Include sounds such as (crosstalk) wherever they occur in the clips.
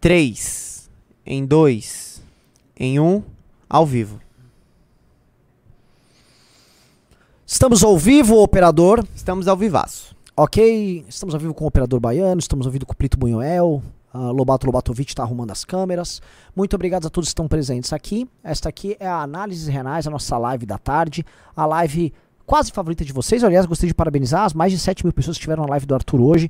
3, em 2, em 1, ao vivo. Estamos ao vivo, operador. Estamos ao vivaço. Ok, estamos ao vivo com o operador baiano, estamos ao vivo com o Plito Bunhoel, uh, Lobato Lobatovic está arrumando as câmeras. Muito obrigado a todos que estão presentes aqui. Esta aqui é a Análises Renais, a nossa live da tarde, a live quase favorita de vocês. Aliás, gostaria de parabenizar as mais de 7 mil pessoas que estiveram na live do Arthur hoje.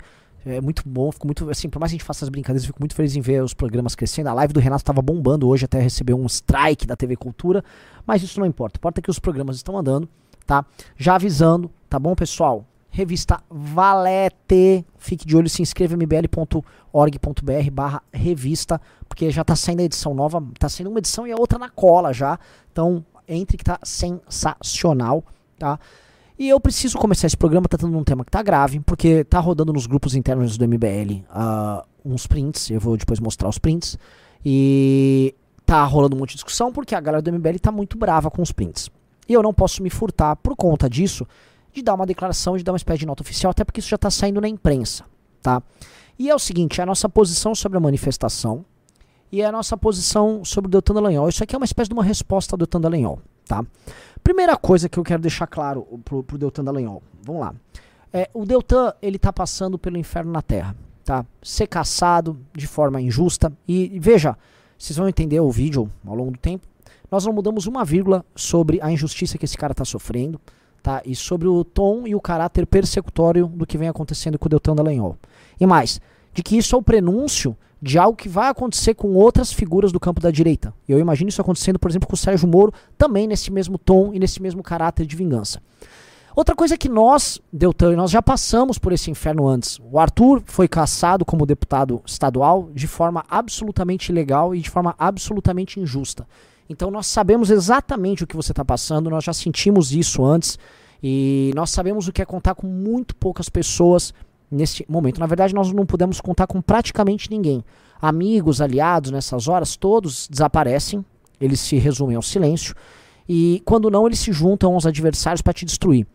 É muito bom, fico muito, assim, por mais que a gente faça as brincadeiras, fico muito feliz em ver os programas crescendo. A live do Renato estava bombando hoje, até recebeu um strike da TV Cultura, mas isso não importa. Importa que os programas estão andando, tá? Já avisando, tá bom, pessoal? Revista Valete. Fique de olho, se inscreva mbl.org.br barra revista, porque já tá saindo a edição nova, tá saindo uma edição e a outra na cola já. Então, entre que tá sensacional, tá? E eu preciso começar esse programa tratando um tema que tá grave, porque tá rodando nos grupos internos do MBL uh, uns prints, eu vou depois mostrar os prints, e tá rolando um monte de discussão, porque a galera do MBL tá muito brava com os prints. E eu não posso me furtar por conta disso de dar uma declaração, de dar uma espécie de nota oficial, até porque isso já está saindo na imprensa, tá? E é o seguinte, é a nossa posição sobre a manifestação e é a nossa posição sobre o Deltan Dallagnol. Isso aqui é uma espécie de uma resposta ao Deltan Dallagnol, tá? Primeira coisa que eu quero deixar claro pro, pro Deltan Dallagnol, vamos lá. É, o Deltan, ele tá passando pelo inferno na Terra, tá? Ser caçado de forma injusta e, veja, vocês vão entender o vídeo ao longo do tempo, nós não mudamos uma vírgula sobre a injustiça que esse cara está sofrendo, tá? E sobre o tom e o caráter persecutório do que vem acontecendo com o Deltan Dallagnol. E mais, de que isso é o prenúncio de algo que vai acontecer com outras figuras do campo da direita. Eu imagino isso acontecendo, por exemplo, com o Sérgio Moro, também nesse mesmo tom e nesse mesmo caráter de vingança. Outra coisa é que nós, Deltan, nós já passamos por esse inferno antes. O Arthur foi caçado como deputado estadual de forma absolutamente ilegal e de forma absolutamente injusta. Então nós sabemos exatamente o que você está passando, nós já sentimos isso antes e nós sabemos o que é contar com muito poucas pessoas neste momento. Na verdade, nós não podemos contar com praticamente ninguém. Amigos, aliados, nessas horas, todos desaparecem, eles se resumem ao silêncio e quando não, eles se juntam aos adversários para te destruir.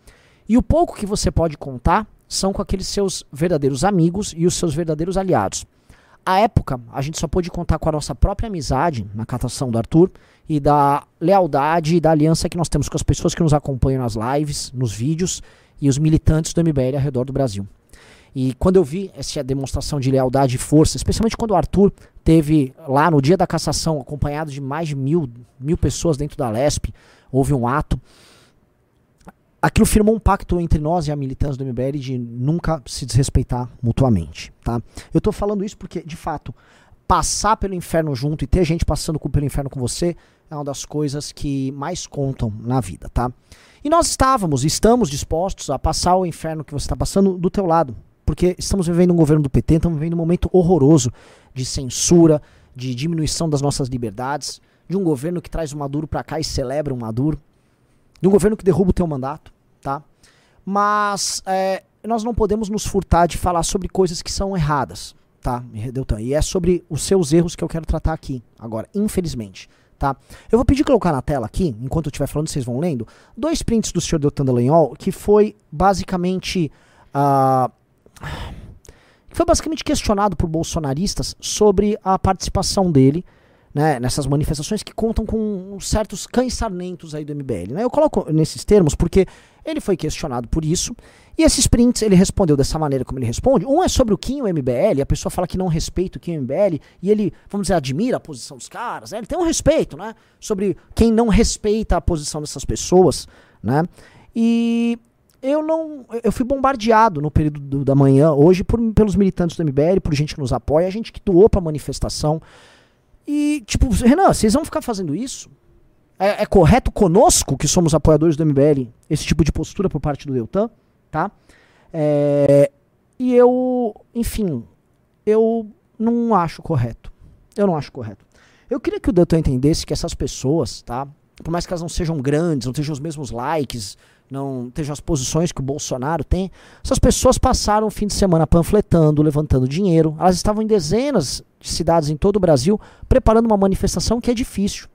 E o pouco que você pode contar são com aqueles seus verdadeiros amigos e os seus verdadeiros aliados. A época, a gente só pôde contar com a nossa própria amizade na catação do Arthur e da lealdade e da aliança que nós temos com as pessoas que nos acompanham nas lives, nos vídeos e os militantes do MBL ao redor do Brasil. E quando eu vi essa demonstração de lealdade e força, especialmente quando o Arthur teve lá no dia da cassação, acompanhado de mais de mil, mil pessoas dentro da LESP, houve um ato aquilo firmou um pacto entre nós e a militância do MBL de nunca se desrespeitar mutuamente, tá? Eu estou falando isso porque, de fato, passar pelo inferno junto e ter gente passando pelo inferno com você é uma das coisas que mais contam na vida, tá? E nós estávamos, estamos dispostos a passar o inferno que você está passando do teu lado, porque estamos vivendo um governo do PT, estamos vivendo um momento horroroso de censura, de diminuição das nossas liberdades, de um governo que traz o Maduro para cá e celebra o Maduro, de um governo que derruba o teu mandato, tá? Mas é, nós não podemos nos furtar de falar sobre coisas que são erradas, tá? E é sobre os seus erros que eu quero tratar aqui agora, infelizmente. Tá? Eu vou pedir colocar na tela aqui, enquanto eu estiver falando, vocês vão lendo, dois prints do Sr. Deltan Dallagnol, que foi basicamente. Uh, foi basicamente questionado por bolsonaristas sobre a participação dele né, nessas manifestações que contam com certos cães sarnentos aí do MBL. Né? Eu coloco nesses termos porque ele foi questionado por isso, e esses prints ele respondeu dessa maneira como ele responde. Um é sobre o Kim o MBL, a pessoa fala que não respeita o Kim o MBL, e ele, vamos dizer, admira a posição dos caras, né? ele tem um respeito, né, sobre quem não respeita a posição dessas pessoas, né, e eu não, eu fui bombardeado no período do, da manhã hoje por, pelos militantes do MBL, por gente que nos apoia, a gente que doou para manifestação, e, tipo, Renan, vocês vão ficar fazendo isso? É, é, correto conosco, que somos apoiadores do MBL, esse tipo de postura por parte do Deltan, tá? É, e eu, enfim, eu não acho correto. Eu não acho correto. Eu queria que o Deltan entendesse que essas pessoas, tá? Por mais que elas não sejam grandes, não tenham os mesmos likes, não estejam as posições que o Bolsonaro tem, essas pessoas passaram o fim de semana panfletando, levantando dinheiro. Elas estavam em dezenas de cidades em todo o Brasil preparando uma manifestação que é difícil.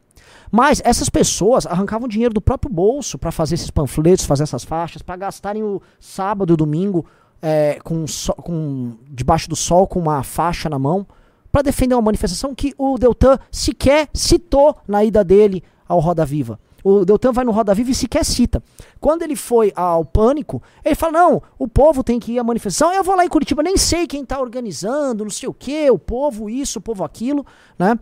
Mas essas pessoas arrancavam dinheiro do próprio bolso para fazer esses panfletos, fazer essas faixas, para gastarem o sábado e o domingo é, com, com, debaixo do sol com uma faixa na mão para defender uma manifestação que o Deltan sequer citou na ida dele ao Roda Viva. O Deltan vai no Roda Viva e sequer cita. Quando ele foi ao Pânico, ele fala: não, o povo tem que ir à manifestação. Eu vou lá em Curitiba, nem sei quem está organizando, não sei o que, o povo isso, o povo aquilo, né?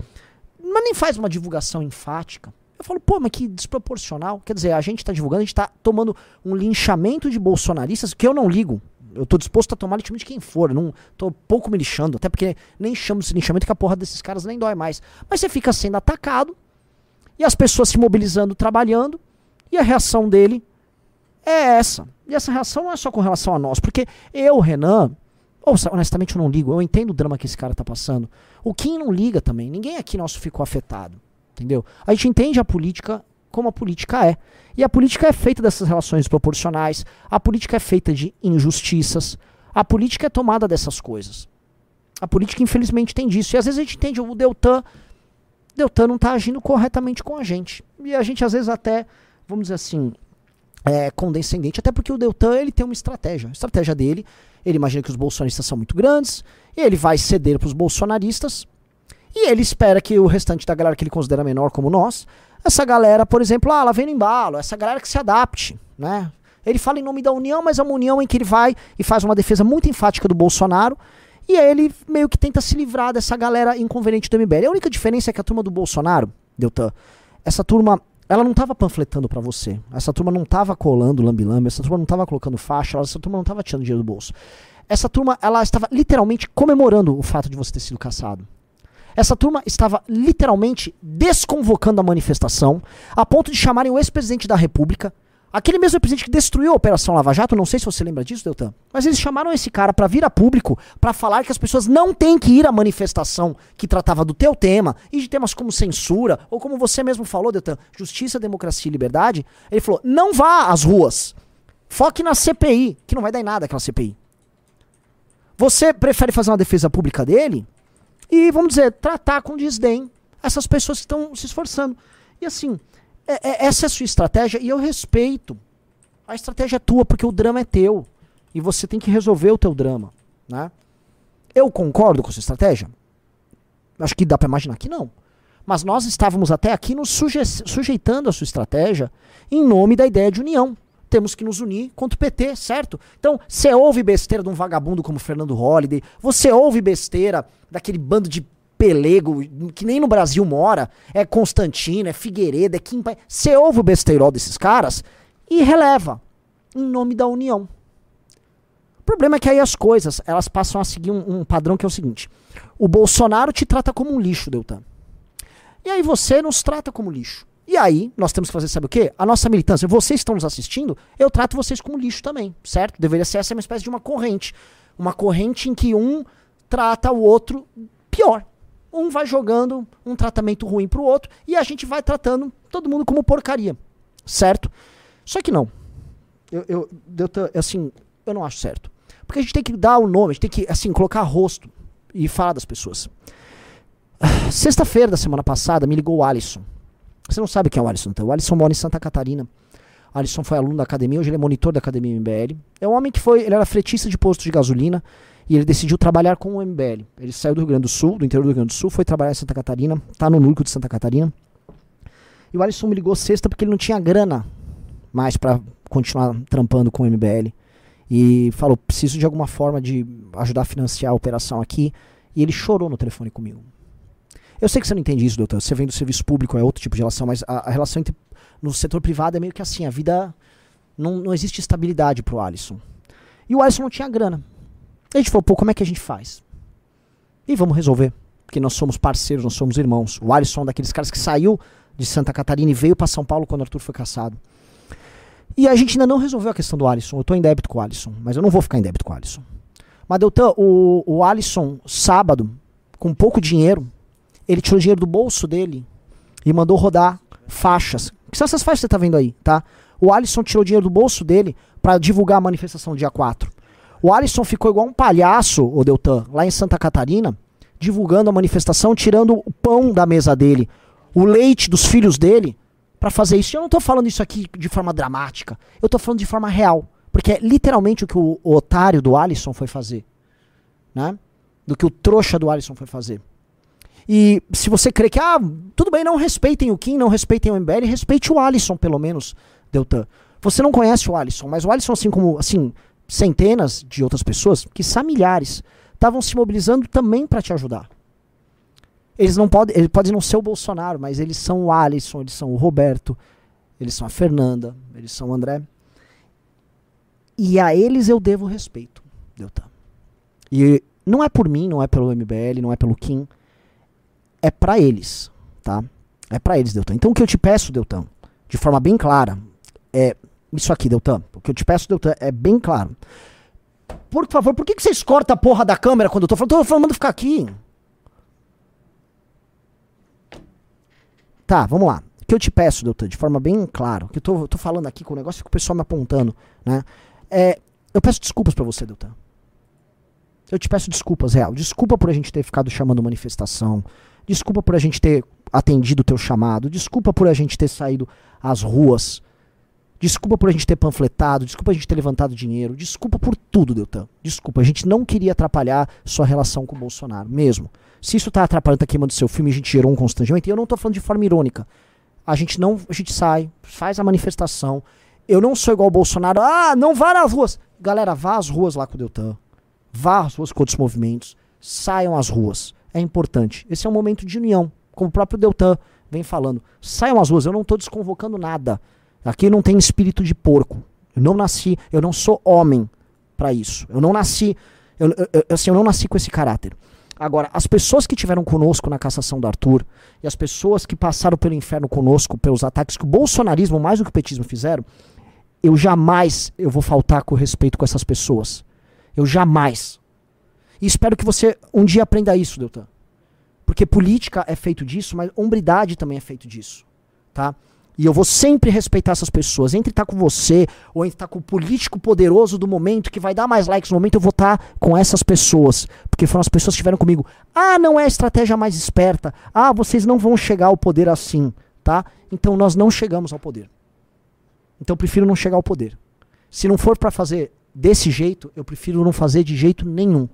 Mas nem faz uma divulgação enfática. Eu falo, pô, mas que desproporcional. Quer dizer, a gente está divulgando, a gente está tomando um linchamento de bolsonaristas que eu não ligo. Eu tô disposto a tomar linchamento de quem for. não tô pouco me lixando. Até porque nem chamo esse linchamento que a porra desses caras nem dói mais. Mas você fica sendo atacado e as pessoas se mobilizando, trabalhando, e a reação dele é essa. E essa reação não é só com relação a nós, porque eu, Renan, ouça, honestamente eu não ligo, eu entendo o drama que esse cara tá passando. O Kim não liga também, ninguém aqui nosso ficou afetado, entendeu? A gente entende a política como a política é. E a política é feita dessas relações proporcionais, a política é feita de injustiças, a política é tomada dessas coisas. A política, infelizmente, tem disso. E às vezes a gente entende o Deltan Deltan não está agindo corretamente com a gente. E a gente, às vezes, até, vamos dizer assim, é condescendente, até porque o Deltan ele tem uma estratégia. A estratégia dele, ele imagina que os bolsonaristas são muito grandes, e ele vai ceder para os bolsonaristas, e ele espera que o restante da galera que ele considera menor como nós, essa galera, por exemplo, ah, ela vem no embalo, essa galera que se adapte, né? Ele fala em nome da União, mas é uma União em que ele vai e faz uma defesa muito enfática do Bolsonaro, e aí ele meio que tenta se livrar dessa galera inconveniente do MBL. A única diferença é que a turma do Bolsonaro, Deltan, essa turma, ela não tava panfletando para você. Essa turma não tava colando lambi-lambi, essa turma não tava colocando faixa, essa turma não tava tirando dinheiro do bolso. Essa turma, ela estava literalmente comemorando o fato de você ter sido caçado. Essa turma estava literalmente desconvocando a manifestação, a ponto de chamarem o ex-presidente da República, Aquele mesmo presidente que destruiu a Operação Lava Jato, não sei se você lembra disso, Deltan, mas eles chamaram esse cara para vir a público para falar que as pessoas não têm que ir à manifestação que tratava do teu tema e de temas como censura, ou como você mesmo falou, Deltan, justiça, democracia e liberdade. Ele falou: não vá às ruas. Foque na CPI, que não vai dar em nada aquela CPI. Você prefere fazer uma defesa pública dele e, vamos dizer, tratar com desdém essas pessoas que estão se esforçando. E assim, é, é, essa é a sua estratégia e eu respeito. A estratégia é tua, porque o drama é teu. E você tem que resolver o teu drama. Né? Eu concordo com a sua estratégia? Acho que dá para imaginar que não. Mas nós estávamos até aqui nos suje sujeitando a sua estratégia em nome da ideia de união. Temos que nos unir contra o PT, certo? Então, você ouve besteira de um vagabundo como Fernando Holliday, você ouve besteira daquele bando de pelego, que nem no Brasil mora, é Constantino, é Figueiredo, é Kim Você ouve o besteirol desses caras e releva em nome da união. O problema é que aí as coisas, elas passam a seguir um, um padrão que é o seguinte. O Bolsonaro te trata como um lixo, Deltan. E aí você nos trata como lixo. E aí, nós temos que fazer, sabe o quê? A nossa militância, vocês estão nos assistindo, eu trato vocês como lixo também, certo? Deveria ser essa uma espécie de uma corrente. Uma corrente em que um trata o outro pior um vai jogando um tratamento ruim pro outro e a gente vai tratando todo mundo como porcaria, certo? Só que não. Eu, eu, eu, assim, eu não acho certo. Porque a gente tem que dar o nome, a gente tem que, assim, colocar rosto e falar das pessoas. (sighs) Sexta-feira da semana passada me ligou o Alisson. Você não sabe quem é o Alisson, então. O Alisson mora em Santa Catarina. O Alisson foi aluno da academia, hoje ele é monitor da academia MBL. É um homem que foi, ele era fretista de posto de gasolina e ele decidiu trabalhar com o MBL. Ele saiu do Rio Grande do Sul, do interior do Rio Grande do Sul, foi trabalhar em Santa Catarina, tá no núcleo de Santa Catarina. E o Alisson me ligou sexta porque ele não tinha grana mais para continuar trampando com o MBL. E falou: preciso de alguma forma de ajudar a financiar a operação aqui. E ele chorou no telefone comigo. Eu sei que você não entende isso, doutor. Você vem do serviço público, é outro tipo de relação, mas a, a relação entre, no setor privado é meio que assim: a vida. Não, não existe estabilidade pro Alisson. E o Alisson não tinha grana. A gente falou, pô, como é que a gente faz? E vamos resolver. Porque nós somos parceiros, nós somos irmãos. O Alisson daqueles caras que saiu de Santa Catarina e veio para São Paulo quando o Arthur foi caçado. E a gente ainda não resolveu a questão do Alisson. Eu tô em débito com o Alisson, mas eu não vou ficar em débito com o Alisson. Mas Deltan, o, o Alisson, sábado, com pouco dinheiro, ele tirou dinheiro do bolso dele e mandou rodar faixas. Que são essas faixas que você tá vendo aí, tá? O Alisson tirou dinheiro do bolso dele para divulgar a manifestação do dia 4. O Alisson ficou igual um palhaço, o Deltan, lá em Santa Catarina, divulgando a manifestação, tirando o pão da mesa dele, o leite dos filhos dele, para fazer isso. E eu não tô falando isso aqui de forma dramática, eu tô falando de forma real. Porque é literalmente o que o, o otário do Alisson foi fazer. Né? Do que o trouxa do Alisson foi fazer. E se você crê que, ah, tudo bem, não respeitem o Kim, não respeitem o MBL, respeite o Alisson, pelo menos, Deltan. Você não conhece o Alisson, mas o Alisson, assim como assim, centenas de outras pessoas, que são milhares, estavam se mobilizando também para te ajudar. Eles não podem, eles podem não ser o Bolsonaro, mas eles são o Alisson, eles são o Roberto, eles são a Fernanda, eles são o André. E a eles eu devo respeito, Deltan. E não é por mim, não é pelo MBL, não é pelo Kim, é para eles, tá? É para eles, Deltan. Então o que eu te peço, Deltan, de forma bem clara, é isso aqui, Deltan. O que eu te peço, Deltan, é bem claro. Por favor, por que, que vocês cortam a porra da câmera quando eu tô falando? Tô falando ficar aqui. Tá, vamos lá. O que eu te peço, Deltan, de forma bem clara, que eu tô, tô falando aqui com o negócio que o pessoal me apontando, né? É, eu peço desculpas para você, Deltan. Eu te peço desculpas, real. Desculpa por a gente ter ficado chamando manifestação. Desculpa por a gente ter atendido o teu chamado. Desculpa por a gente ter saído às ruas. Desculpa por a gente ter panfletado. Desculpa a gente ter levantado dinheiro. Desculpa por tudo, Deltan. Desculpa. A gente não queria atrapalhar sua relação com o Bolsonaro, mesmo. Se isso tá atrapalhando, tá queimando seu filme, a gente gerou um constrangimento. E eu não tô falando de forma irônica. A gente não, a gente sai, faz a manifestação. Eu não sou igual o Bolsonaro. Ah, não vá nas ruas. Galera, vá às ruas lá com o Deltan. Vá às ruas com outros movimentos. Saiam às ruas. É importante. Esse é um momento de união. Como o próprio Deltan vem falando. Saiam às ruas. Eu não estou desconvocando nada. Aqui não tem espírito de porco. Eu não nasci, eu não sou homem para isso. Eu não nasci, eu, eu, assim, eu não nasci com esse caráter. Agora, as pessoas que tiveram conosco na cassação do Arthur e as pessoas que passaram pelo inferno conosco pelos ataques que o bolsonarismo mais do que o petismo fizeram, eu jamais eu vou faltar com respeito com essas pessoas. Eu jamais. E espero que você um dia aprenda isso, Deltan. Porque política é feito disso, mas hombridade também é feito disso, tá? E eu vou sempre respeitar essas pessoas. Entre estar tá com você ou entre estar tá com o político poderoso do momento que vai dar mais likes no momento, eu vou estar tá com essas pessoas. Porque foram as pessoas que estiveram comigo. Ah, não é a estratégia mais esperta. Ah, vocês não vão chegar ao poder assim, tá? Então nós não chegamos ao poder. Então eu prefiro não chegar ao poder. Se não for para fazer desse jeito, eu prefiro não fazer de jeito nenhum.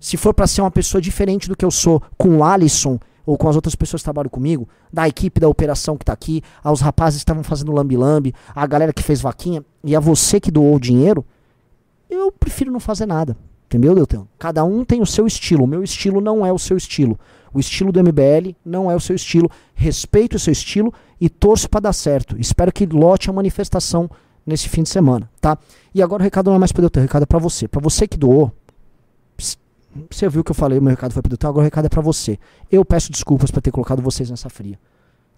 Se for para ser uma pessoa diferente do que eu sou com o Alisson ou com as outras pessoas que trabalham comigo, da equipe da operação que está aqui, aos rapazes que estavam fazendo lambi-lambi, a galera que fez vaquinha, e a você que doou o dinheiro, eu prefiro não fazer nada. Entendeu, Deltan? Cada um tem o seu estilo. O meu estilo não é o seu estilo. O estilo do MBL não é o seu estilo. Respeito o seu estilo e torço para dar certo. Espero que lote a manifestação nesse fim de semana, tá? E agora o recado não é mais para o Deltan, o recado é para você. Para você que doou, você viu que eu falei, o meu recado foi para Deltan, agora o recado é para você. Eu peço desculpas por ter colocado vocês nessa fria.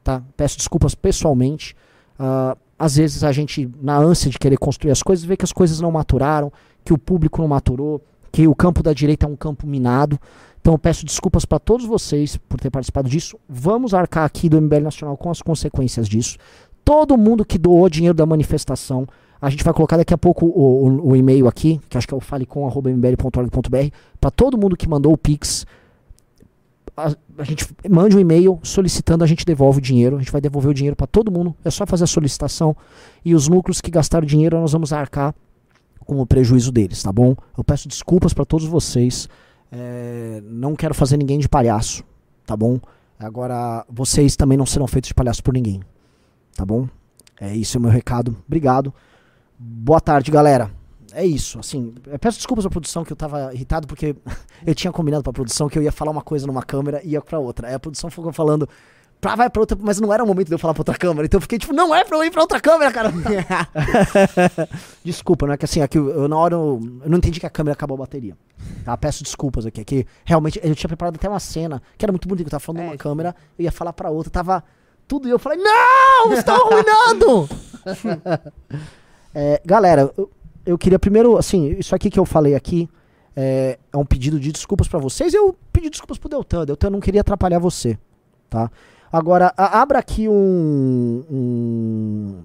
Tá? Peço desculpas pessoalmente. Uh, às vezes a gente, na ânsia de querer construir as coisas, vê que as coisas não maturaram, que o público não maturou, que o campo da direita é um campo minado. Então eu peço desculpas para todos vocês por ter participado disso. Vamos arcar aqui do MBL Nacional com as consequências disso. Todo mundo que doou dinheiro da manifestação, a gente vai colocar daqui a pouco o, o, o e-mail aqui, que acho que é o falecom.mbl.org.br, para todo mundo que mandou o Pix. A, a, gente mande um e-mail solicitando, a gente devolve o dinheiro. A gente vai devolver o dinheiro para todo mundo. É só fazer a solicitação. E os núcleos que gastaram dinheiro, nós vamos arcar com o prejuízo deles, tá bom? Eu peço desculpas para todos vocês. É, não quero fazer ninguém de palhaço, tá bom? Agora, vocês também não serão feitos de palhaço por ninguém, tá bom? É isso é o meu recado. Obrigado. Boa tarde, galera. É isso, assim, peço desculpas à produção que eu tava irritado porque (laughs) eu tinha combinado pra produção que eu ia falar uma coisa numa câmera e ia pra outra. Aí a produção ficou falando, pra vai pra outra, mas não era o momento de eu falar pra outra câmera. Então eu fiquei tipo, não é pra eu ir pra outra câmera, cara. (laughs) Desculpa, não é que assim, aqui eu, eu na hora eu, eu, não entendi que a câmera acabou a bateria. Tá? Peço desculpas aqui, que realmente eu tinha preparado até uma cena que era muito bonita, eu tava falando é, numa câmera, eu ia falar pra outra, tava tudo e eu falei, não, tá arruinando! (laughs) É, galera, eu, eu, queria primeiro, assim, isso aqui que eu falei aqui é, é um pedido de desculpas para vocês. Eu pedi desculpas pro Deltan. Deltan não queria atrapalhar você, tá? Agora, a, abra aqui um, um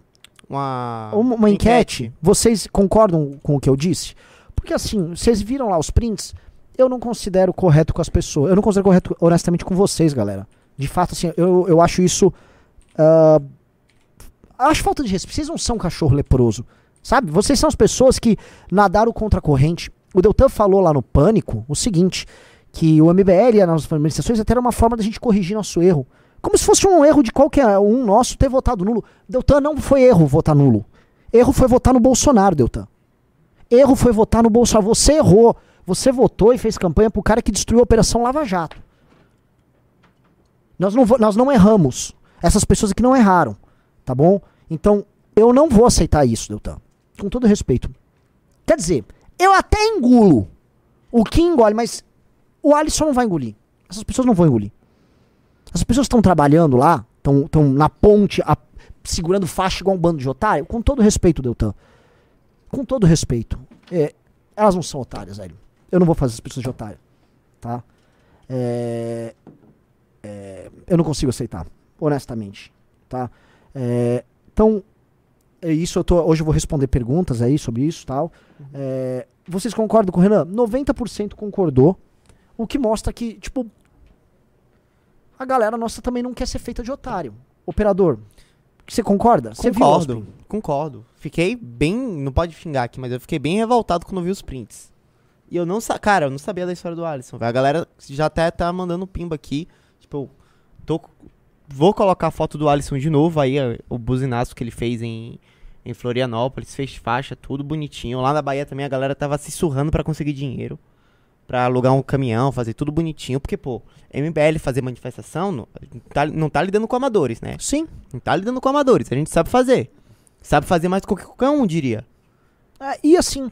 uma, uma, uma enquete. enquete. Vocês concordam com o que eu disse? Porque assim, vocês viram lá os prints. Eu não considero correto com as pessoas. Eu não considero correto, honestamente, com vocês, galera. De fato, assim, eu, eu acho isso. Uh, acho falta de respeito. Vocês não são um cachorro leproso. Sabe? Vocês são as pessoas que nadaram contra a corrente. O Deltan falou lá no Pânico o seguinte: que o MBL e as manifestações até era uma forma da gente corrigir nosso erro. Como se fosse um erro de qualquer um nosso ter votado nulo. Deltan não foi erro votar nulo. Erro foi votar no Bolsonaro, Deltan. Erro foi votar no Bolsonaro. Você errou. Você votou e fez campanha pro cara que destruiu a Operação Lava Jato. Nós não, nós não erramos. Essas pessoas aqui não erraram. Tá bom? Então, eu não vou aceitar isso, Deltan. Com todo respeito. Quer dizer, eu até engulo o que engole, mas o Alisson não vai engolir. Essas pessoas não vão engolir. As pessoas estão trabalhando lá, estão na ponte, a, segurando faixa igual um bando de otário. Com todo respeito, Deltan. Com todo respeito. É, elas não são otárias, velho. Eu não vou fazer as pessoas de otário. Tá? É, é, eu não consigo aceitar, honestamente. Tá? É, então, isso eu tô, hoje eu vou responder perguntas aí sobre isso tal. Uhum. É, vocês concordam com o Renan? 90% concordou. O que mostra que, tipo, a galera nossa também não quer ser feita de otário. Operador, você concorda? Você concordo, concordo. Fiquei bem, não pode xingar aqui, mas eu fiquei bem revoltado quando vi os prints. E eu não, cara, eu não sabia da história do Alisson. A galera já até tá mandando pimba aqui. Tipo, tô vou colocar a foto do Alisson de novo aí, o buzinaço que ele fez em, em Florianópolis, fez faixa, tudo bonitinho. Lá na Bahia também a galera tava se surrando para conseguir dinheiro para alugar um caminhão, fazer tudo bonitinho, porque, pô, MBL fazer manifestação não tá, não tá lidando com amadores, né? Sim. Não tá lidando com amadores, a gente sabe fazer. Sabe fazer mais do que qualquer um, diria. É, e assim,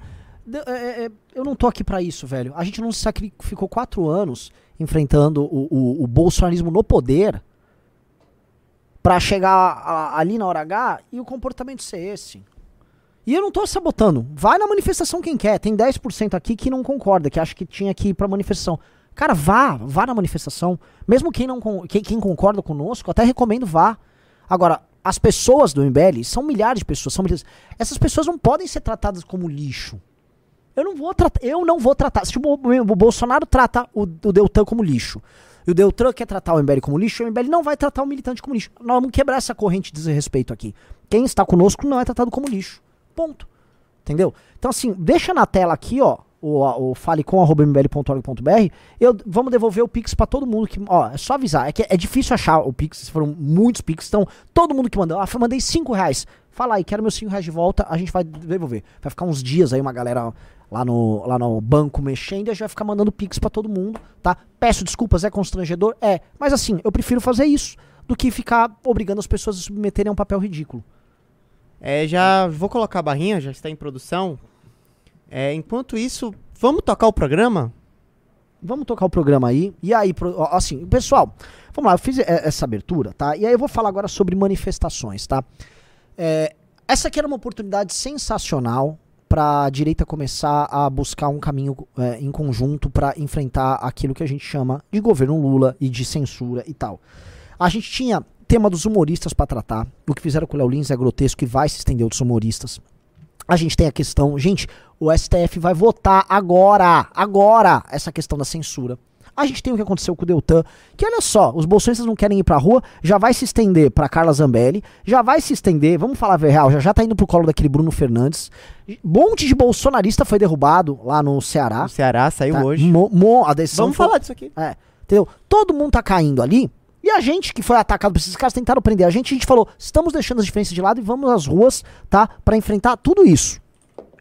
é, é, eu não tô aqui para isso, velho. A gente não se sacrificou quatro anos enfrentando o, o, o bolsonarismo no poder para chegar a, ali na hora H e o comportamento ser esse. E eu não tô sabotando. Vai na manifestação quem quer. Tem 10% aqui que não concorda, que acha que tinha que ir pra manifestação. Cara, vá, vá na manifestação. Mesmo quem não quem, quem concorda conosco, até recomendo vá. Agora, as pessoas do MBL são milhares de pessoas, são milhares. Essas pessoas não podem ser tratadas como lixo. Eu não vou tratar, eu não vou tratar. Se o, o Bolsonaro trata o, o Deltan como lixo, e o Deltan quer tratar o MBL como lixo, o MBL não vai tratar o militante como lixo. Nós vamos quebrar essa corrente de desrespeito aqui. Quem está conosco não é tratado como lixo. Ponto. Entendeu? Então, assim, deixa na tela aqui, ó, o, o falecom.mbl.org.br, eu vamos devolver o Pix para todo mundo que, ó, é só avisar, é que é difícil achar o Pix, foram muitos Pix, então todo mundo que mandou, ah, mandei 5 reais, fala aí, quero meus 5 reais de volta, a gente vai devolver. Vai ficar uns dias aí uma galera lá no, lá no banco mexendo e a gente vai ficar mandando Pix para todo mundo, tá? Peço desculpas, é constrangedor? É, mas assim, eu prefiro fazer isso do que ficar obrigando as pessoas a submeterem a um papel ridículo. É, já vou colocar a barrinha, já está em produção. É, enquanto isso, vamos tocar o programa? Vamos tocar o programa aí. E aí, assim, pessoal, vamos lá, eu fiz essa abertura, tá? E aí eu vou falar agora sobre manifestações, tá? É, essa aqui era uma oportunidade sensacional para a direita começar a buscar um caminho é, em conjunto para enfrentar aquilo que a gente chama de governo Lula e de censura e tal. A gente tinha tema dos humoristas para tratar. O que fizeram com o Léo Lins é grotesco e vai se estender outros humoristas. A gente tem a questão, gente, o STF vai votar agora, agora, essa questão da censura. A gente tem o que aconteceu com o Deltan, que olha só, os bolsonistas não querem ir pra rua, já vai se estender pra Carla Zambelli, já vai se estender, vamos falar a real, já já tá indo pro colo daquele Bruno Fernandes. Um monte de bolsonarista foi derrubado lá no Ceará. No Ceará saiu tá? hoje. Mo, mo, a decisão vamos foi, falar disso aqui. É, entendeu? Todo mundo tá caindo ali. E a gente que foi atacado por esses caras tentaram prender a gente, a gente falou: estamos deixando as diferenças de lado e vamos às ruas, tá? Para enfrentar tudo isso.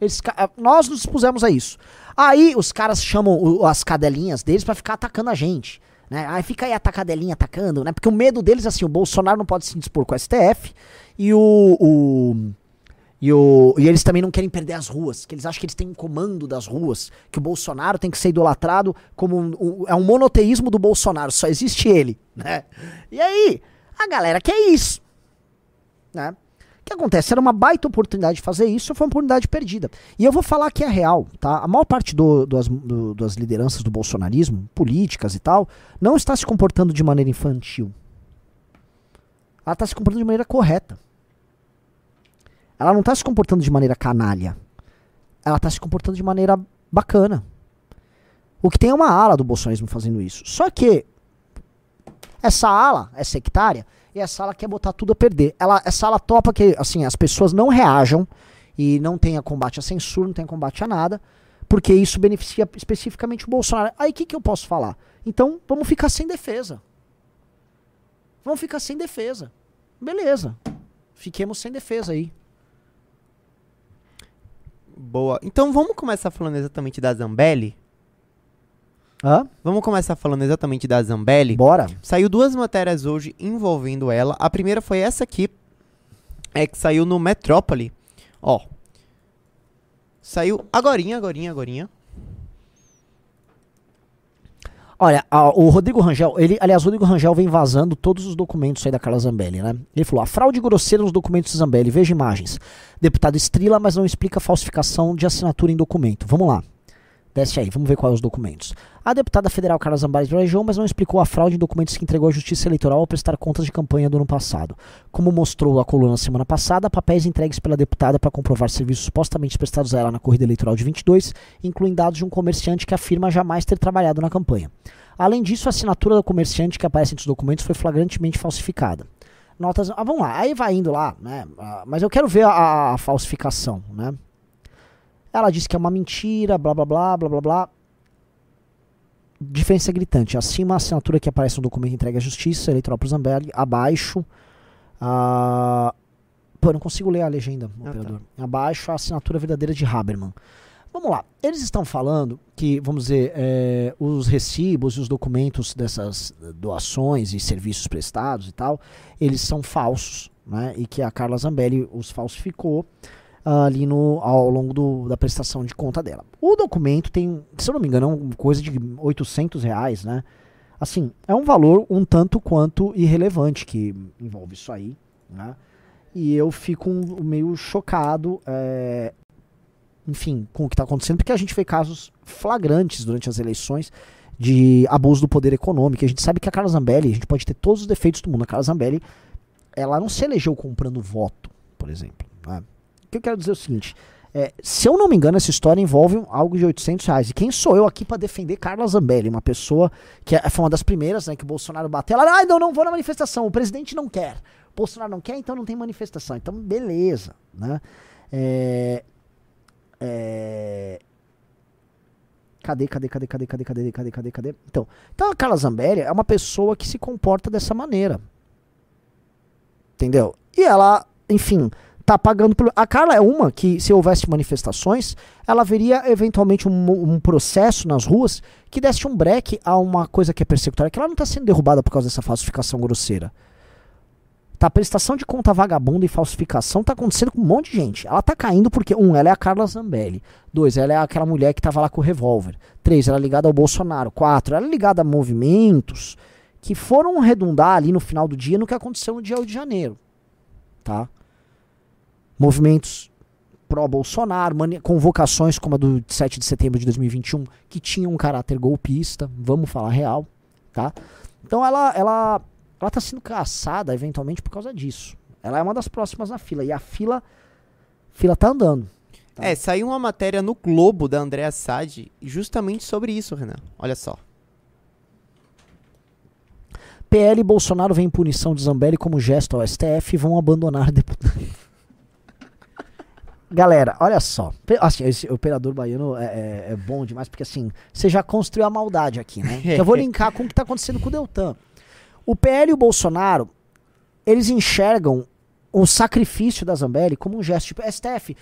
Eles, nós nos expusemos a isso. Aí os caras chamam as cadelinhas deles para ficar atacando a gente. Né? Aí fica aí a cadelinha atacando, né? Porque o medo deles, assim, o Bolsonaro não pode se dispor com o STF e o, o e, o, e eles também não querem perder as ruas, que eles acham que eles têm um comando das ruas, que o Bolsonaro tem que ser idolatrado como um, um, é um monoteísmo do Bolsonaro, só existe ele, né? E aí, a galera quer isso, né? Que acontece? Era uma baita oportunidade de fazer isso, foi uma oportunidade perdida. E eu vou falar que é real, tá? A maior parte do, do, das lideranças do bolsonarismo, políticas e tal, não está se comportando de maneira infantil. Ela está se comportando de maneira correta. Ela não está se comportando de maneira canalha. Ela está se comportando de maneira bacana. O que tem é uma ala do bolsonarismo fazendo isso. Só que essa ala é sectária e essa ala quer botar tudo a perder. Ela, essa ala topa que assim as pessoas não reajam e não tenha combate à censura, não tenha combate a nada, porque isso beneficia especificamente o Bolsonaro. Aí o que, que eu posso falar? Então vamos ficar sem defesa. Vamos ficar sem defesa. Beleza. Fiquemos sem defesa aí. Boa. Então vamos começar falando exatamente da Zambelli? Hã? Vamos começar falando exatamente da Zambelli? Bora. Saiu duas matérias hoje envolvendo ela. A primeira foi essa aqui, é que saiu no Metrópole. Ó. Saiu agorinha, agorinha, agorinha. Olha, a- o Rodrigo Rangel, ele, aliás, o Rodrigo Rangel vem vazando todos os documentos aí da Carla Zambelli, né? Ele falou: a fraude grosseira nos documentos de Zambelli, veja imagens. Deputado estrila, mas não explica falsificação de assinatura em documento. Vamos lá. Desce aí, vamos ver quais os documentos. A deputada federal Carla Zambelli viajou, mas não explicou a fraude em documentos que entregou à Justiça Eleitoral ao prestar contas de campanha do ano passado. Como mostrou a coluna semana passada, papéis entregues pela deputada para comprovar serviços supostamente prestados a ela na corrida eleitoral de 22 incluem dados de um comerciante que afirma jamais ter trabalhado na campanha. Além disso, a assinatura do comerciante que aparece entre os documentos foi flagrantemente falsificada. Notas. Ah, vamos lá, aí vai indo lá, né? Ah, mas eu quero ver a, a falsificação, né? Ela disse que é uma mentira, blá blá blá, blá blá blá. Diferença gritante. Acima a assinatura que aparece no documento entregue à Justiça Eleitoral para Zambelli. Abaixo. A... Pô, eu não consigo ler a legenda, tá. operador. Abaixo a assinatura verdadeira de Haberman. Vamos lá. Eles estão falando que, vamos dizer, eh, os recibos e os documentos dessas eh, doações e serviços prestados e tal, eles são falsos, né? E que a Carla Zambelli os falsificou ah, ali no, ao longo do- da prestação de conta dela. O documento tem, se eu não me engano, é coisa de 800 reais, né? Assim, é um valor um tanto quanto irrelevante que envolve isso aí, né? E eu fico um- meio chocado, é, enfim, com o que está acontecendo, porque a gente vê casos flagrantes durante as eleições de abuso do poder econômico. A gente sabe que a Carla Zambelli, a gente pode ter todos os defeitos do mundo. A Carla Zambelli, ela não se elegeu comprando voto, por exemplo. né? Que eu quero dizer é o seguinte: é, se eu não me engano, essa história envolve algo de 800 reais. E quem sou eu aqui para defender Carla Zambelli, uma pessoa que é- foi uma das primeiras, né, que o Bolsonaro bateu. Ela, ah, não, não vou na manifestação. O presidente não quer. O Bolsonaro não quer, então não tem manifestação. Então, beleza, né? É, é, Cadê, cadê, cadê, cadê, cadê, cadê, cadê, cadê, cadê? Então, então a Carla Zambelli é uma pessoa que se comporta dessa maneira. Entendeu? E ela, enfim, tá pagando. A Carla é uma que, se houvesse manifestações, ela veria eventualmente um, um processo nas ruas que desse um breque a uma coisa que é persecutória, que ela não tá sendo derrubada por causa dessa falsificação grosseira. Tá, prestação de conta vagabunda e falsificação tá acontecendo com um monte de gente. Ela tá caindo porque, um, ela é a Carla Zambelli. Dois, ela é aquela mulher que tava lá com o revólver. Três, ela é ligada ao Bolsonaro. Quatro, ela é ligada a movimentos que foram redundar ali no final do dia no que aconteceu no dia 8 de janeiro. Tá? Movimentos pró-Bolsonaro, convocações como a do 7 de setembro de 2021, que tinham um caráter golpista, vamos falar real, tá? Então ela, ela, ela tá sendo caçada eventualmente por causa disso. Ela é uma das próximas na fila, e a fila, fila tá andando. Tá. É, saiu uma matéria no Globo da Andréa Sade justamente sobre isso, Renan. Olha só. PL e Bolsonaro vem punição de Zambelli como gesto ao STF e vão abandonar deputado. Galera, olha só. Assim, esse operador baiano é, é- é bom demais, porque assim, você já construiu a maldade aqui, né? (laughs) Eu vou linkar com o que tá acontecendo com o Deltan. O PL e o Bolsonaro, eles enxergam o sacrifício da Zambelli como um gesto. Tipo, STF,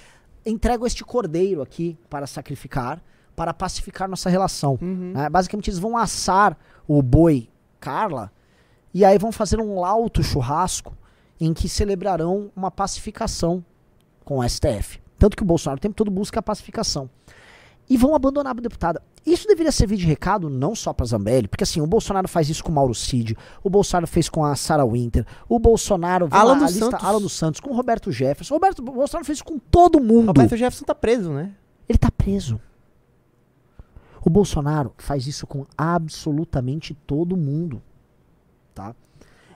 entrego este cordeiro aqui para sacrificar, para pacificar nossa relação. né? Basicamente, eles vão assar o boi Carla e aí vão fazer um lauto churrasco em que celebrarão uma pacificação com o STF. Tanto que o Bolsonaro o tempo todo busca a pacificação. E vão abandonar a deputada. Isso deveria servir de recado não só para Zambelli, porque assim, o Bolsonaro faz isso com o Mauro Cid, o Bolsonaro fez com a Sarah Winter, o Bolsonaro... Alan lá, a dos lista- Santos. Alan dos Santos, com o Roberto Jefferson. O Roberto, o Bolsonaro fez isso com todo mundo. Roberto Jefferson tá preso, né? Ele tá preso. O Bolsonaro faz isso com absolutamente todo mundo, tá?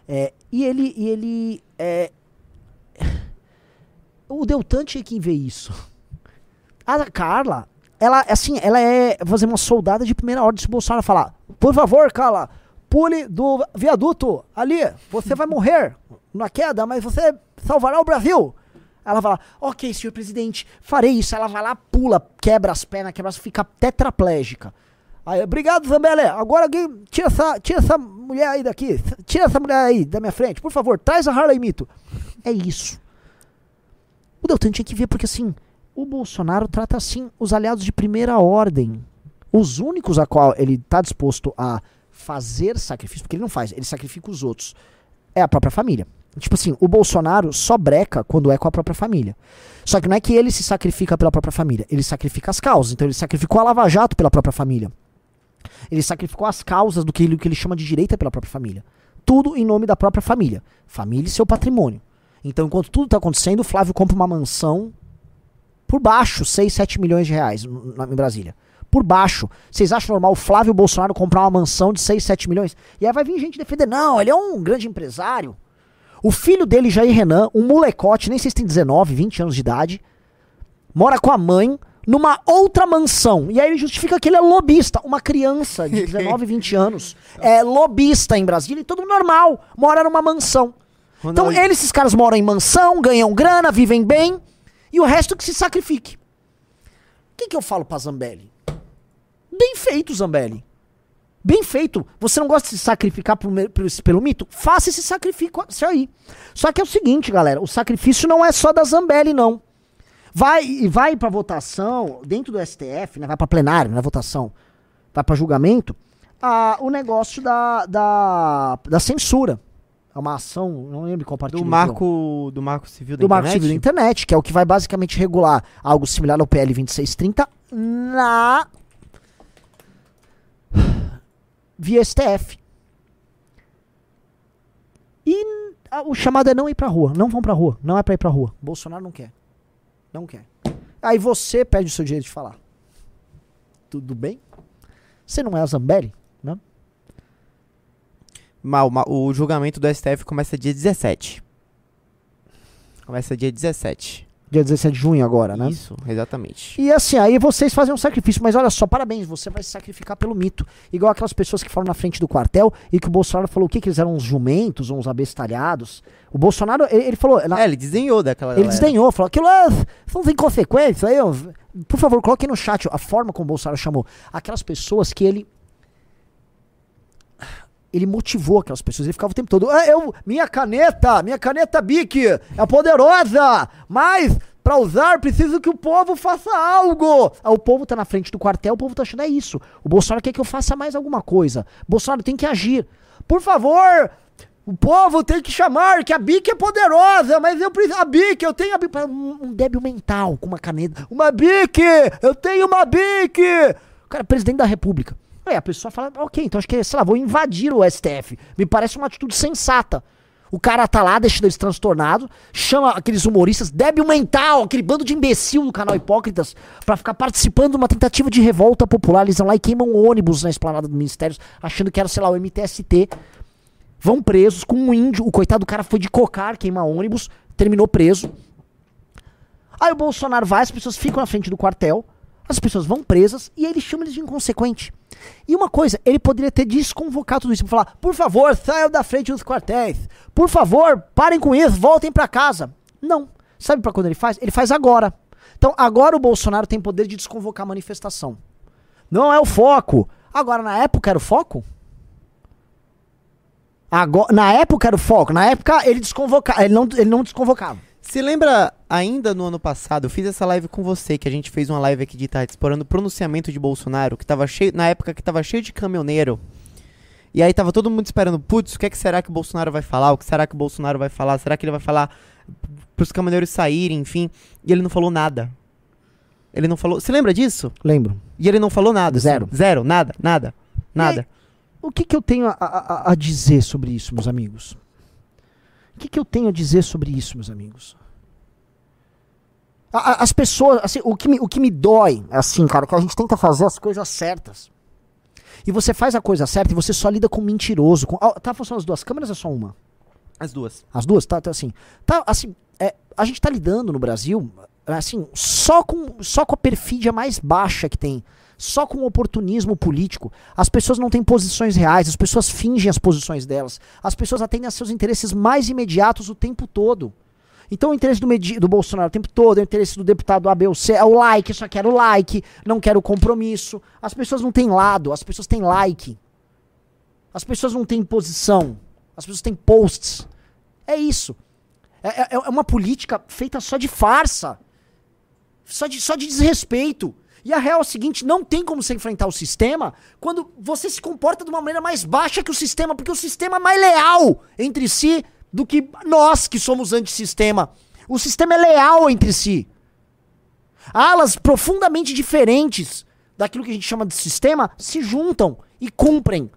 É, e ele, e ele, é, o Deltan tinha que ver isso. A Carla, ela, assim, ela é, dizer, uma soldada de primeira ordem. Se Bolsonaro falar, por favor, Carla, pule do viaduto ali, você vai morrer na queda, mas você salvará o Brasil. Ela lá, ok, senhor presidente, farei isso. Ela vai lá, pula, quebra as pernas, quebra, fica tetraplégica. Aí, obrigado, Zambelli. Agora alguém tira essa, tira essa mulher aí daqui. Tira essa mulher aí da minha frente. Por favor, traz a Harley Mito. É isso. O Deltan tinha que ver, porque assim, o Bolsonaro trata assim os aliados de primeira ordem. Os únicos a qual ele está disposto a fazer sacrifício, porque ele não faz, ele sacrifica os outros, é a própria família. Tipo assim, o Bolsonaro só breca quando é com a própria família. Só que não é que ele se sacrifica pela própria família, ele sacrifica as causas. Então ele sacrificou a Lava Jato pela própria família. Ele sacrificou as causas do que ele, que ele chama de direita pela própria família. Tudo em nome da própria família. Família e seu patrimônio. Então, enquanto tudo está acontecendo, o Flávio compra uma mansão por baixo, 6, 7 milhões de reais em Brasília. Por baixo. Vocês acham normal o Flávio Bolsonaro comprar uma mansão de 6, 7 milhões? E aí vai vir gente defender. Não, ele é um grande empresário. O filho dele, Jair Renan, um molecote, nem sei se tem 19, 20 anos de idade, mora com a mãe, numa outra mansão. E aí ele justifica que ele é lobista. Uma criança de (laughs) 19, 20 anos é lobista em Brasília e todo normal, mora numa mansão. Então eles, esses caras moram em mansão, ganham grana, vivem bem, e o resto que se sacrifique. O que, que eu falo pra Zambelli? Bem feito, Zambelli. Bem feito. Você não gosta de se sacrificar por, por, pelo mito? Faça esse sacrifício aí. Só que é o seguinte, galera, o sacrifício não é só da Zambelli, não. Vai vai para votação dentro do STF, né, vai para plenário, na é votação, vai para julgamento, a, o negócio da, da, da censura. É uma ação, não lembro qual partido. Do marco, do marco civil da do internet? marco civil da internet, que é o que vai basicamente regular algo similar ao PL 2630 na via STF. E o chamado é não ir pra rua. Não vão pra rua. Não é pra ir pra rua. Bolsonaro não quer. Não quer. Aí você pede o seu direito de falar. Tudo bem? Você não é a Zambelli? Mal, mal, o julgamento do STF começa dia 17. Começa dia 17. Dia 17 de junho agora, né? Isso, exatamente. E assim, aí vocês fazem um sacrifício, mas olha só, parabéns, você vai se sacrificar pelo mito. Igual aquelas pessoas que foram na frente do quartel e que o Bolsonaro falou o que, que eles eram uns jumentos, uns abestalhados. O Bolsonaro, ele, ele falou. É, ele desenhou daquela. Ele galera. desenhou, falou aquilo é, são inconsequências. Aí, por favor, coloque no chat a forma como o Bolsonaro chamou. Aquelas pessoas que ele ele motivou aquelas pessoas. Ele ficava o tempo todo. Ah, eu, minha caneta, minha caneta Bic é poderosa, mas para usar preciso que o povo faça algo. Ah, o povo tá na frente do quartel, o povo tá achando é isso. O Bolsonaro quer que eu faça mais alguma coisa. Bolsonaro tem que agir. Por favor, o povo tem que chamar que a Bic é poderosa, mas eu preciso. A Bic, eu tenho a Bic. Um, um débil mental com uma caneta. Uma Bic! Eu tenho uma Bic! Cara, presidente da República. Aí a pessoa fala, ok, então acho que, sei lá, vou invadir o STF. Me parece uma atitude sensata. O cara tá lá, deixando eles transtornados, chama aqueles humoristas, débil mental, aquele bando de imbecil do canal Hipócritas, para ficar participando de uma tentativa de revolta popular. Eles vão lá e queimam ônibus na esplanada do Ministério, achando que era, sei lá, o MTST. Vão presos com um índio. O coitado do cara foi de cocar, queimar ônibus, terminou preso. Aí o Bolsonaro vai, as pessoas ficam na frente do quartel, as pessoas vão presas e ele chama eles de inconsequente. E uma coisa, ele poderia ter desconvocado tudo isso para falar: por favor, saiam da frente dos quartéis. Por favor, parem com isso, voltem para casa. Não. Sabe para quando ele faz? Ele faz agora. Então, agora o Bolsonaro tem poder de desconvocar a manifestação. Não é o foco. Agora, na época era o foco? Agora, na época era o foco. Na época ele desconvocava. Ele não, ele não desconvocava. Se lembra ainda no ano passado, eu fiz essa live com você, que a gente fez uma live aqui de tarde explorando o pronunciamento de Bolsonaro, que tava cheio, na época que tava cheio de caminhoneiro. E aí tava todo mundo esperando, putz, o que, é que será que o Bolsonaro vai falar? O que será que o Bolsonaro vai falar? Será que ele vai falar pros caminhoneiros saírem, enfim? E ele não falou nada. Ele não falou. Você lembra disso? Lembro. E ele não falou nada. Zero. Assim, zero, nada, nada, nada. Aí, o que, que eu tenho a, a, a dizer sobre isso, meus amigos? O que, que eu tenho a dizer sobre isso, meus amigos? As pessoas, assim, o que, me, o que me dói, assim, cara, que a gente tenta fazer as coisas certas. E você faz a coisa certa e você só lida com mentiroso. Com, tá funcionando as duas câmeras ou é só uma? As duas. As duas? Tá, tá assim. Tá, assim, é, a gente tá lidando no Brasil, assim, só com, só com a perfídia mais baixa que tem só com oportunismo político. As pessoas não têm posições reais, as pessoas fingem as posições delas. As pessoas atendem a seus interesses mais imediatos o tempo todo. Então o interesse do, Medi- do Bolsonaro o tempo todo, é o interesse do deputado A, ou C, é o like, só quero like, não quero compromisso. As pessoas não têm lado, as pessoas têm like. As pessoas não têm posição, as pessoas têm posts. É isso. É, é- é uma política feita só de farsa. Só de, só de desrespeito. E a real é o seguinte: não tem como você enfrentar o sistema quando você se comporta de uma maneira mais baixa que o sistema, porque o sistema é mais leal entre si do que nós que somos antissistema. O sistema é leal entre si. Alas profundamente diferentes daquilo que a gente chama de sistema se juntam e cumprem.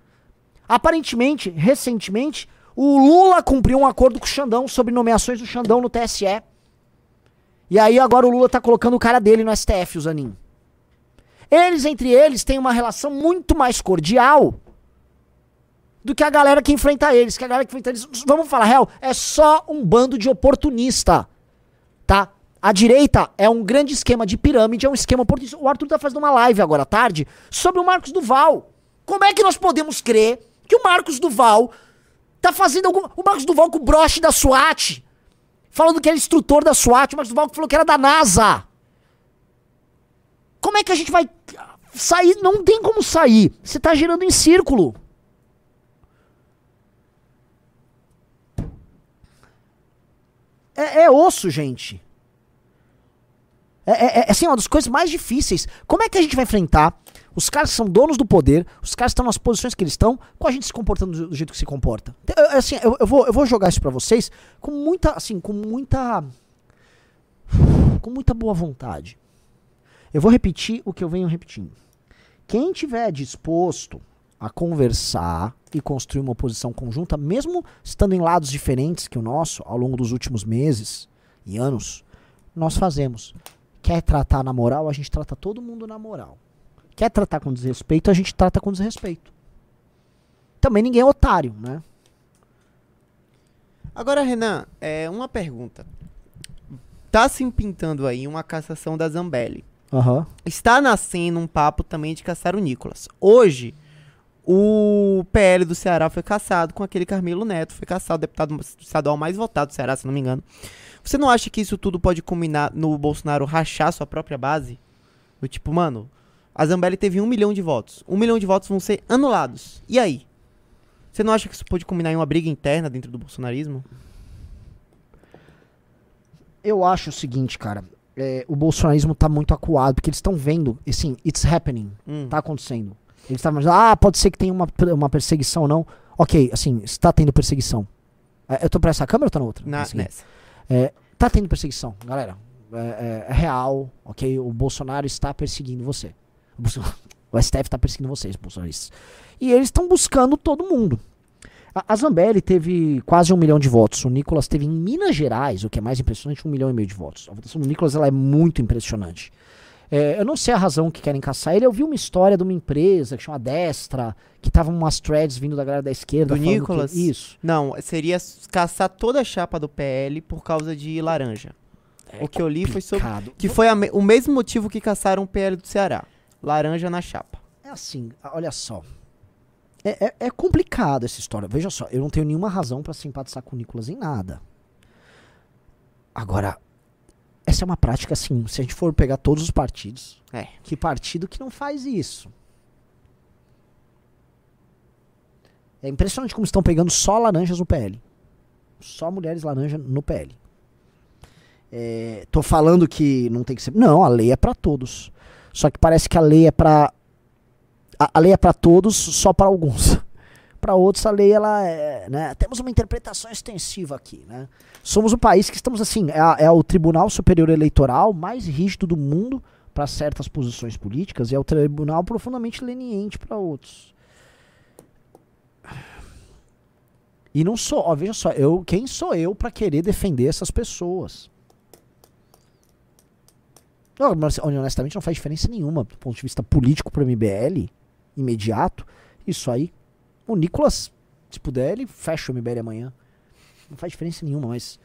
Aparentemente, recentemente, o Lula cumpriu um acordo com o Xandão sobre nomeações do Xandão no TSE. E aí agora o Lula tá colocando o cara dele no STF, o Zanin. Eles, entre eles, têm uma relação muito mais cordial do que a galera que enfrenta eles. Que a galera que enfrenta eles, vamos falar real, é só um bando de oportunista. Tá? A direita é um grande esquema de pirâmide, é um esquema oportunista. O Arthur tá fazendo uma live agora à tarde sobre o Marcos Duval. Como é que nós podemos crer que o Marcos Duval tá fazendo algum. O Marcos Duval com o broche da SWAT. Falando que era instrutor da SWAT, o Marcos Duval falou que era da NASA. Como é que a gente vai sair? Não tem como sair. Você tá girando em círculo. É, é osso, gente. É, é, é, assim, uma das coisas mais difíceis. Como é que a gente vai enfrentar os caras que são donos do poder, os caras que estão nas posições que eles estão, com a gente se comportando do, jeito que se comporta? Então, eu- assim, eu, eu vou, eu vou jogar isso pra vocês com muita, assim, com muita. Com muita boa vontade. Eu vou repetir o que eu venho repetindo. Quem tiver disposto a conversar e construir uma posição conjunta, mesmo estando em lados diferentes que o nosso ao longo dos últimos meses e anos, nós fazemos. Quer tratar na moral, a gente trata todo mundo na moral. Quer tratar com desrespeito, a gente trata com desrespeito. Também ninguém é otário, né? Agora, Renan, é uma pergunta. Tá se pintando aí uma cassação da Zambelli. Aham. Está nascendo um papo também de caçar o Nicolas. Hoje, o PL do Ceará foi caçado com aquele Carmelo Neto. Foi caçado, o deputado estadual mais votado do Ceará, se não me engano. Você não acha que isso tudo pode culminar no Bolsonaro rachar sua própria base? Do tipo, mano, a Zambelli teve um milhão de votos. Um milhão de votos vão ser anulados. E aí? Você não acha que isso pode culminar em uma briga interna dentro do bolsonarismo? Eu acho o seguinte, cara. É, o bolsonarismo tá muito acuado, porque eles estão vendo, assim, it's happening. Hum. Tá acontecendo. Eles estavam dizendo, ah, pode ser que tenha uma, uma perseguição ou não. Ok, assim, está tendo perseguição. É, eu tô pra essa câmera ou tá na outra? Na, aqui. nessa. É, tá tendo perseguição, galera. É, é- é real, ok? O Bolsonaro está perseguindo você. O, (laughs) o STF está perseguindo vocês, bolsonaristas. E eles estão buscando todo mundo. A, a Zambelli teve quase um milhão de votos. O Nicolas teve em Minas Gerais, o que é mais impressionante, um milhão e meio de votos. A votação do Nicolas ela é muito impressionante. É, eu não sei a razão que querem caçar ele. Eu vi uma história de uma empresa que chama Destra, que tava umas threads vindo da galera da esquerda. Do falando que- Nicolas? isso. Não, seria caçar toda a chapa do PL por causa de laranja. o que eu li foi sobre. Que foi a o mesmo motivo que caçaram o PL do Ceará. Laranja na chapa. É assim, olha só. É, é, é complicado essa história. Veja só, eu não tenho nenhuma razão pra simpatizar com o Nicolas em nada. Agora, essa é uma prática assim, se a gente for pegar todos os partidos, É. que partido que não faz isso? É impressionante como estão pegando só laranjas no PL. Só mulheres laranja no PL. É, tô falando que não tem que ser. Não, a lei é pra todos. Só que parece que a lei é pra. A, lei é pra todos, só pra alguns. (laughs) Pra outros a lei ela é, né? Temos uma interpretação extensiva aqui, né? Somos o país que estamos assim, é, é o Tribunal Superior Eleitoral mais rígido do mundo para certas posições políticas e é o tribunal profundamente leniente para outros. E não sou, ó, veja só, eu, quem sou eu para querer defender essas pessoas? Não, honestamente não faz diferença nenhuma do ponto de vista político para o MBL, imediato. Isso aí, o Nicolas, se puder, ele fecha o MBL amanhã. Não faz diferença nenhuma, mas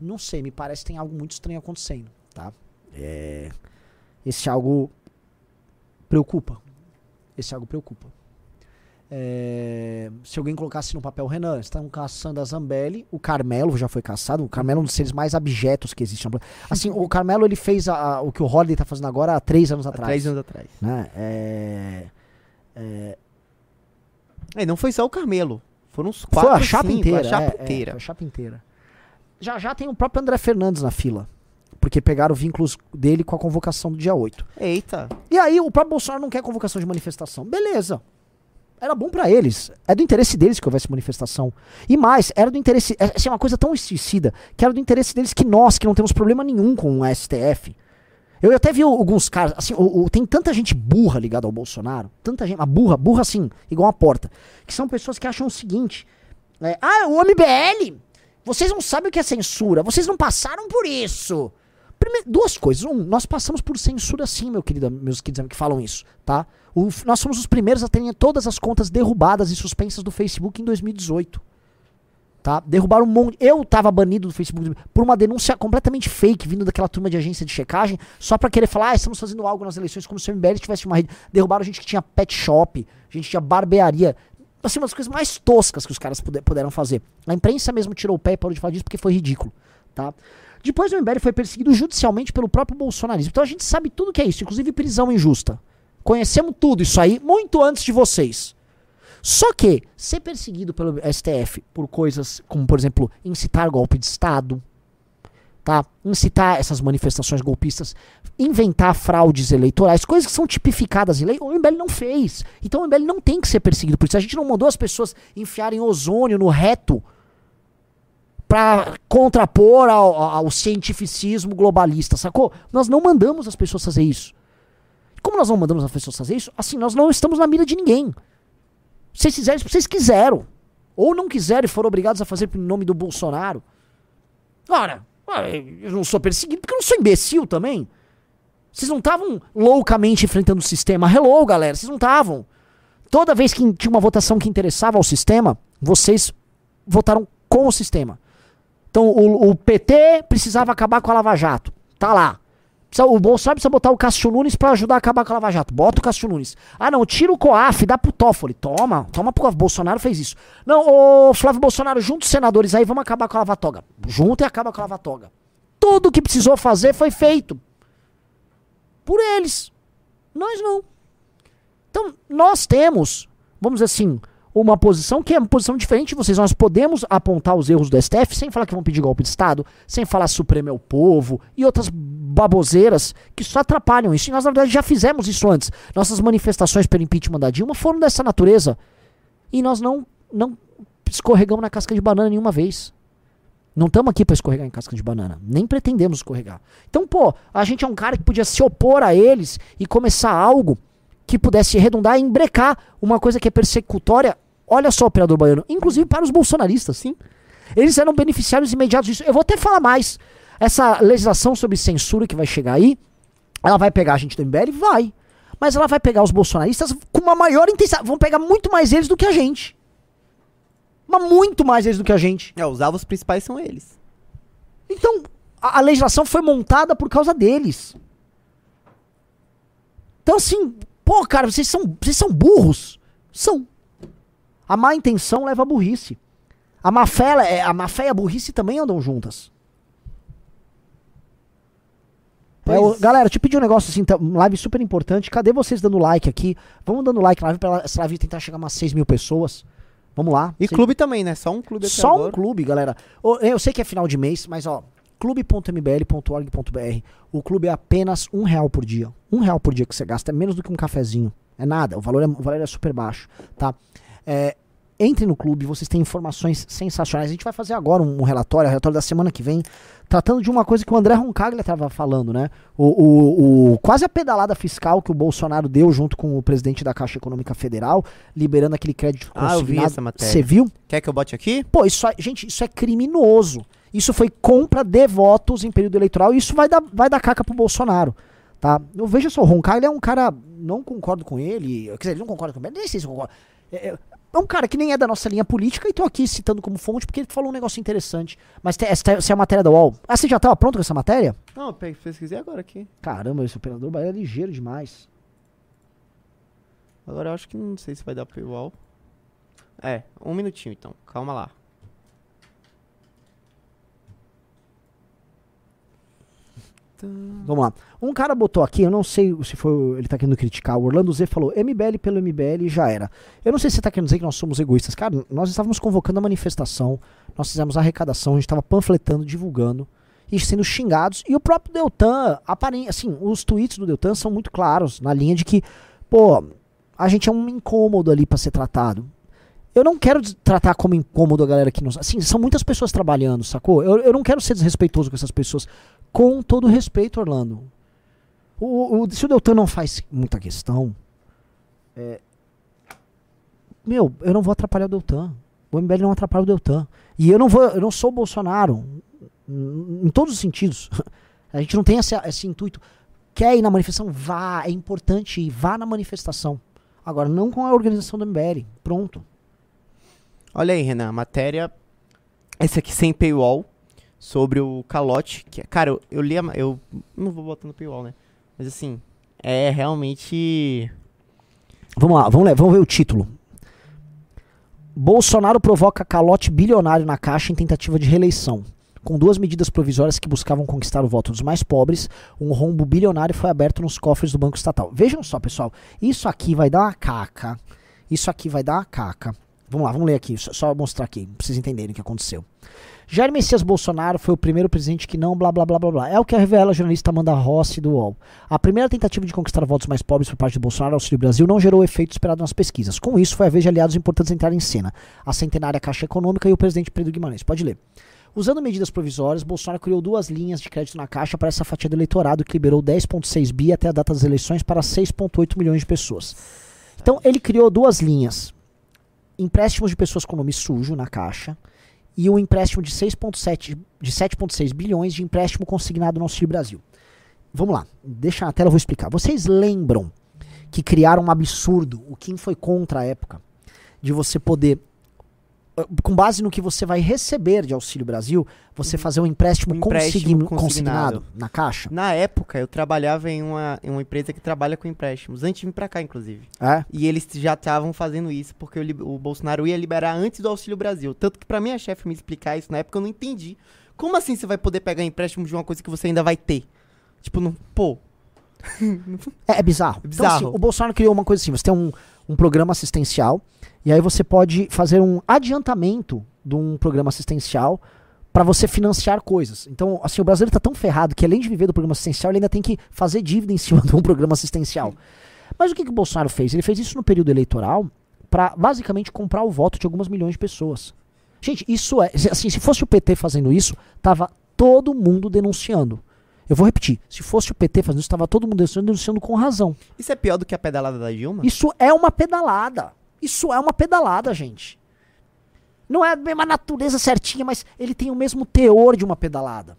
não sei, me parece que tem algo muito estranho acontecendo, tá? É, esse algo preocupa. Esse algo preocupa. É, se alguém colocasse no papel, Renan, estão caçando a Zambelli, o Carmelo já foi caçado, o Carmelo é um dos seres mais abjetos que existe. (laughs) Assim, o Carmelo ele fez a- a- o que o Holiday tá fazendo agora há três anos Há atrás. três anos atrás. Né? É, é, É, não foi só o Carmelo. Foram uns foi quatro, a chapa cinco, inteira. A chapa é, é, inteira. foi a chapa inteira. Já já tem o próprio André Fernandes na fila. Porque pegaram vínculos dele com a convocação do dia 8. Eita. E aí o próprio Bolsonaro não quer convocação de manifestação. Beleza. Era bom pra eles. É do interesse deles que houvesse manifestação. E mais, era do interesse. é- Assim, é uma coisa tão esticida que era do interesse deles que nós, que não temos problema nenhum com o STF. Eu até vi alguns caras, assim, o- o- tem tanta gente burra ligada ao Bolsonaro, tanta gente, uma burra, burra assim, igual uma porta, que são pessoas que acham o seguinte: é, ah, o MBL, vocês não sabem o que é censura, vocês não passaram por isso. Prime- duas coisas. Um, nós passamos por censura sim, meu querido, meus queridos amigos que falam isso, tá? O- nós somos os primeiros a terem todas as contas derrubadas e suspensas do Facebook em 2018. Tá? Derrubaram um monte. Eu tava banido do Facebook por uma denúncia completamente fake, vindo daquela turma de agência de checagem, só pra querer falar, ah, estamos fazendo algo nas eleições, como se o MBL tivesse uma rede. Derrubaram gente que tinha pet shop, gente que tinha barbearia. Assim, uma das coisas mais toscas que os caras puder- puderam fazer. A imprensa mesmo tirou o pé e parou de falar disso porque foi ridículo. Tá? Depois o MBL foi perseguido judicialmente pelo próprio bolsonarismo. Então a gente sabe tudo que é isso, inclusive prisão injusta. Conhecemos tudo isso aí muito antes de vocês. Só que ser perseguido pelo STF por coisas como, por exemplo, incitar golpe de Estado, tá? Incitar essas manifestações golpistas, inventar fraudes eleitorais, coisas que são tipificadas em lei, o MBL não fez. Então o MBL não tem que ser perseguido por isso. A gente não mandou as pessoas enfiarem ozônio no reto para contrapor ao, ao cientificismo globalista, sacou? Nós não mandamos as pessoas fazer isso. Como nós não mandamos as pessoas fazer isso, assim, nós não estamos na mira de ninguém. Vocês fizeram isso porque vocês quiseram. Ou não quiseram e foram obrigados a fazer em nome do Bolsonaro. Ora, eu não sou perseguido porque eu não sou imbecil também. Vocês não estavam loucamente enfrentando o sistema. Hello, galera, vocês não estavam. Toda vez que tinha uma votação que interessava ao sistema, vocês votaram com o sistema. Então o, o PT precisava acabar com a Lava Jato. Tá lá. O Bolsonaro precisa botar o Cássio Nunes pra ajudar a acabar com a Lava Jato. Bota o Cássio Nunes. Ah, não, tira o COAF, dá pro Toffoli. Toma, toma pro. Bolsonaro fez isso. Não, ô Flávio Bolsonaro, junta os senadores aí, vamos acabar com a Lava Toga. Junta e acaba com a Lava Toga. Tudo que precisou fazer foi feito. Por eles. Nós não. Então, nós temos, vamos dizer assim, uma posição que é uma posição diferente vocês. Nós podemos apontar os erros do STF sem falar que vão pedir golpe de Estado, sem falar Supremo é o povo e outras baboseiras que só atrapalham isso. E nós, na verdade, já fizemos isso antes. Nossas manifestações pelo impeachment da Dilma foram dessa natureza. E nós não, não escorregamos na casca de banana nenhuma vez. Não estamos aqui para escorregar em casca de banana. Nem pretendemos escorregar. Então, pô, a gente é um cara que podia se opor a eles e começar algo que pudesse redundar em brecar uma coisa que é persecutória. Olha só, operador baiano, inclusive para os bolsonaristas, sim. Eles eram beneficiários imediatos disso. Eu vou até falar mais. Essa legislação sobre censura que vai chegar aí, ela vai pegar a gente do MBL? Vai. Mas ela vai pegar os bolsonaristas com uma maior intensidade. Vão pegar muito mais eles do que a gente. Mas muito mais eles do que a gente. É, os alvos principais são eles. Então, a, a legislação foi montada por causa deles. Então, assim, pô, cara, vocês são, vocês são burros. São. A má intenção leva à burrice. A má fé, é- a má fé e a burrice também andam juntas. É, galera, eu pedir um negócio assim, tá, uma live super importante. Cadê vocês dando like aqui? Vamos dando like live pra essa live tentar chegar a umas 6 mil pessoas. Vamos lá. E Cês- clube também, né? Só um clube só um clube, galera. Ô, Eu sei que é final de mês, mas ó, clube.mbl.org.br. O clube é apenas um real por dia. Um real por dia que você gasta. É menos do que um cafezinho. É nada. O valor é, o valor é super baixo, tá? É, entre no clube, vocês têm informações sensacionais. A gente vai fazer agora um, relatório, um relatório da semana que vem, tratando de uma coisa que o André Roncaglia estava falando, né? O, o- o- quase a pedalada fiscal que o Bolsonaro deu junto com o presidente da Caixa Econômica Federal, liberando aquele crédito Ah, eu vi consignado. essa matéria. Você viu? Quer que eu bote aqui? Pô, isso, gente, isso é criminoso. Isso foi compra de votos em período eleitoral e isso vai dar, vai dar caca pro Bolsonaro. Tá? Eu vejo só, o Roncalho é um cara. Não concordo com ele. Quer dizer, ele não concorda com ele, nem sei se eu concordo. É, é- um cara que nem é da nossa linha política e tô aqui citando como fonte porque ele falou um negócio interessante. Mas tem- essa, essa é a matéria da UOL. Ah, você já tava pronto com essa matéria? Não, eu pe- pesquisei agora aqui. Caramba, esse operador Bahia é ligeiro demais. Agora eu acho que não sei se vai dar paywall. É, um minutinho então. Calma lá. Vamos lá. Um cara botou aqui, eu não sei se foi ele tá querendo criticar, o Orlando Z falou MBL pelo MBL já era. Eu não sei se você tá querendo dizer que nós somos egoístas. Cara, nós estávamos convocando a manifestação, nós fizemos arrecadação, a gente estava panfletando, divulgando e sendo xingados. E o próprio Deltan, aparente, assim, os tweets do Deltan são muito claros, na linha de que, pô, a gente é um incômodo ali para ser tratado. Eu não quero tratar como incômodo a galera que nos. Assim, são muitas pessoas trabalhando, sacou? Eu, eu não quero ser desrespeitoso com essas pessoas. Com todo respeito, Orlando. O, o, se o Deltan não faz muita questão. É, meu, eu não vou atrapalhar o Deltan. O MBL não atrapalha o Deltan. E eu não vou, eu não sou Bolsonaro. Em todos os sentidos. (laughs) A gente não tem esse, esse intuito. Quer ir na manifestação? Vá. É importante ir. Vá na manifestação. Agora, não com a organização do MBL. Pronto. Olha aí, Renan, matéria. Esse aqui sem paywall. Sobre o calote. Que, cara, eu, eu li a, Eu não vou botar no paywall, né? Mas assim. É realmente. Vamos lá, vamos, ler, vamos ver o título. Bolsonaro provoca calote bilionário na Caixa em tentativa de reeleição. Com duas medidas provisórias que buscavam conquistar o voto dos mais pobres, um rombo bilionário foi aberto nos cofres do Banco Estatal. Vejam só, pessoal, isso aqui vai dar uma caca. Isso aqui vai dar uma caca. Vamos lá, vamos ler aqui, só mostrar aqui, pra vocês entenderem o que aconteceu. Jair Messias Bolsonaro foi o primeiro presidente que não blá blá blá blá blá. É o que revela a jornalista Amanda Rossi do UOL. A primeira tentativa de conquistar votos mais pobres por parte de Bolsonaro ao Auxílio Brasil não gerou o efeito esperado nas pesquisas. Com isso, foi a vez de aliados importantes entrar em cena. A centenária Caixa Econômica e o presidente Pedro Guimarães. Pode ler. Usando medidas provisórias, Bolsonaro criou duas linhas de crédito na Caixa para essa fatia do eleitorado que liberou 10,6 bi até a data das eleições para 6,8 milhões de pessoas. Então, ele criou duas linhas. Empréstimos de pessoas com nome sujo na Caixa e um empréstimo de 6,7 de 7,6 bilhões de empréstimo consignado no Auxílio Brasil. Vamos lá, deixa na tela, eu vou explicar. Vocês lembram que criaram um absurdo, o Kim foi contra a época, de você poder, com base no que você vai receber de Auxílio Brasil, você fazer um empréstimo, Um empréstimo consign- consignado. consignado na Caixa? Na época, eu trabalhava em uma, em uma empresa que trabalha com empréstimos. Antes de vir pra cá, inclusive. É? E eles já estavam fazendo isso porque o, o Bolsonaro ia liberar antes do Auxílio Brasil. Tanto que pra minha chefe me explicar isso na época eu não entendi. Como assim você vai poder pegar empréstimo de uma coisa que você ainda vai ter? Tipo, não, pô, (laughs) É, é bizarro. Então, Bizarro. assim, o Bolsonaro criou uma coisa assim: você tem um, um programa assistencial, e aí você pode fazer um adiantamento de um programa assistencial para você financiar coisas. Então, assim, o brasileiro tá tão ferrado que além de viver do programa assistencial, ele ainda tem que fazer dívida em cima (laughs) de um programa assistencial. Mas o que, que o Bolsonaro fez? Ele fez isso no período eleitoral para basicamente comprar o voto de algumas milhões de pessoas. Gente, isso é. Assim, se fosse o PT fazendo isso, tava todo mundo denunciando. Eu vou repetir. Se fosse o PT fazendo isso, tava todo mundo denunciando, denunciando com razão. isso é pior do que a pedalada da Dilma? Isso é uma pedalada. Isso é uma pedalada, gente. Não é a mesma natureza certinha, mas ele tem o mesmo teor de uma pedalada.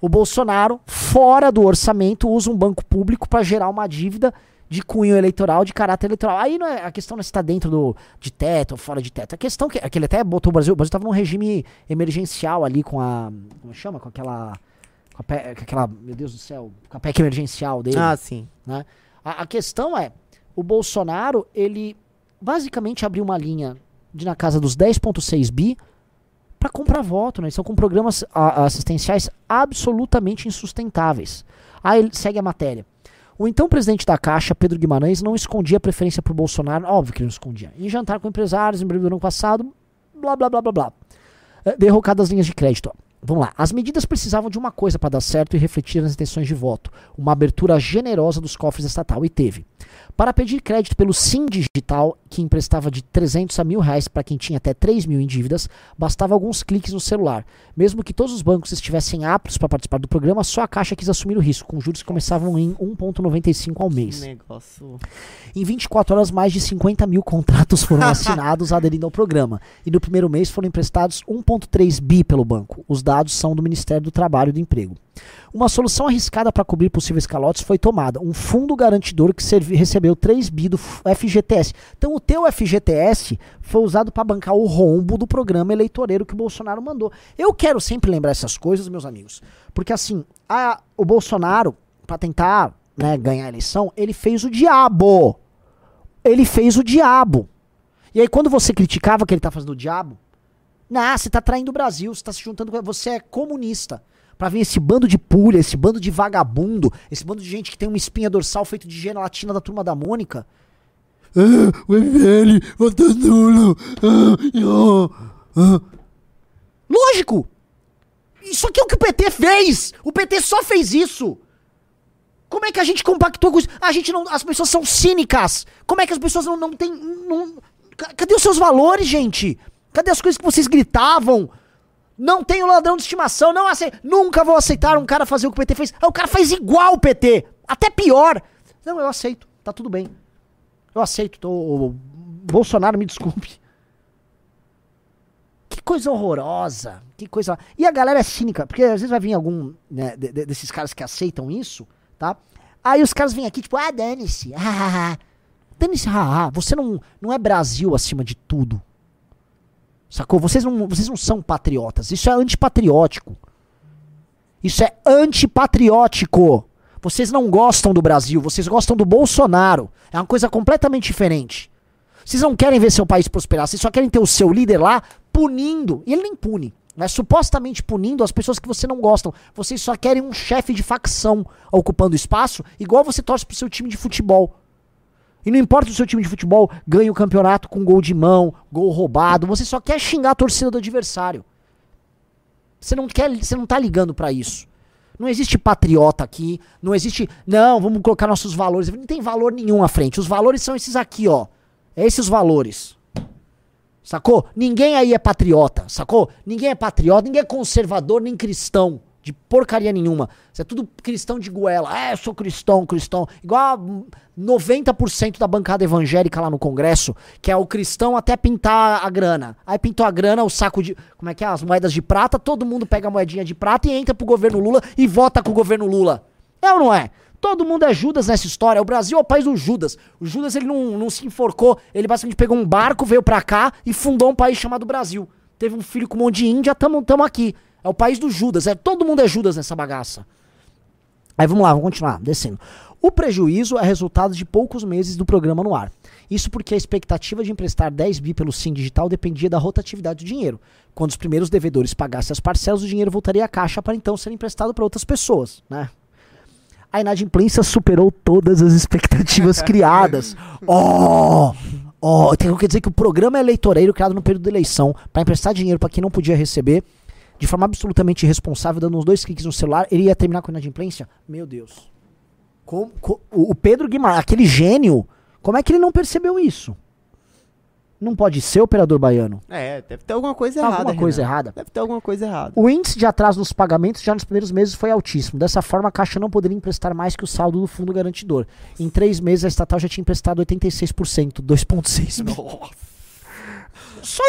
O Bolsonaro, fora do orçamento, usa um banco público para gerar uma dívida de cunho eleitoral, de caráter eleitoral. Aí não é, a questão não é se está dentro do, de teto ou fora de teto. A questão que, é que ele até botou o Brasil. O Brasil estava num regime emergencial ali com a. Como chama? Com aquela. Com, com aquela. Meu Deus do céu. Com a PEC emergencial dele. Ah, sim. né? A, a questão é, o Bolsonaro, ele basicamente abriu uma linha de na casa dos 10.6 bi para comprar voto, né? Eles São com programas a- assistenciais absolutamente insustentáveis. Aí ele segue a matéria. O então presidente da Caixa, Pedro Guimarães, não escondia preferência por Bolsonaro, óbvio que não escondia. Em jantar com empresários em breve do ano passado, blá blá blá blá blá. Eh, Derrocado as linhas de crédito. ó. Vamos lá. As medidas precisavam de uma coisa para dar certo e refletir nas intenções de voto: uma abertura generosa dos cofres estatal. E teve. Para pedir crédito pelo Sim Digital, que emprestava de 300 a mil reais para quem tinha até 3 mil em dívidas, bastava alguns cliques no celular. Mesmo que todos os bancos estivessem aptos para participar do programa, só a Caixa quis assumir o risco, com juros que começavam em 1,95 ao mês. Que negócio. Em 24 horas, mais de 50 mil contratos foram (laughs) assinados aderindo ao programa. E no primeiro mês foram emprestados 1,3 bi pelo banco. Os dados são do Ministério do Trabalho e do Emprego. Uma solução arriscada para cobrir possíveis calotes foi tomada. Um fundo garantidor que servi- recebeu 3 bi do FGTS. Então o teu FGTS foi usado para bancar o rombo do programa eleitoreiro que o Bolsonaro mandou. Eu quero sempre lembrar essas coisas, meus amigos. Porque assim, a- o Bolsonaro, para tentar né, ganhar a eleição, ele fez o diabo ele fez o diabo. E aí quando você criticava que ele tá fazendo o diabo, nah, você tá traindo o Brasil, você tá se juntando com. Você é comunista. Pra vir esse bando de pulha, esse bando de vagabundo, esse bando de gente que tem uma espinha dorsal feito de gelatina da turma da Mônica. Ah, o MBL votou nulo. Ah, ah, ah. Lógico! Isso aqui é o que o PT fez! O PT só fez isso! Como é que a gente compactou com isso? A gente não. As pessoas são cínicas! Como é que as pessoas não, não têm. Não, cadê os seus valores, gente? Cadê as coisas que vocês gritavam? Não tenho ladrão de estimação, não aceito. Nunca vou aceitar um cara fazer o que o PT fez. Ah, o cara faz igual o PT. Até pior. Não, eu aceito. Tá tudo bem. Eu aceito. Tô... Bolsonaro, me desculpe. Que coisa horrorosa. Que coisa. E a galera é cínica, porque às vezes vai vir algum né, de, de, desses caras que aceitam isso, tá? Aí os caras vêm aqui, tipo, ah, dane-se. Ah, dane-se, ah, você não, não é Brasil acima de tudo. Sacou? Vocês não, vocês não são patriotas. Isso é antipatriótico. Isso é antipatriótico. Vocês não gostam do Brasil, vocês gostam do Bolsonaro. É uma coisa completamente diferente. Vocês não querem ver seu país prosperar, vocês só querem ter o seu líder lá punindo. E ele nem pune. Né, supostamente punindo as pessoas que você não gostam. Vocês só querem um chefe de facção ocupando espaço, igual você torce pro seu time de futebol. E não importa se o seu time de futebol ganha o campeonato com gol de mão, gol roubado, você só quer xingar a torcida do adversário. Você não quer, você não tá ligando para isso. Não existe patriota aqui, não existe, não, vamos colocar nossos valores. Não tem valor nenhum à frente. Os valores são esses aqui, ó. É esses valores. Sacou? Ninguém aí é patriota, sacou? Ninguém é patriota, ninguém é conservador nem cristão de porcaria nenhuma. Você é tudo cristão de goela. É, eu sou cristão, cristão. Igual 90% da bancada evangélica lá no Congresso, que é o cristão até pintar a grana. Aí pintou a grana, o saco de. Como é que é? As moedas de prata, todo mundo pega a moedinha de prata e entra pro governo Lula e vota com o governo Lula. É ou não é? Todo mundo é Judas nessa história. O Brasil é o país do Judas. O Judas ele não, não se enforcou. Ele basicamente pegou um barco, veio pra cá e fundou um país chamado Brasil. Teve um filho com um monte de índia, tamo, tamo aqui. É o país do Judas. É, todo mundo é Judas nessa bagaça. Aí vamos lá, vamos continuar, descendo. O prejuízo é resultado de poucos meses do programa no ar. Isso porque a expectativa de emprestar 10 bi pelo Sim Digital dependia da rotatividade do dinheiro. Quando os primeiros devedores pagassem as parcelas, o dinheiro voltaria à caixa para então ser emprestado para outras pessoas, né? A inadimplência superou todas as expectativas (laughs) criadas. Oh! Oh, tem que dizer que o programa eleitoreiro criado no período da eleição para emprestar dinheiro para quem não podia receber de forma absolutamente irresponsável, dando uns dois cliques no celular, ele ia terminar com inadimplência? Meu Deus. Como, o Pedro Guimarães, aquele gênio, como é que ele não percebeu isso? Não pode ser operador baiano. É, deve ter alguma coisa errada. Alguma coisa errada. Deve ter alguma coisa errada. O índice de atraso nos pagamentos já nos primeiros meses foi altíssimo. Dessa forma, a Caixa não poderia emprestar mais que o saldo do fundo garantidor. Em três meses, a estatal já tinha emprestado 86%, 2,6 Nossa. Só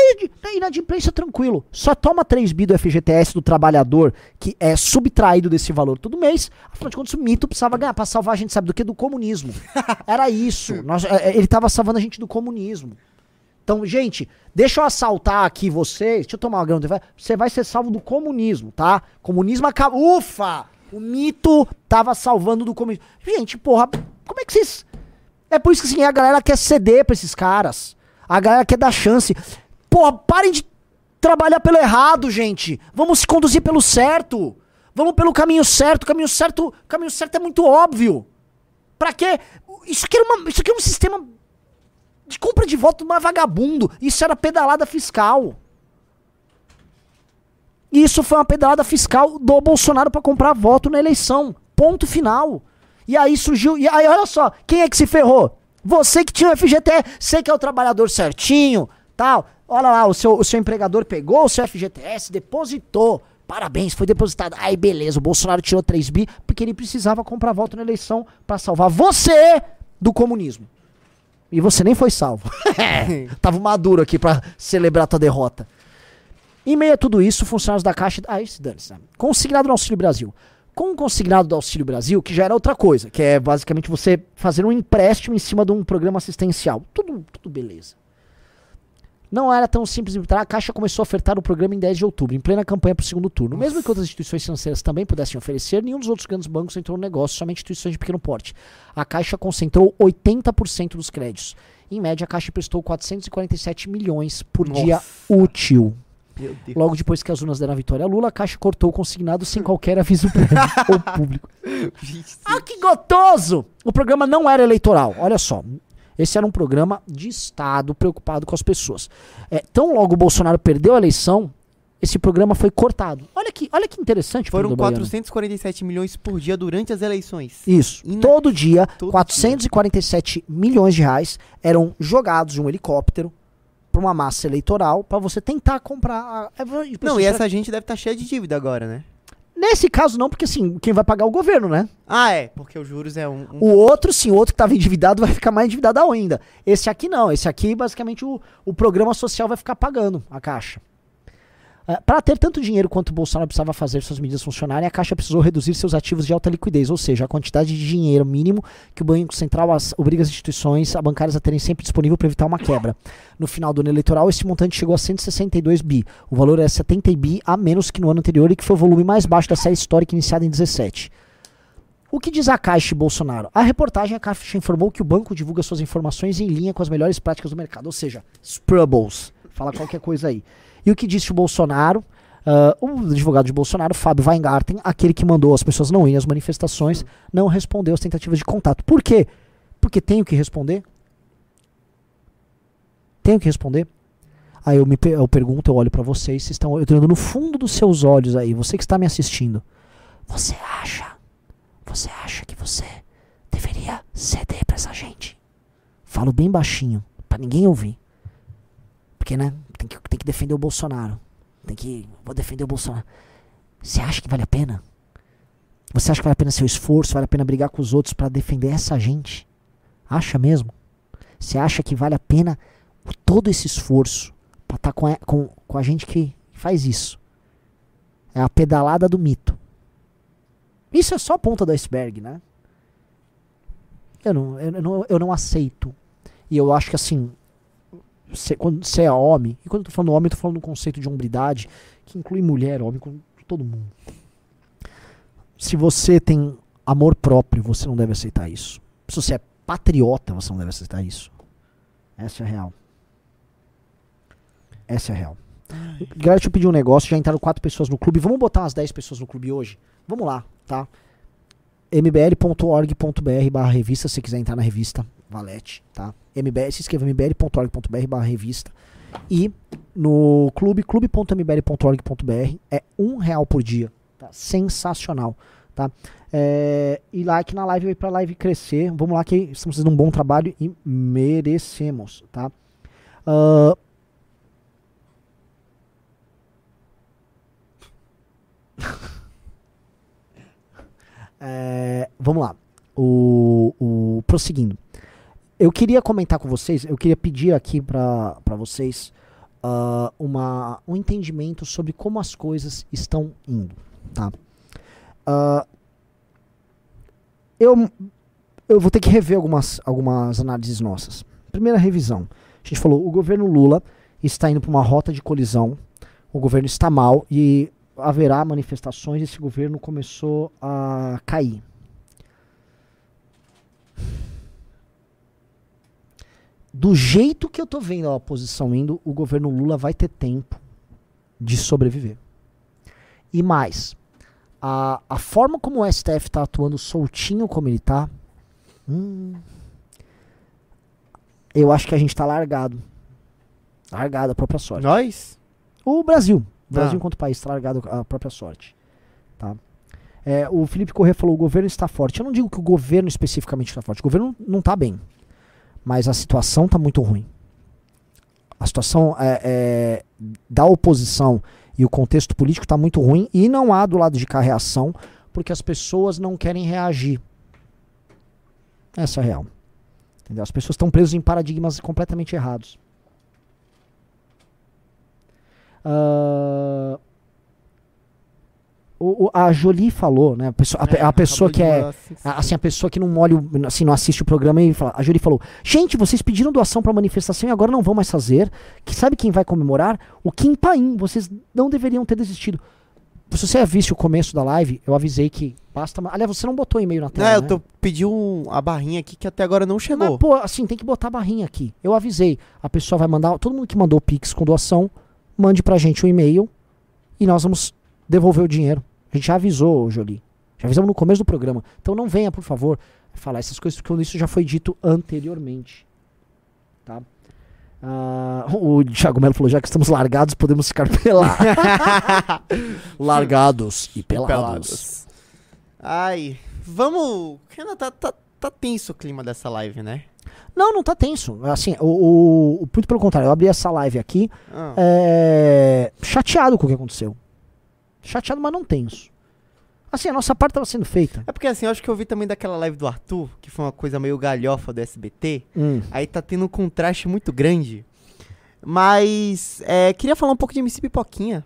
inadimplência tranquilo. Só toma 3 bi do FGTS do trabalhador que é subtraído desse valor todo mês. Afinal de contas, o mito precisava ganhar. Pra salvar a gente, sabe do que? Do comunismo. Era isso. (laughs) Nós, é, ele tava salvando a gente do comunismo. Então, gente, deixa eu assaltar aqui vocês. Deixa eu tomar uma grão. Você vai ser salvo do comunismo, tá? Comunismo acaba. Ufa! O mito tava salvando do comunismo. Gente, porra, como é que vocês. É por isso que assim, a galera quer ceder pra esses caras. A galera quer dar chance. Porra, parem de trabalhar pelo errado, gente. Vamos se conduzir pelo certo. Vamos pelo caminho certo. Caminho certo, caminho certo é muito óbvio. Pra quê? Isso aqui, uma, isso aqui é um sistema de compra de voto mais vagabundo. Isso era pedalada fiscal. Isso foi uma pedalada fiscal do Bolsonaro para comprar voto na eleição. Ponto final. E aí surgiu. E aí, olha só, quem é que se ferrou? Você que tinha o FGTS, você que é o trabalhador certinho, tal. Olha lá, o seu, o seu empregador pegou o seu FGTS, depositou. Parabéns, foi depositado. Aí beleza, o Bolsonaro tirou 3 bi porque ele precisava comprar voto na eleição para salvar você do comunismo. E você nem foi salvo. (laughs) Tava maduro aqui para celebrar tua derrota. Em meio a tudo isso, funcionários da Caixa. Ah, isso dane-se. Né? Consignado no Auxílio Brasil. Com o consignado do Auxílio Brasil, que já era outra coisa, que é basicamente você fazer um empréstimo em cima de um programa assistencial. Tudo, tudo beleza. Não era tão simples de A Caixa começou a ofertar o programa em 10 de outubro, em plena campanha para o segundo turno. Mesmo que outras instituições financeiras também pudessem oferecer, nenhum dos outros grandes bancos entrou no negócio, somente instituições de pequeno porte. A Caixa concentrou 80% dos créditos. Em média, a Caixa prestou 447 milhões por Nossa. dia útil. Logo depois que as urnas deram a vitória a Lula, a Caixa cortou o consignado sem qualquer aviso ou (laughs) público. Ah, que gostoso! O programa não era eleitoral. Olha só. Esse era um programa de Estado preocupado com as pessoas. É, tão logo o Bolsonaro perdeu a eleição, esse programa foi cortado. Olha que, olha que interessante. Foram Fernando Baiano. 447 milhões por dia durante as eleições. Isso. Ina- Todo dia, Todo 447 milhões de reais eram jogados de um helicóptero para uma massa eleitoral para você tentar comprar. A... Não, e essa gente deve estar cheia de dívida agora, né? Nesse caso, não, porque assim, quem vai pagar é o governo, né? Ah, é, porque os juros é um. um- O outro, sim, o outro que estava endividado vai ficar mais endividado ainda. Esse aqui não. Esse aqui, basicamente, o, o programa social vai ficar pagando a Caixa. Para ter tanto dinheiro quanto o Bolsonaro precisava fazer suas medidas funcionarem, a Caixa precisou reduzir seus ativos de alta liquidez, ou seja, a quantidade de dinheiro mínimo que o Banco Central as- obriga as instituições a bancárias a terem sempre disponível para evitar uma quebra. No final do ano eleitoral, esse montante chegou a 162 bi. O valor é 70 bi a menos que no ano anterior e que foi o volume mais baixo da série histórica iniciada em 17. O que diz a Caixa e Bolsonaro? A reportagem a Caixa informou que o banco divulga suas informações em linha com as melhores práticas do mercado, ou seja, Sprubbles. Fala qualquer coisa aí. E o que disse o Bolsonaro? Ah, o advogado de Bolsonaro, Fábio Weingarten, aquele que mandou as pessoas não irem às manifestações, não respondeu às tentativas de contato. Por quê? Porque tenho que responder? Tenho que responder? Aí eu, me, eu pergunto, eu olho pra vocês, vocês estão olhando no fundo dos seus olhos aí, você que está me assistindo. Você acha você acha que você deveria ceder pra essa gente? Falo bem baixinho, pra ninguém ouvir. Porque, né, tem que, tem que defender o Bolsonaro. Tem que. Vou defender o Bolsonaro. Você acha que vale a pena? Você acha que vale a pena seu esforço? Vale a pena brigar com os outros pra defender essa gente? Acha mesmo? Você acha que vale a pena todo esse esforço pra estar com, a- com, com a gente que faz isso? É a pedalada do mito. Isso é só a ponta do iceberg, né? Eu não, eu, não, eu não aceito. E eu acho que assim, cê- quando você é homem, e quando eu tô falando homem, eu tô falando do conceito de hombridade, que inclui mulher, homem, todo mundo. Se você tem amor próprio, você não deve aceitar isso. Se você é patriota, você não deve aceitar isso. Essa é a real. Essa é a real. Galera, deixa eu pedir um negócio. Já entraram quatro pessoas no clube. Vamos botar umas 10 pessoas no clube hoje? Vamos lá, tá? mbl.org.br barra revista, se você quiser entrar na revista Valete, tá? MBL, se inscreva mbl.org.br barra revista. E no clube, clube.mbl.org.br é um real por dia. Tá? Sensacional, tá? É, e like na live pra live crescer. Vamos lá que estamos fazendo um bom trabalho e merecemos, tá? Ah, (laughs) É, vamos lá. O, o, prosseguindo. Eu queria comentar com vocês, eu queria pedir aqui para vocês ah, uma, um entendimento sobre como as coisas estão indo. Tá? Ah, eu, eu vou ter que rever algumas, algumas análises nossas. Primeira revisão. A gente falou, o governo Lula está indo para uma rota de colisão, o governo está mal e haverá manifestações, esse governo começou a cair. Do jeito que eu tô vendo a oposição indo, o governo Lula vai ter tempo de sobreviver. E mais, a, a forma como o STF tá atuando soltinho como ele tá, hum, eu acho que a gente tá largado. Largado a própria sorte. Nós? O Brasil. O Brasil, Ah. enquanto país, está largado à própria sorte. Tá? É, o Felipe Corrêa falou: o governo está forte. Eu não digo que o governo especificamente está forte. O governo não está bem. Mas a situação está muito ruim. A situação é, é, da oposição e o contexto político está muito ruim. E não há do lado de cá reação, porque as pessoas não querem reagir. Essa é a real. Entendeu? As pessoas estão presas em paradigmas completamente errados. Ah, o- o- a Jolie falou, né? A pessoa, a pe- a pessoa que é. a- Assim, a pessoa que não molha, o- assim, não assiste o programa e fala. A Jolie falou: Gente, vocês pediram doação pra manifestação e agora não vão mais fazer. Que sabe quem vai comemorar? O Kim Paim. Vocês não deveriam ter desistido. se você visse o começo da live, eu avisei que basta. Aliás, você não botou e-mail na tela. É, eu né? tô, pedi um- a barrinha aqui que até agora não Mas, chegou. pô, assim, tem que botar a barrinha aqui. Eu avisei. A pessoa vai mandar. Todo mundo que mandou Pix com doação, mande pra gente um e-mail e nós vamos devolver o dinheiro. A gente já avisou, Jolie. Já avisamos no começo do programa. Então não venha, por favor, falar essas coisas, porque isso já foi dito anteriormente. Tá? Ah, o Thiago Melo falou: já que estamos largados, podemos ficar (laughs) pelados. (laughs) largados e pelados. Pelados. Ai, vamos. Renan, tá, tá, tá tenso o clima dessa live, né? Não, não tá tenso. Assim, o, o, o- muito pelo contrário, eu abri essa live aqui Ah, é, chateado com o que aconteceu. Chateado, mas não tenso. Assim, a nossa parte estava sendo feita. É porque assim, eu acho que eu vi também daquela live do Arthur, que foi uma coisa meio galhofa do SBT. Aí tá tendo um contraste muito grande. Mas, é, queria falar um pouco de MC Pipoquinha.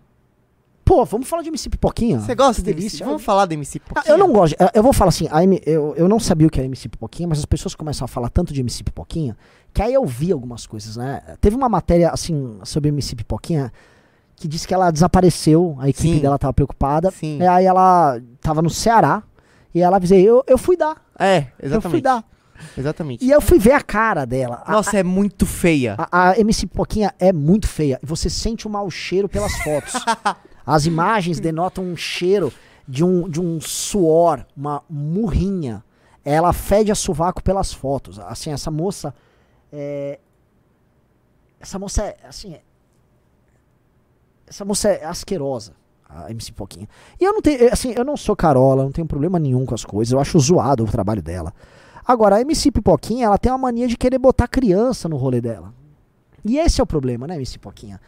Pô, vamos falar de MC Pipoquinha. Você gosta Que de delícia. Vamos falar do MC Ah, Pipoquinha? eu não gosto. de- Eu vou falar assim, M- eu, eu não sabia o que era MC Pipoquinha, mas as pessoas começam a falar tanto de MC Pipoquinha, que aí eu vi algumas coisas, né? Teve uma matéria, assim, sobre MC Pipoquinha, que disse que ela desapareceu, a equipe Sim. dela tava preocupada. Sim. E aí ela tava no Ceará, e ela avisei, eu, eu fui dar, É, eu exatamente. fui dar. Exatamente. E eu fui ver a cara dela. A- Nossa, é muito feia. A, a MC Pipoquinha é muito feia. E você sente um mau cheiro pelas fotos. (laughs) As imagens denotam um cheiro de um, de um suor, uma murrinha. Ela fede a sovaco pelas fotos. Assim, essa moça. é, Essa moça é. Assim, é- essa moça é asquerosa. A MC Pipoquinha. E eu não tenho. Assim, eu não sou Carola, não tenho problema nenhum com as coisas. Eu acho zoado o trabalho dela. Agora, a MC Pipoquinha, ela tem uma mania de querer botar criança no rolê dela. E esse é o problema, né, MC Pipoquinha?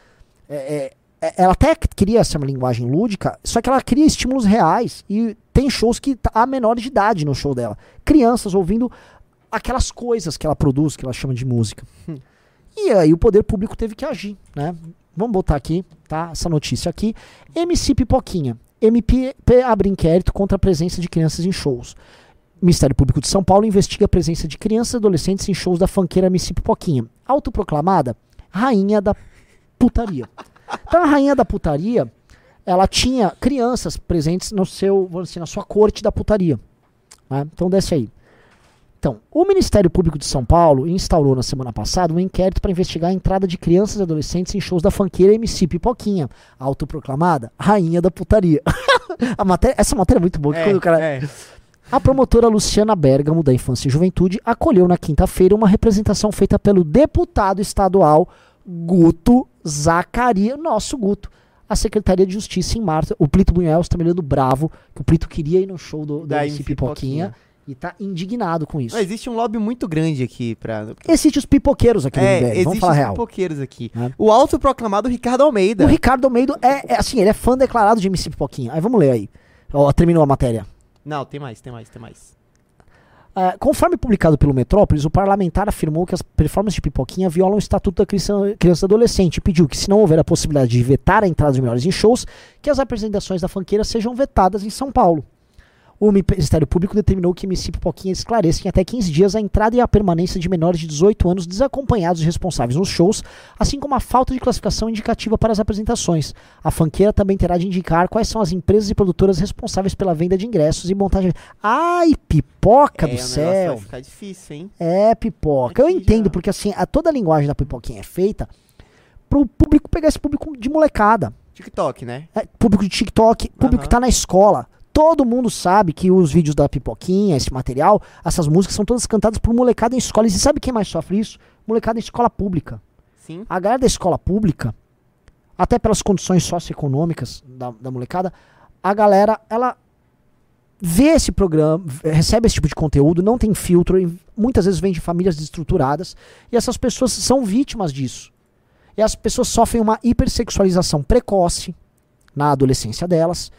É, é, é- ela até cria essa linguagem lúdica, só que ela cria estímulos reais. E tem shows que tá- há menores de idade no show dela. Crianças ouvindo aquelas coisas que ela produz, que ela chama de música. E aí o poder público teve que agir, né? Vamos botar aqui, tá? Essa notícia aqui. MC Pipoquinha. MP abre inquérito contra a presença de crianças em shows. Ministério Público de São Paulo investiga a presença de crianças e adolescentes em shows da fanqueira MC Pipoquinha. Autoproclamada rainha da putaria. Então a rainha da putaria, ela tinha crianças presentes no seu, dizer, na sua corte da putaria. né? Então desce aí. Então, o Ministério Público de São Paulo instaurou na semana passada um inquérito para investigar a entrada de crianças e adolescentes em shows da fanqueira MC Pipoquinha, autoproclamada rainha da putaria. (laughs) a matéria, essa matéria é muito boa, É, cara é. a promotora Luciana Bergamo, da Infância e Juventude, acolheu na quinta-feira uma representação feita pelo deputado estadual Guto Zacaria, nosso Guto, a Secretaria de Justiça em março. O Plito Bunhel está me olhando bravo, que o Plito queria ir no show do, da Da MC MC Pipoquinha, Pipoquinha. E tá indignado com isso. Não, existe um lobby muito grande aqui pra. Existem os pipoqueiros aqui no É, MBL, existe vamos falar os real. pipoqueiros aqui. É. O autoproclamado Ricardo Almeida. O Ricardo Almeida é, é assim, ele é fã declarado de MC Pipoquinha. Aí vamos ler aí. Ó, terminou a matéria. Não, tem mais, tem mais, tem mais. Ah, conforme publicado pelo Metrópolis, o parlamentar afirmou que as performances de Pipoquinha violam o Estatuto da Criança criança e Adolescente e pediu que, se não houver a possibilidade de vetar a entrada de menores em shows, que as apresentações da fanqueira sejam vetadas em São Paulo. O Ministério Público determinou que MC Pipoquinha esclareça em até 15 dias a entrada e a permanência de menores de 18 anos desacompanhados de responsáveis nos shows, assim como a falta de classificação indicativa para as apresentações. A fanqueira também terá de indicar quais são as empresas e produtoras responsáveis pela venda de ingressos e montagem. Ai, pipoca é, do o céu! vai ficar difícil, hein? É, pipoca. Eu Aqui entendo, já. porque assim, a, toda a linguagem da pipoquinha é feita pro público pegar esse público de molecada. TikTok, né? É, público de TikTok, público Aham. que tá na escola. Todo mundo sabe que os vídeos da pipoquinha, esse material, essas músicas são todas cantadas por molecada em escola. E você sabe quem mais sofre isso? Molecada em escola pública. Sim. A galera da escola pública, até pelas condições socioeconômicas da, da molecada, a galera, ela vê esse programa, recebe esse tipo de conteúdo, não tem filtro, e muitas vezes vem de famílias desestruturadas, e essas pessoas são vítimas disso. E as pessoas sofrem uma hipersexualização precoce na adolescência delas,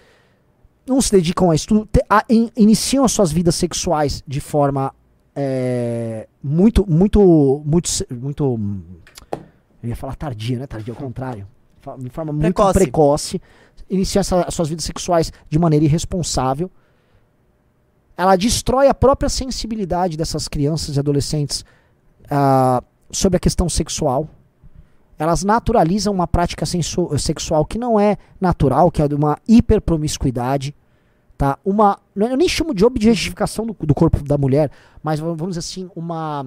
não se dedicam a estudo, te- a- in- iniciam as suas vidas sexuais de forma é, muito, muito, muito, muito, eu ia falar tardia, né? Tardia ao contrário. De forma muito Precoce. precoce. Iniciam essa- as suas vidas sexuais de maneira irresponsável. Ela destrói a própria sensibilidade dessas crianças e adolescentes ah, sobre a questão sexual. Elas naturalizam uma prática sexual que não é natural, que é de uma hiperpromiscuidade, tá? Uma, eu nem chamo de objetificação do, do corpo da mulher, mas vamos dizer assim, uma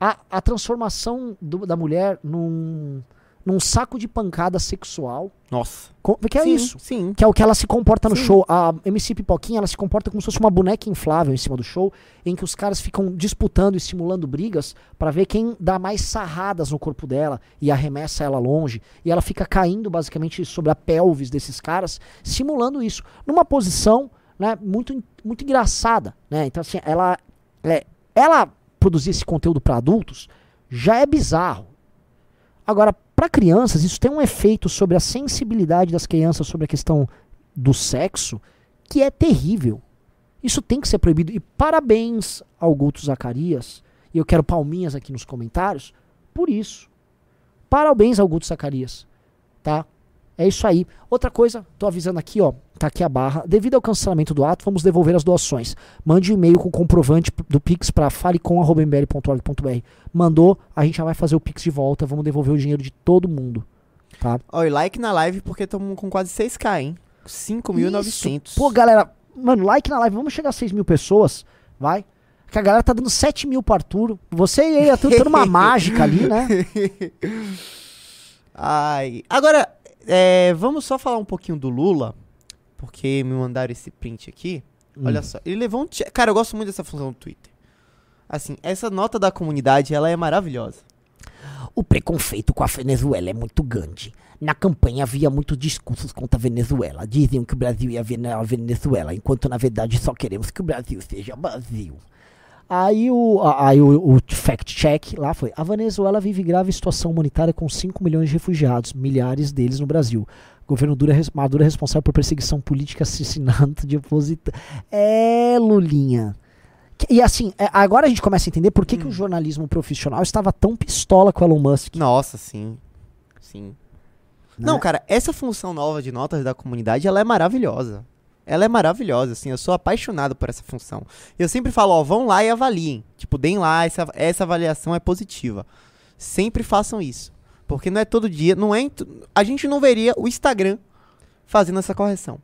a, a transformação do- da mulher num, num saco de pancada sexual, Nossa. que é Sim, isso. Sim. Que é o que ela se comporta no Sim. show. A MC Pipoquinha, ela se comporta como se fosse uma boneca inflável em cima do show, em que os caras ficam disputando e simulando brigas pra ver quem dá mais sarradas no corpo dela e arremessa ela longe. E ela fica caindo basicamente sobre a pelvis desses caras, simulando isso. Numa posição né, muito, muito engraçada. Né? Então, assim, ela, é, ela produzir esse conteúdo pra adultos já é bizarro. Agora, para crianças, isso tem um efeito sobre a sensibilidade das crianças sobre a questão do sexo que é terrível. Isso tem que ser proibido. E parabéns ao Guto Zacarias, e eu quero palminhas aqui nos comentários, por isso. Parabéns ao Guto Zacarias, tá? É isso aí. Outra coisa, tô avisando aqui, ó, tá aqui a barra. Devido ao cancelamento do ato, vamos devolver as doações. Mande um e-mail com comprovante do Pix para falecom.mbl.org.br. Mandou, a gente já vai fazer o Pix de volta, vamos devolver o dinheiro de todo mundo, tá? Ó, e like na live porque estamos com quase 6k, hein? 5.900. Isso. Pô, galera, mano, like na live, vamos chegar a 6 mil pessoas, vai. Que a galera tá dando 7 mil pro Arthur. Você e ele, Arthur, tá numa (laughs) mágica ali, né? Ai. Agora, é, vamos só falar um pouquinho do Lula, porque me mandaram esse print aqui. Hum. Olha só, ele levou um. Cara, eu gosto muito dessa função do Twitter. Assim, essa nota da comunidade, ela é maravilhosa. O preconceito com a Venezuela é muito grande. Na campanha havia muitos discursos contra a Venezuela. Diziam que o Brasil ia ver a Venezuela, enquanto na verdade só queremos que o Brasil seja Brasil. Aí o, aí o, o fact-check lá foi: a Venezuela vive grave situação humanitária com 5 milhões de refugiados, milhares deles no Brasil. Governo dura, Maduro é responsável por perseguição política, assassinato de opositor. É, Lulinha. E assim, é, agora a gente começa a entender por que, que o jornalismo profissional estava tão pistola com o Elon Musk. Nossa, sim. Sim. Né? Não, cara, essa função nova de notas da comunidade, ela é maravilhosa. Ela é maravilhosa, assim, eu sou apaixonado por essa função. Eu sempre falo, ó, vão lá e avaliem. Tipo, deem lá, essa, essa avaliação é positiva. Sempre façam isso. Porque não é todo dia, não é. A gente não veria o Instagram fazendo essa correção.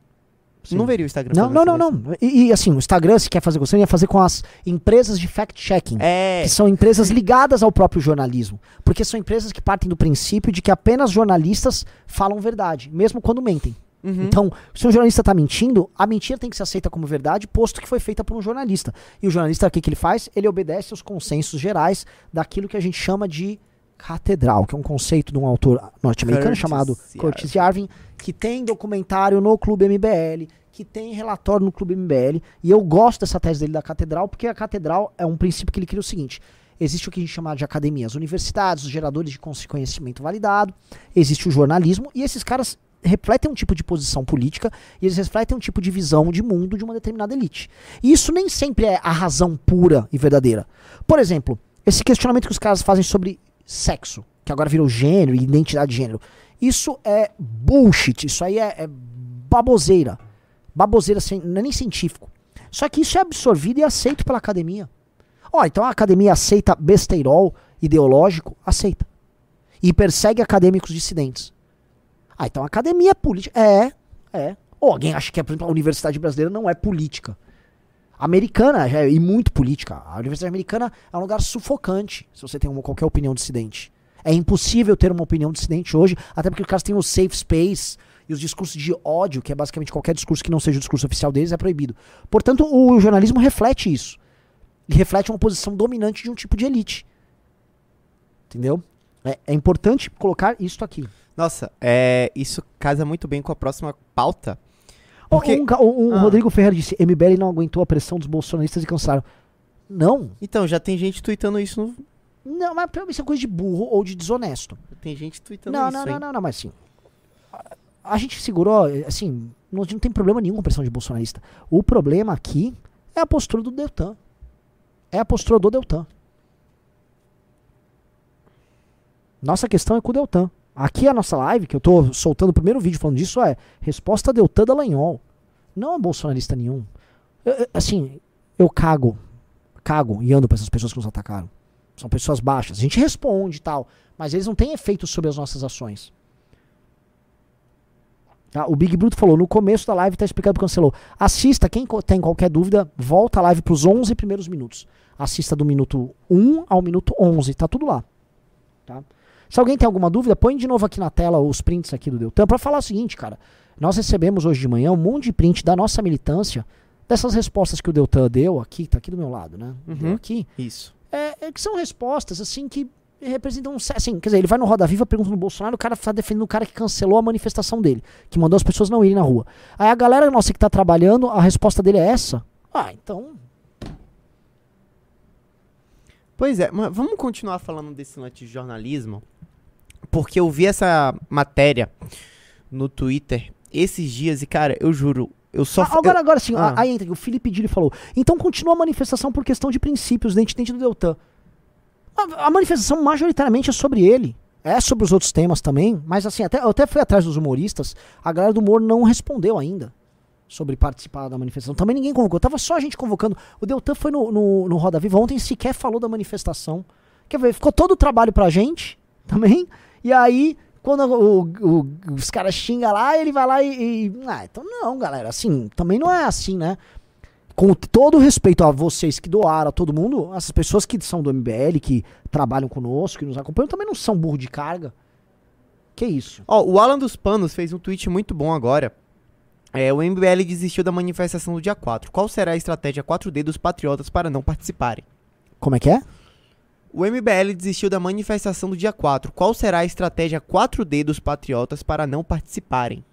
Sim. Não veria o Instagram Não, não, não, não. E, e, assim, o Instagram, se quer fazer correção, ia fazer com as empresas de fact-checking. É. Que são empresas ligadas ao próprio jornalismo. Porque são empresas que partem do princípio de que apenas jornalistas falam verdade, mesmo quando mentem. Uhum. Então, se um jornalista está mentindo, a mentira tem que ser aceita como verdade, posto que foi feita por um jornalista. E o jornalista, o que, que ele faz? Ele obedece aos consensos gerais daquilo que a gente chama de catedral, que é um conceito de um autor norte-americano chamado. Curtis Yarvin, que tem documentário no Clube MBL, que tem relatório no Clube MBL, e eu gosto dessa tese dele da catedral, porque a catedral é um princípio que ele cria o seguinte: existe o que a gente chama de academias, universidades, os geradores de conhecimento validado, existe o jornalismo, e esses caras refletem um tipo de posição política e eles refletem um tipo de visão de mundo de uma determinada elite. E isso nem sempre é a razão pura e verdadeira. Por exemplo, esse questionamento que os caras fazem sobre sexo, que agora virou gênero e identidade de gênero, isso é bullshit, isso aí é, é baboseira. Baboseira sem, não é nem científico. Só que isso é absorvido e aceito pela academia. Ó, então a academia aceita besteirol ideológico? Aceita. E persegue acadêmicos dissidentes. Ah, então a academia é política. É, é. Ou alguém acha que, por exemplo, a Universidade Brasileira não é política. Americana é e muito política. A Universidade Americana é um lugar sufocante, se você tem uma, qualquer opinião dissidente. É impossível ter uma opinião dissidente hoje, até porque os caras têm o safe space e os discursos de ódio, que é basicamente qualquer discurso que não seja o discurso oficial deles, é proibido. Portanto, o jornalismo reflete isso. Ele reflete uma posição dominante de um tipo de elite. Entendeu? É, é importante colocar isso aqui. Nossa, é, isso casa muito bem com a próxima pauta. Porque- Um, um- um Ah. Rodrigo Ferreira disse: MBL não aguentou a pressão dos bolsonaristas e cancelaram. Não. Então, já tem gente tweetando isso. No... Não, mas pra mim isso é coisa de burro ou de desonesto. Tem gente tweetando Não, isso. não, hein? não, não, não, mas assim. a- A gente segurou, assim, não, não tem problema nenhum com a pressão de bolsonarista. O problema aqui é a postura do Deltan. É a postura do Deltan. Nossa questão é com o Deltan. Aqui a nossa live, que eu tô soltando o primeiro vídeo falando disso, é resposta Deltan Dallagnol. Não é bolsonarista nenhum. Eu- assim, eu cago. Cago e ando pra essas pessoas que nos atacaram. São pessoas baixas. A gente responde e tal, mas eles não têm efeito sobre as nossas ações. Tá? O Big Bruto falou, no começo da live tá explicado cancelou. Assista, quem tem qualquer dúvida, volta a live pros 11 primeiros minutos. Assista do minuto 1 ao minuto 11, tá tudo lá. Tá? Se alguém tem alguma dúvida, põe de novo aqui na tela os prints aqui do Deltan para falar o seguinte, cara. Nós recebemos hoje de manhã um monte de print da nossa militância dessas respostas que o Deltan deu aqui, tá aqui do meu lado, né? Uhum. Deu aqui. Isso. É, é que são respostas, assim, que representam. um- Assim, quer dizer, ele vai no Roda Viva, pergunta no Bolsonaro, o cara tá defendendo o cara que cancelou a manifestação dele, que mandou as pessoas não irem na rua. Aí a galera nossa que tá trabalhando, a resposta dele é essa. Ah, então. Pois é, mas vamos continuar falando desse lance de jornalismo, porque eu vi essa matéria no Twitter esses dias e, cara, eu juro, eu só... Ah, agora, agora sim, Ah. aí entra o Felipe Dili falou. Então continua a manifestação por questão de princípios, da entidade do Deltan. A, a manifestação majoritariamente é sobre ele. É sobre os outros temas também, mas assim, até, eu até fui atrás dos humoristas, a galera do humor não respondeu ainda sobre participar da manifestação. Também ninguém convocou, tava só a gente convocando. O Deltan foi no, no, no Roda Viva ontem sequer falou da manifestação. Quer ver, ficou todo o trabalho pra gente também, e aí quando o- o- os caras xingam lá, ele vai lá e, e- Ah, então não, galera. Assim, também não é assim, né? Com todo o respeito a vocês que doaram, a todo mundo, essas pessoas que são do MBL, que trabalham conosco, que nos acompanham, também não são burro de carga. Que isso? Ó, o Alan dos Panos fez um tweet muito bom agora. É, o MBL desistiu da manifestação do dia 4. Qual será a estratégia 4D dos patriotas para não participarem? Como é que é? O MBL desistiu da manifestação do dia 4. Qual será a estratégia 4D dos patriotas para não participarem?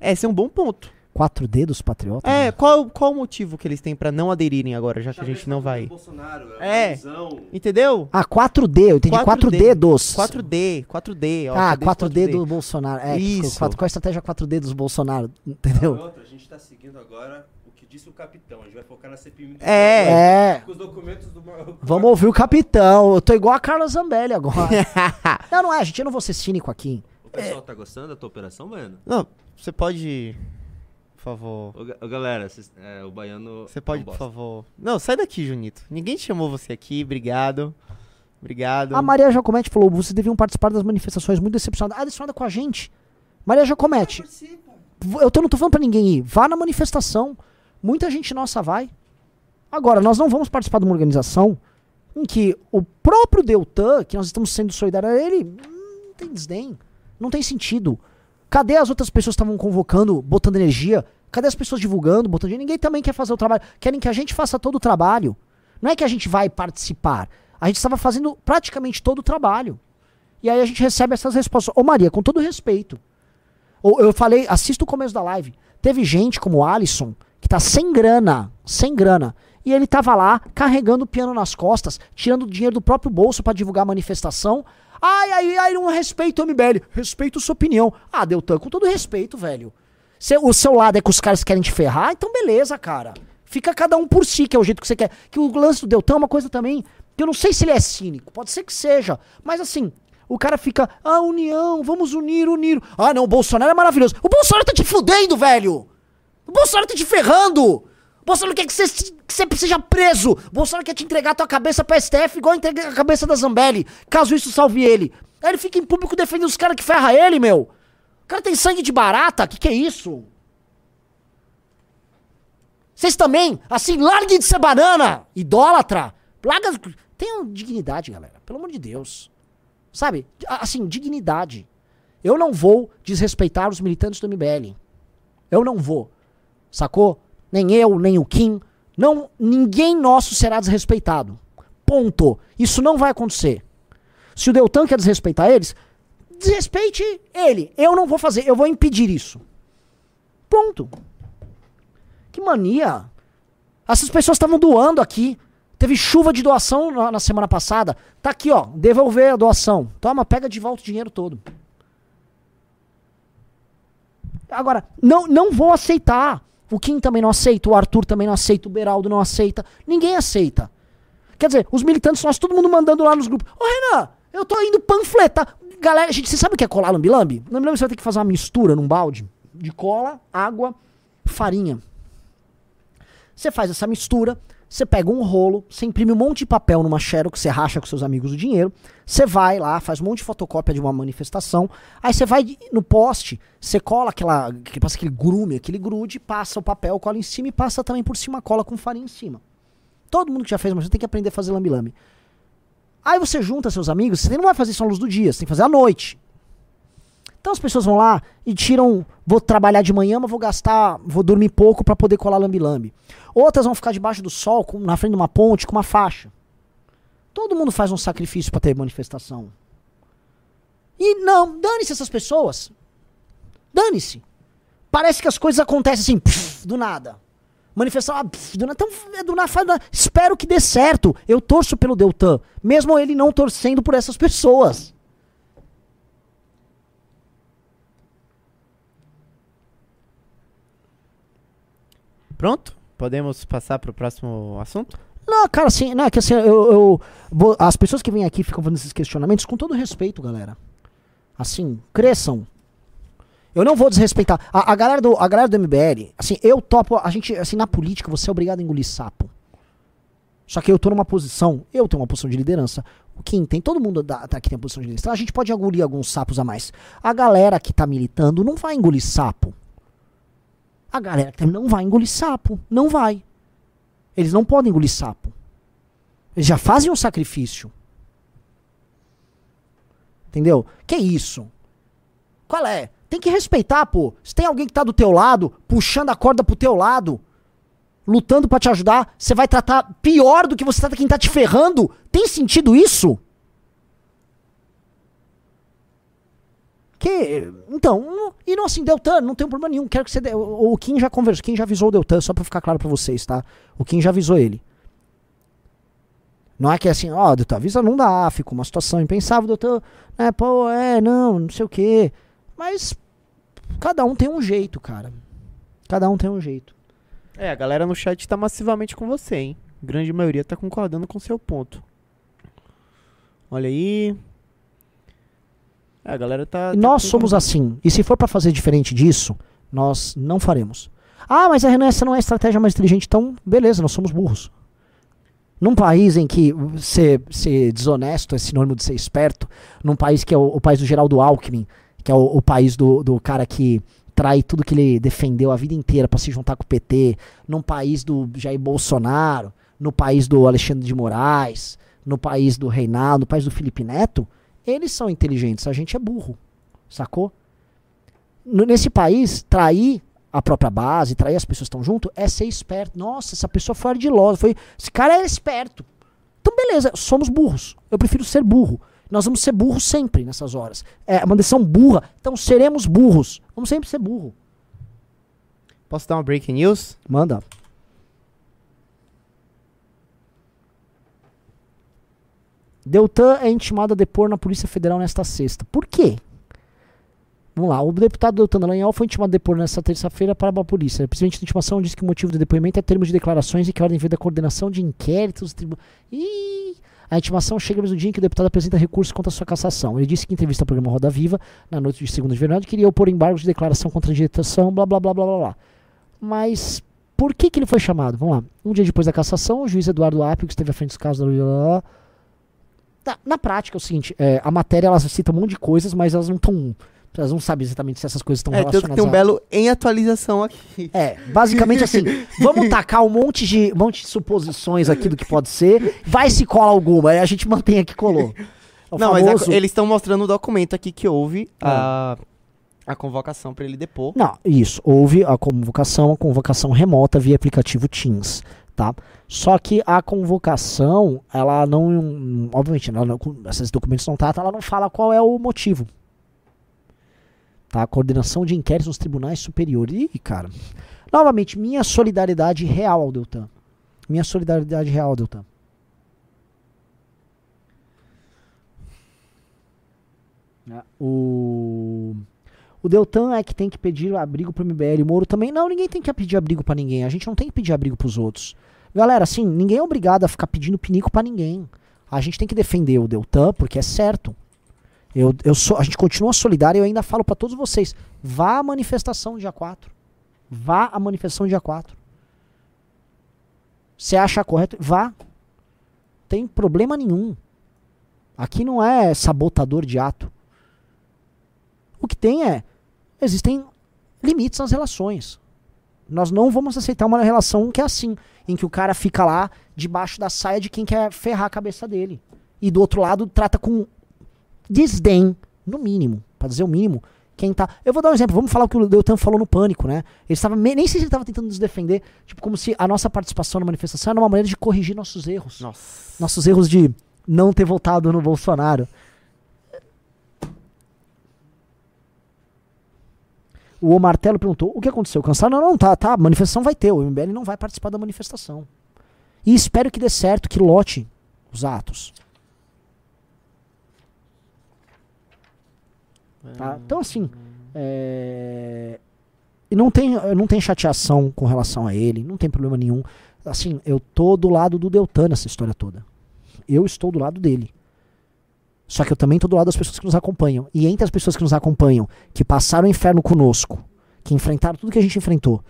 Esse é um bom ponto. 4D dos patriotas? É, qual, qual o motivo que eles têm pra não aderirem agora, já que a gente não vai? Bolsonaro, É. visão. Entendeu? Ah, 4D, eu entendi 4D, 4D dos. 4D, 4D. Ó, ah, cadê esse 4D, do Bolsonaro. É, Isso. qual qual a estratégia 4D dos Bolsonaro? Entendeu? outra, a gente tá seguindo agora disse o capitão. A gente vai focar na CPI. É. É. Com os documentos do. (laughs) Vamos ouvir o capitão. Eu tô igual a Carla Zambelli agora. (laughs) não, não é, gente. Eu não vou ser cínico aqui. O pessoal tá gostando da tua operação, Baiano? Não, você pode. Por favor. Ô, galera, cês- é, o Baiano. Você pode, é por favor. Não, sai daqui, Junito. Ninguém chamou você aqui, obrigado. Obrigado. A Maria Jacomete falou: vocês deviam participar das manifestações muito decepcionadas. Ah, decepcionada com a gente. Maria Jacomete, eu tô, não tô falando pra ninguém ir. Vá na manifestação. Muita gente nossa vai. Agora, nós não vamos participar de uma organização em que o próprio Deltan, que nós estamos sendo solidários a ele, hum, não tem desdém. Não tem sentido. Cadê as outras pessoas que estavam convocando, botando energia? Cadê as pessoas divulgando, botando energia? Ninguém também quer fazer o trabalho. Querem que a gente faça todo o trabalho. Não é que a gente vai participar. A gente estava fazendo praticamente todo o trabalho. E aí a gente recebe essas respostas. Ô Maria, com todo respeito. Eu falei, assista o começo da live. Teve gente como o Alisson, tá sem grana, sem grana. E ele tava lá, carregando o piano nas costas, tirando dinheiro do próprio bolso para divulgar a manifestação. Ai, ai, ai, não respeito o MBL. Respeito sua opinião. Ah, Deltan, com todo respeito, velho. Se o seu lado é que os caras querem te ferrar, então beleza, cara. Fica cada um por si, que é o jeito que você quer. Que o lance do Deltan é uma coisa também. Que eu não sei se ele é cínico. Pode ser que seja. Mas assim, o cara fica, ah, união, vamos unir, unir. Ah, não, o Bolsonaro é maravilhoso. O Bolsonaro tá te fudendo, velho. O Bolsonaro tá te ferrando. O Bolsonaro quer que você, que você seja preso. O Bolsonaro quer te entregar a tua cabeça pra STF igual entregar a cabeça da Zambelli. Caso isso salve ele. Aí ele fica em público defendendo os caras que ferra ele, meu. O cara tem sangue de barata. Que que é isso? Vocês também, assim, larguem de ser banana, idólatra. Larga. Tenham dignidade, galera. Pelo amor de Deus. Sabe? Assim, dignidade. Eu não vou desrespeitar os militantes do MBL. Eu não vou. Sacou? Nem eu, nem o Kim. Não, ninguém nosso será desrespeitado. Ponto. Isso não vai acontecer. Se o Deltan quer desrespeitar eles, desrespeite ele. Eu não vou fazer, eu vou impedir isso. Ponto. Que mania. Essas pessoas estavam doando aqui. Teve chuva de doação na, na semana passada. Tá aqui, ó. Devolver a doação. Toma, pega de volta o dinheiro todo. Agora, não, não vou aceitar. O Kim também não aceita, o Arthur também não aceita, o Beraldo não aceita. Ninguém aceita. Quer dizer, os militantes, nós todo mundo mandando lá nos grupos. Ô Renan, eu tô indo panfletar. Galera, gente, você sabe o que é colar lambi-lambi? Você vai ter que fazer uma mistura num balde de cola, água, farinha. Você faz essa mistura, Você pega um rolo, você imprime um monte de papel numa xerox, você racha com seus amigos o dinheiro, você vai lá, faz um monte de fotocópia de uma manifestação, aí você vai no poste, você cola aquela, que passa aquele grume, aquele grude, passa o papel, cola em cima e passa também por cima cola com farinha em cima. Todo mundo que já fez, mas você tem que aprender a fazer lambi-lambi. Aí você junta seus amigos, você não vai fazer isso à luz do dia, você tem que fazer à noite. Então as pessoas vão lá e tiram, vou trabalhar de manhã, mas vou gastar, vou dormir pouco para poder colar lambi-lambi. Outras vão ficar debaixo do sol, com, na frente de uma ponte, com uma faixa. Todo mundo faz um sacrifício para ter manifestação. E não, dane-se essas pessoas. Dane-se. Parece que as coisas acontecem assim, pff, do nada. Manifestação, ah, pff, do nada. Então, é do nada. Espero que dê certo. Eu torço pelo Deltan, mesmo ele não torcendo por essas pessoas. Pronto? Podemos passar pro próximo assunto? Não, cara, assim, não, é que assim, eu, eu vou- as pessoas que vêm aqui ficam fazendo esses questionamentos com todo respeito, galera. Assim, cresçam. Eu não vou desrespeitar. A, a galera do, a galera do MBL, assim, eu topo, a gente, assim, na política você é obrigado a engolir sapo. Só que eu tô numa posição, eu tenho uma posição de liderança. O Kim tem, todo mundo da, tá aqui tem posição de liderança. A gente pode engolir alguns sapos a mais. A galera que tá militando não vai engolir sapo. A galera que não vai engolir sapo. Não vai. Eles não podem engolir sapo. Eles já fazem um sacrifício. Entendeu? Que isso? Qual é? Tem que respeitar, pô. Se tem alguém que tá do teu lado, puxando a corda pro teu lado, lutando pra te ajudar, você vai tratar pior do que você trata quem tá te ferrando? Tem sentido isso? Que, então, e não assim, Deltan, não tem problema nenhum. Quero que você. dê- O, Kim já conversou, Kim já avisou o Deltan, só pra ficar claro pra vocês, tá? O Kim já avisou ele. Não é que é assim, ó, Deltan, avisa, não dá, ficou uma situação impensável, Deltan, é, pô, é, não, não sei o quê. Mas cada um tem um jeito, cara. Cada um tem um jeito. É, a galera no chat tá massivamente com você, hein? Grande maioria tá concordando com seu ponto. Olha aí. É, a galera tá. E tá nós somos concordando. assim. E se for pra fazer diferente disso, nós não faremos. Ah, mas a Renan, essa não é a estratégia mais inteligente. Então, beleza, nós somos burros. Num país em que ser, ser desonesto é sinônimo de ser esperto, num país que é o, o país do Geraldo Alckmin, que é o, o país do, do cara que trai tudo que ele defendeu a vida inteira pra se juntar com o PT, num país do Jair Bolsonaro, no país do Alexandre de Moraes, no país do Reinaldo, no país do Felipe Neto, eles são inteligentes, a gente é burro, sacou? Nesse país, trair a própria base, trair as pessoas que estão junto, é ser esperto. Nossa, essa pessoa foi ardilosa, foi, esse cara é esperto. Então, beleza, somos burros. Eu prefiro ser burro. Nós vamos ser burros sempre nessas horas. É uma decisão burra, então seremos burros. Vamos sempre ser burro. Posso dar uma breaking news? Manda. Deltan é intimado a depor na Polícia Federal nesta sexta. Por quê? Vamos lá. O deputado Deltan Dallagnol foi intimado a depor nesta terça-feira para a polícia. O presidente da intimação disse que o motivo do depoimento é termos de declarações e que a ordem veio da coordenação de inquéritos. Tribu... A intimação chega no mesmo dia em que o deputado apresenta recurso contra sua cassação. Ele disse que em entrevista ao programa Roda Viva, na noite de segunda de verão, queria opor embargos de declaração contra a digitação, blá blá blá blá blá blá. Mas por que, que ele foi chamado? Vamos lá. Um dia depois da cassação, o juiz Eduardo Apio, que esteve à frente dos casos da. Tá, na prática é o seguinte, é, a matéria elas citam um monte de coisas, mas elas não estão. Elas não sabem exatamente se essas coisas estão É, tanto que relacionadas. tem um a- belo em atualização aqui. É, basicamente assim, (laughs) vamos tacar um monte de, um monte de suposições aqui do que pode ser, vai se cola alguma, aí a gente mantém aqui colou. É Não, mas a- famoso- eles estão mostrando o documento aqui que houve a, a convocação pra ele depor. Não, isso. Houve a convocação, a convocação remota via aplicativo Teams, tá? Só que a convocação, ela não, obviamente, ela não, esses documentos não tratam, ela não fala qual é o motivo. Tá? Coordenação de inquéritos nos tribunais superiores. Ih, cara. Novamente, minha solidariedade real ao Deltan. Minha solidariedade real ao Deltan. Né? O o Deltan é que tem que pedir abrigo pro MBL. O Moro também. Não, ninguém tem que pedir abrigo pra ninguém. A gente não tem que pedir abrigo pros outros. Galera, assim, ninguém é obrigado a ficar pedindo pinico pra ninguém. A gente tem que defender o Deltan porque é certo. Eu, eu sou, a gente continua solidário e eu ainda falo pra todos vocês: vá à manifestação dia 4. Vá à manifestação dia 4. Você acha correto? Vá. Tem problema nenhum. Aqui não é sabotador de ato. O que tem é. Existem limites nas relações. Nós não vamos aceitar uma relação que é assim, em que o cara fica lá debaixo da saia de quem quer ferrar a cabeça dele. E do outro lado trata com desdém, no mínimo, para dizer o mínimo, quem tá. Eu vou dar um exemplo, vamos falar o que o Deltan falou no pânico, né? Ele estava. Nem sei se ele estava tentando nos defender, tipo, como se a nossa participação na manifestação era uma maneira de corrigir nossos erros. Nossa. Nossos erros de não ter votado no Bolsonaro. O Martelo perguntou: o que aconteceu? Cancelaram? Não, não, tá, tá. A manifestação vai ter. O MBL não vai participar da manifestação. E espero que dê certo, que lote os atos. Tá? Então, assim. É... E não tem, não tem chateação com relação a ele, não tem problema nenhum. Assim, eu tô do lado do Deltan nessa história toda. Eu estou do lado dele. Só que eu também estou do lado das pessoas que nos acompanham. E entre as pessoas que nos acompanham, que passaram o inferno conosco, que enfrentaram tudo que a gente enfrentou,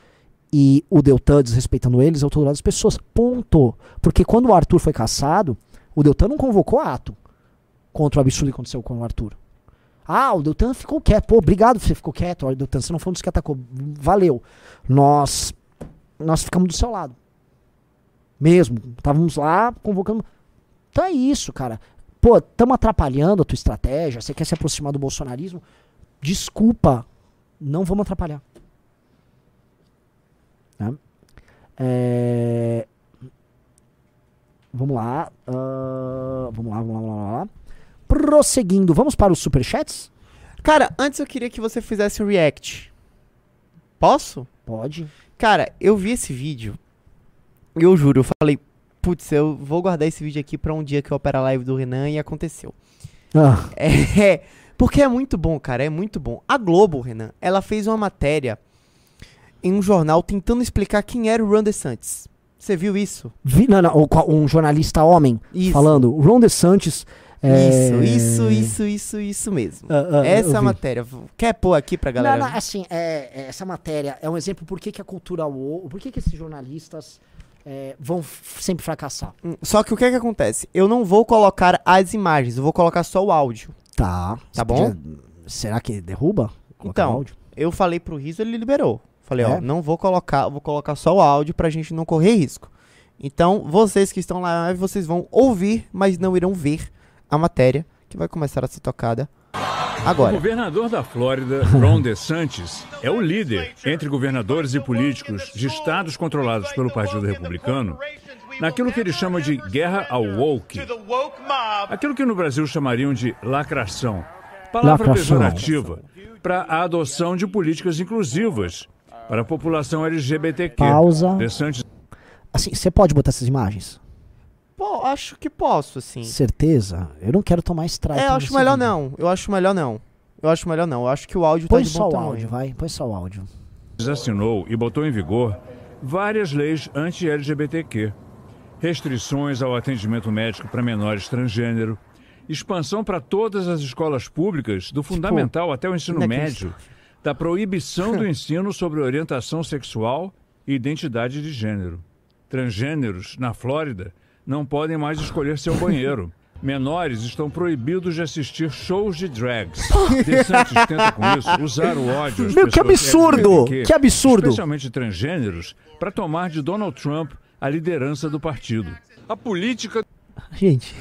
e o Deltan desrespeitando eles, eu estou do lado das pessoas. Ponto. Porque quando o Arthur foi caçado, o Deltan não convocou ato contra o absurdo que aconteceu com o Arthur. Ah, o Deltan ficou quieto. Pô, obrigado você ficou quieto. Olha, Deltan, você não foi um dos que atacou. Valeu. Nós, nós ficamos do seu lado. Mesmo. Estávamos lá convocando. Então é isso, cara. Pô, estamos atrapalhando a tua estratégia. Você quer se aproximar do bolsonarismo? Desculpa. Não vamos atrapalhar. Tá? É... Vamos lá. Uh, vamos lá, vamos lá, vamos lá. Prosseguindo, vamos para os superchats? Cara, antes eu queria que você fizesse um react. Posso? Pode. Cara, eu vi esse vídeo. E eu juro, eu falei, putz, eu vou guardar esse vídeo aqui pra um dia que eu opero a live do Renan e aconteceu. Ah, (laughs) É, porque é muito bom, cara, é muito bom. A Globo, Renan, ela fez uma matéria em um jornal tentando explicar quem era o Ron DeSantis. Você viu isso? vi, não, não, um jornalista homem Isso. falando, Ron DeSantis. é... Isso, isso, isso, isso, isso mesmo. Ah, ah, Essa é matéria. Quer pôr aqui pra galera? Não, não, assim, é, é, essa matéria é um exemplo por que, que a cultura woke, por que, que esses jornalistas é, vão sempre fracassar. Hum, Só que o que é que acontece? Eu não vou colocar as imagens, eu vou colocar só o áudio. Tá. Tá bom? podia- será que derruba? Colocar Então, áudio? Eu falei pro Riso, ele liberou. Falei, É? ó, não vou colocar, vou colocar só o áudio pra gente não correr risco. Então, vocês que estão lá na live, vocês vão ouvir, mas não irão ver a matéria que vai começar a ser tocada O agora. governador da Flórida, Ron DeSantis, é o líder entre governadores e políticos de estados controlados pelo Partido Republicano naquilo que ele chama de guerra ao woke. Aquilo que no Brasil chamariam de lacração. Palavra Lacração. pejorativa para a adoção de políticas inclusivas para a população LGBTQ. Pausa. DeSantis Assim, você pode botar essas imagens? Pô, acho que posso, sim. Certeza? Eu não quero tomar strike. É, eu acho melhor vídeo. não. Eu acho melhor não. Eu acho melhor não. Eu acho que o áudio Põe tá de só bom o tamanho. áudio, vai. Põe só o áudio. assinou e botou em vigor várias leis anti-LGBTQ, restrições ao atendimento médico para menores transgênero, expansão para todas as escolas públicas, do fundamental até o ensino inacreditável. médio, da proibição do (laughs) ensino sobre orientação sexual e identidade de gênero. Transgêneros, na Flórida, não podem mais escolher seu banheiro. (laughs) Menores estão proibidos de assistir shows de drags. (laughs) DeSantis tenta com isso usar o ódio Meu, que pessoas absurdo! LGBTQ, Que absurdo! Especialmente transgêneros, para tomar de Donald Trump a liderança do partido. A política Gente,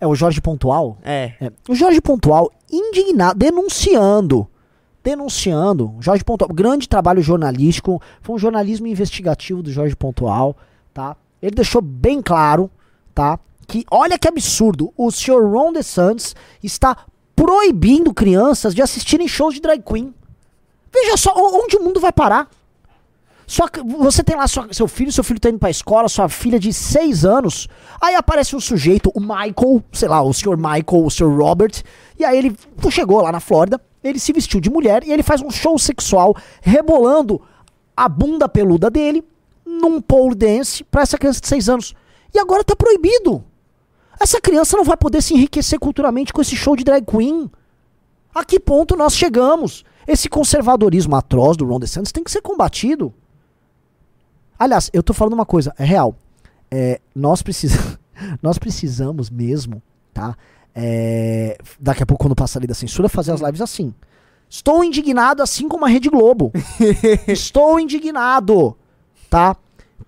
é o Jorge Pontual. É. É, o Jorge Pontual indignado, denunciando. Denunciando. Jorge Pontual, grande trabalho jornalístico. Foi um jornalismo investigativo do Jorge Pontual, tá? Ele deixou bem claro, tá? Que olha que absurdo. O senhor Ron DeSantis está proibindo crianças de assistirem shows de drag queen. Veja só onde o mundo vai parar. Só que você tem lá seu filho, seu filho tá indo pra escola, sua filha de 6 anos. Aí aparece um sujeito, o Michael, sei lá, o senhor Michael, o senhor Robert. E aí ele chegou lá na Flórida, ele se vestiu de mulher e ele faz um show sexual rebolando a bunda peluda dele num pole dance pra essa criança de 6 anos. E agora tá proibido. Essa criança não vai poder se enriquecer culturalmente com esse show de drag queen. A que ponto nós chegamos? Esse conservadorismo atroz do Ron DeSantis tem que ser combatido. Aliás, eu tô falando uma coisa, é real. é, nós, precisa, (laughs) nós precisamos mesmo, tá? É, daqui a pouco, quando passar ali da censura, fazer as lives assim. Estou indignado, assim como a Rede Globo. (laughs) Estou indignado, tá?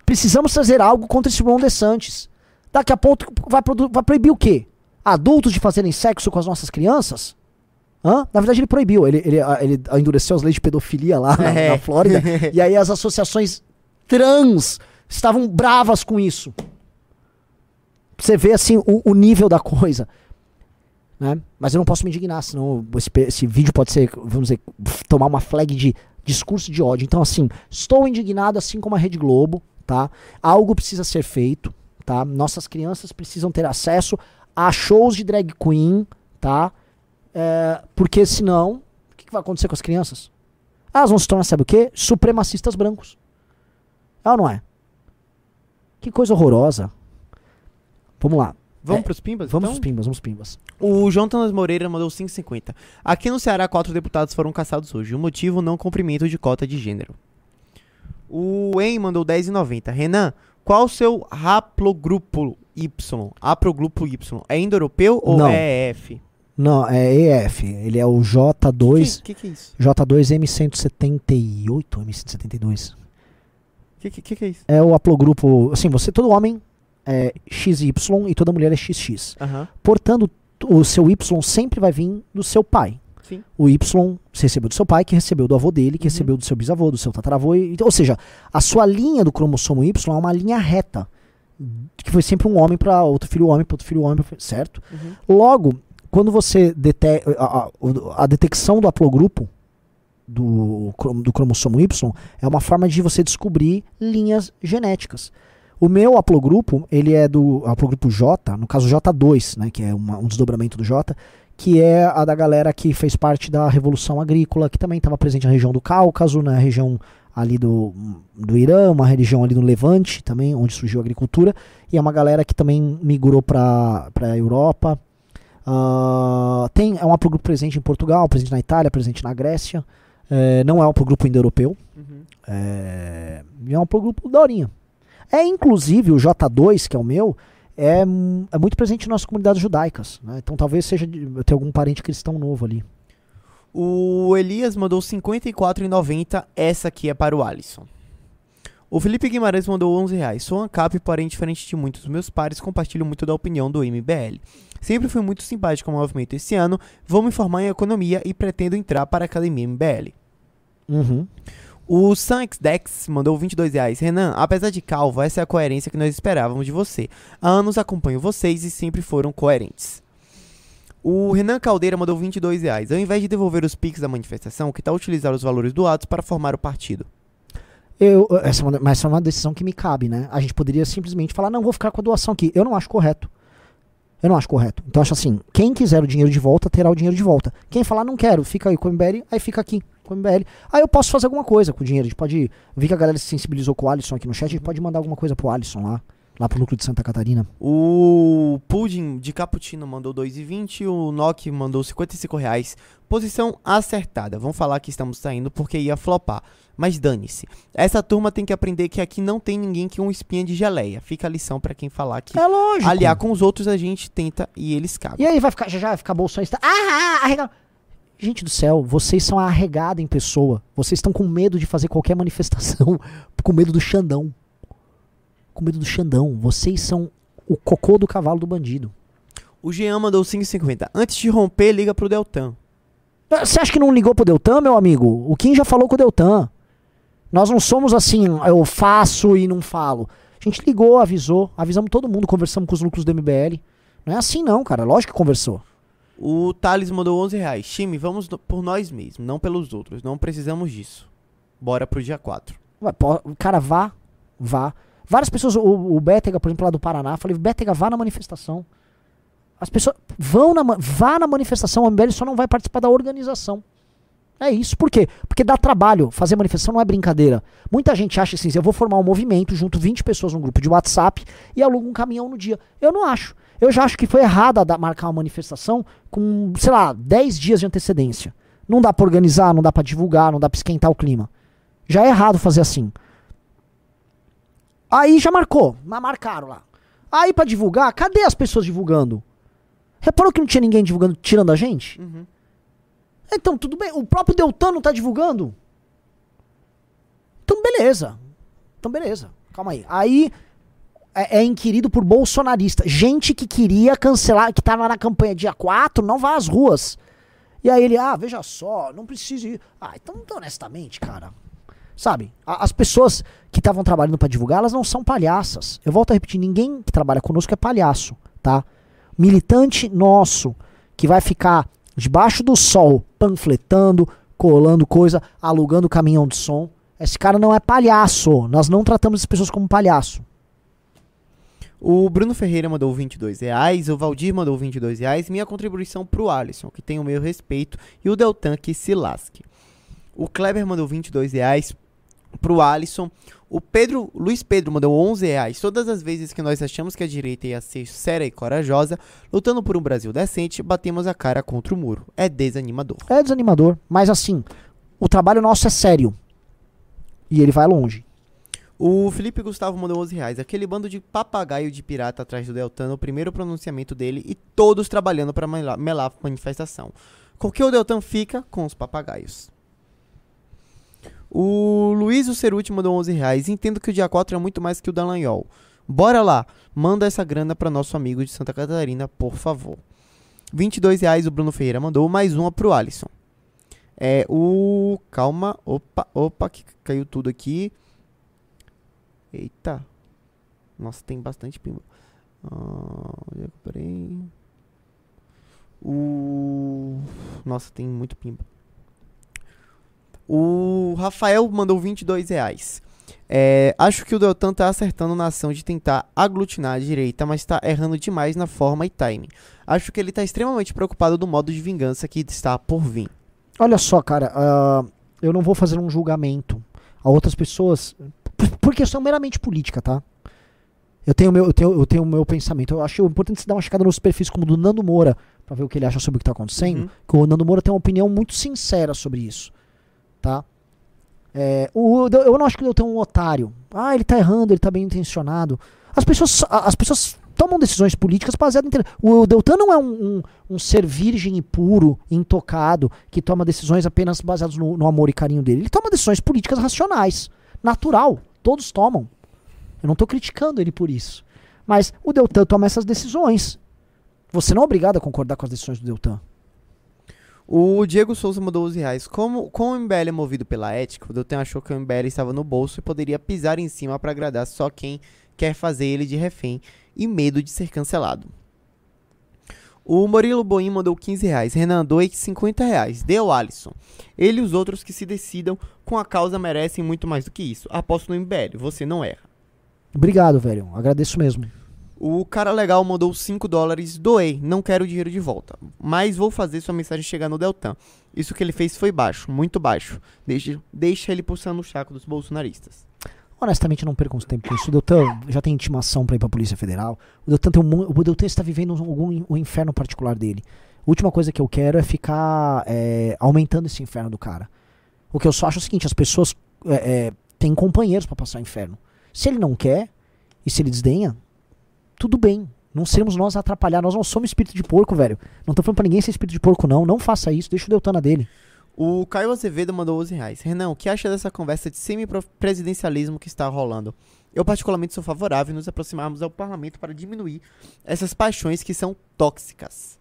Precisamos fazer algo contra esse Ron DeSantis. Daqui a pouco vai, vai proibir o quê? Adultos de fazerem sexo com as nossas crianças? Hã? Na verdade, ele proibiu. Ele, ele, ele endureceu as leis de pedofilia lá na, É. na Flórida. (laughs) e aí as associações trans estavam bravas com isso. Você vê assim o, o nível da coisa. Né? Mas eu não posso me indignar, senão esse, esse vídeo pode ser, vamos dizer, tomar uma flag de discurso de ódio. Então, assim, estou indignado, assim como a Rede Globo, tá? Algo precisa ser feito, tá? Nossas crianças precisam ter acesso a shows de drag queen, tá? É, porque senão, o que, que vai acontecer com as crianças? Elas vão se tornar, sabe o quê? Supremacistas brancos. É ou não é? Que coisa horrorosa. Vamos lá. Vamos É, pros pimbas? Vamos então? pros pimbas, vamos pros pimbas. O João Tanas Moreira mandou 5,50. Aqui no Ceará, quatro deputados foram caçados hoje. O motivo, não cumprimento de cota de gênero. O En mandou 10,90. Renan, qual o seu haplogrupo Y? Haplogrupo Y. É indo-europeu ou Não. é EF? Não, é EF. Ele é o O J2. que, que, que é isso? J2 M178 ou M172. O que, que, que, é isso? É o haplogrupo. Assim, você, todo homem é XY e toda mulher é XX. Aham. Portanto, o seu Y sempre vai vir do seu pai. Sim. O Y recebeu do seu pai, que recebeu do avô dele, que Uhum. recebeu do seu bisavô, do seu tataravô. E, ou seja, a sua linha do cromossomo Y é uma linha reta. Que foi sempre um homem para outro filho homem, para outro filho homem, certo? Uhum. Logo, quando você detecta a, a- a detecção do haplogrupo do, do cromossomo Y é uma forma de você descobrir linhas genéticas. O meu haplogrupo, ele é do haplogrupo J, no caso J2, né, que é uma- um desdobramento do J, que é a da galera que fez parte da Revolução Agrícola, que também estava presente na região do Cáucaso, na região ali do, do Irã, uma região ali no Levante também, onde surgiu a agricultura, e é uma galera que também migrou para a Europa. Ah, tem, é um haplogrupo presente em Portugal, presente na Itália, presente na Grécia. É, não é um haplogrupo indo-europeu, Uhum. é, é um haplogrupo daorinha. É inclusive o J2, que é o meu, é, é muito presente em nossas comunidades judaicas. né? Então talvez seja de, eu tenho algum parente cristão novo ali. O Elias mandou 54,90. Essa aqui é para o Alisson. O Felipe Guimarães mandou 11 reais. Sou ANCAP, porém, diferente de muitos dos meus pares, compartilho muito da opinião do MBL. Sempre fui muito simpático com o movimento esse ano, vou me formar em economia e pretendo entrar para a academia MBL. Uhum. O SunXDex mandou 22 reais. Renan, apesar de calvo, essa é a coerência que nós esperávamos de você. Há anos acompanho vocês e sempre foram coerentes. O Renan Caldeira mandou 22 reais. Ao invés de devolver os piques da manifestação, que tal utilizar os valores doados para formar o partido? Eu, essa, é mas essa é uma decisão que me cabe, né? A gente poderia simplesmente falar, não, vou ficar com a doação aqui. Eu não acho correto. Eu não acho correto. Então, acho assim, quem quiser o dinheiro de volta, terá o dinheiro de volta. Quem falar, não quero, fica aí com o MBL, aí fica aqui com o MBL. Aí eu posso fazer alguma coisa com o dinheiro. A gente pode, vi que a galera se sensibilizou com o Alisson aqui no chat, a gente pode mandar alguma coisa pro Alisson lá, lá pro núcleo de Santa Catarina. O Pudim de Cappuccino mandou 2,20. O Nock mandou 55 reais. Posição acertada. Vão falar que estamos saindo porque ia flopar. Mas dane-se. Essa turma tem que aprender que aqui não tem ninguém que um espinha de geleia. Fica a lição pra quem falar que É lógico. aliar com os outros a gente tenta e eles cabem. E aí vai ficar, já, já vai ficar bolsonista. Ah, ah, arrega... Gente do céu, vocês são a arregada em pessoa. Vocês estão com medo de fazer qualquer manifestação, (laughs) com medo do Xandão. Com medo do Xandão. Vocês são o cocô do cavalo do bandido. O Jean mandou 5,50. Antes de romper, liga pro Deltan. Ah, Você acha que não ligou pro Deltan, meu amigo? O Kim já falou com o Deltan. Nós não somos assim, eu faço e não falo. A gente ligou, avisou, avisamos todo mundo, conversamos com os lucros do MBL. Não é assim não, cara. Lógico que conversou. O Thales mandou 11 reais. Time, vamos por nós mesmos, não pelos outros. Não precisamos disso. Bora pro dia 4. Ué, pô, Cara, vá, vá. Várias pessoas, o, o Bétega, por exemplo, lá do Paraná, falei, Bétega, vá na manifestação. As pessoas vão na, vá na manifestação, o MBL só não vai participar da organização. É isso. Por quê? Porque dá trabalho. Fazer manifestação não é brincadeira. Muita gente acha assim, eu vou formar um movimento, junto 20 pessoas num grupo de WhatsApp e alugo um caminhão no dia. Eu não acho. Eu já acho que foi errado a dar- marcar uma manifestação com, sei lá, 10 dias de antecedência. Não dá pra organizar, não dá pra divulgar, não dá pra esquentar o clima. Já é errado fazer assim. Aí já marcou, mas marcaram lá. Aí pra divulgar, cadê as pessoas divulgando? Reparou que não tinha ninguém divulgando, tirando a gente? Uhum. Então, tudo bem. O próprio Deltan não tá divulgando? Então, beleza. Então, beleza. Calma aí. Aí é, é inquirido por bolsonarista. Gente que queria cancelar, que tava na campanha dia 4, não vá às ruas. E aí ele, ah, veja só, não precisa ir. Ah, então, então honestamente, cara. Sabe? a- As pessoas que estavam trabalhando pra divulgar, elas não são palhaças. Eu volto a repetir, ninguém que trabalha conosco é palhaço, tá? Militante nosso que vai ficar debaixo do sol panfletando, colando coisa, alugando caminhão de som. Esse cara não é palhaço. Nós não tratamos essas pessoas como palhaço. O Bruno Ferreira mandou 22 reais, o Valdir mandou 22 reais, minha contribuição pro Alisson, que tem o meu respeito, e o Deltan que se lasque. O Kleber mandou 22 reais pro Alisson. O Pedro, Luiz Pedro mandou 11 reais. Todas as vezes que nós achamos que a direita ia ser séria e corajosa, lutando por um Brasil decente, batemos a cara contra o muro. É desanimador. É desanimador, mas assim, o trabalho nosso é sério. E ele vai longe. O Felipe Gustavo mandou 11 reais. Aquele bando de papagaio de pirata atrás do Deltan, no primeiro pronunciamento dele, e todos trabalhando para melar, melar a manifestação. Que o Deltan fica? Com os papagaios. O Luiz o Ceruti mandou 11 reais. Entendo que o dia 4 é muito mais que o Dallagnol. Bora lá, manda essa grana para nosso amigo de Santa Catarina, por favor. 22 reais o Bruno Ferreira mandou, mais uma pro Alisson. É o. Calma, opa, opa, que caiu tudo aqui. Eita. Nossa, tem bastante pimba. Ah, onde é que eu parei? O. Nossa, tem muito pimba. O Rafael mandou 22 reais. É, acho que o Deltan tá acertando na ação de tentar aglutinar a direita, mas tá errando demais na forma e timing. Acho que ele tá extremamente preocupado do modo de vingança que está por vir. Olha só, cara, ah, eu não vou fazer um julgamento a outras pessoas por, questão meramente política, tá? Eu tenho o meu, eu tenho, eu tenho o meu pensamento. Eu acho importante você dar uma checada nos perfis como o do Nando Moura, pra ver o que ele acha sobre o que tá acontecendo. Uhum. Que o Nando Moura tem uma opinião muito sincera sobre isso, tá? É, o, eu não acho que ele tem um otário. Ah, ele tá errando, ele tá bem intencionado. As pessoas, as pessoas tomam decisões políticas baseadas em. O Deltan não é um, um, um ser virgem e puro, intocado, que toma decisões apenas baseadas no, no amor e carinho dele. Ele toma decisões políticas racionais. Natural. Todos tomam. Eu não tô criticando ele por isso. Mas o Deltan toma essas decisões. Você não é obrigado a concordar com as decisões do Deltan. O Diego Souza mandou 11 reais. Como, como o MBL é movido pela ética, o Deltan achou que o MBL estava no bolso e poderia pisar em cima para agradar só quem quer fazer ele de refém e medo de ser cancelado. O Murilo Boim mandou 15 reais. Renan, doe 50 reais. Deu Alisson. Ele e os outros que se decidam com a causa merecem muito mais do que isso. Aposto no MBL, você não erra. Obrigado, velho. Agradeço mesmo. O cara legal mandou 5 dólares, doei, não quero o dinheiro de volta. Mas vou fazer sua mensagem chegar no Deltan. Isso que ele fez foi baixo, muito baixo. Deixa, deixa ele pulsando no chaco dos bolsonaristas. Honestamente, não perco tempo com isso. O Deltan já tem intimação pra ir pra Polícia Federal. O Deltan, tem um, o Deltan está vivendo um- algum um inferno particular dele. A última coisa que eu quero é ficar é, aumentando esse inferno do cara. O que eu só acho é o seguinte: as pessoas é, é, têm companheiros pra passar o inferno. Se ele não quer e se ele desdenha, tudo bem. Não seremos nós a atrapalhar. Nós não somos espírito de porco, velho. Não tô falando pra ninguém ser espírito de porco, não. Não faça isso. Deixa o Deltan dele. O Caio Azevedo mandou 11 reais. Renan, o que acha dessa conversa de semi-presidencialismo que está rolando? Eu particularmente sou favorável em nos aproximarmos ao parlamento para diminuir essas paixões que são tóxicas.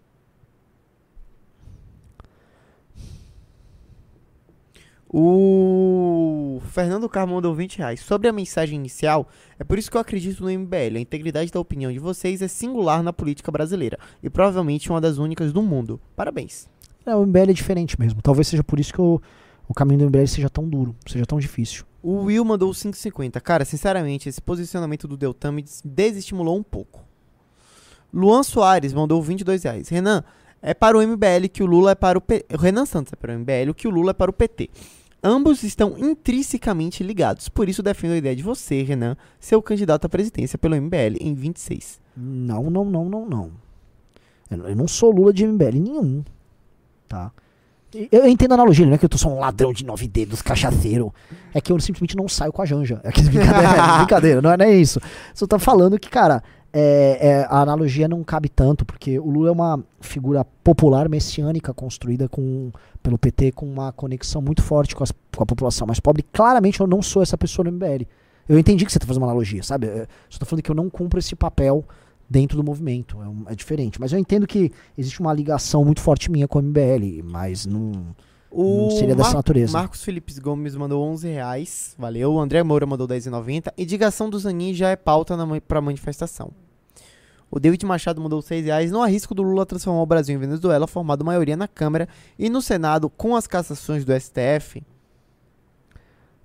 O Fernando Carmo mandou 20 reais. Sobre a mensagem inicial, é por isso que eu acredito no MBL. A integridade da opinião de vocês é singular na política brasileira e provavelmente uma das únicas do mundo. Parabéns. É, o MBL é diferente mesmo. Talvez seja por isso que o, o caminho do MBL seja tão duro, seja tão difícil. O Will mandou 5,50. Cara, sinceramente, esse posicionamento do Deltan me des- desestimulou um pouco. Luan Soares mandou 22 reais. Renan, é para o MBL que o Lula é para o P... Renan Santos é para o MBL, que o Lula é para o PT. Ambos estão intrinsecamente ligados. Por isso defendo a ideia de você, Renan, ser o candidato à presidência pelo MBL em 26. Não, não, não, não, não. Eu, eu não sou Lula de MBL nenhum, tá? Eu entendo a analogia, não é que eu tô só um ladrão de nove dedos, cachaceiro. É que eu simplesmente não saio com a Janja. É que (laughs) brincadeira, brincadeira não, é, não é isso. Só tá falando que, cara, é, é, a analogia não cabe tanto, porque o Lula é uma figura popular messiânica construída com, pelo PT com uma conexão muito forte com, as, com a população mais pobre. Claramente eu não sou essa pessoa no MBL. Eu entendi que você tá fazendo uma analogia, sabe? Eu só tô falando que eu não cumpro esse papel dentro do movimento. É, um- é diferente. Mas eu entendo que existe uma ligação muito forte minha com o MBL, mas não, O não seria dessa Mar- natureza. Marcos Felipe Gomes mandou 11 reais, valeu. O André Moura mandou 10,90. Indicação do Zanin já é pauta pra manifestação. O David Machado mandou 6 reais. Não há risco do Lula transformar o Brasil em Venezuela, formado maioria na Câmara e no Senado com as cassações do STF.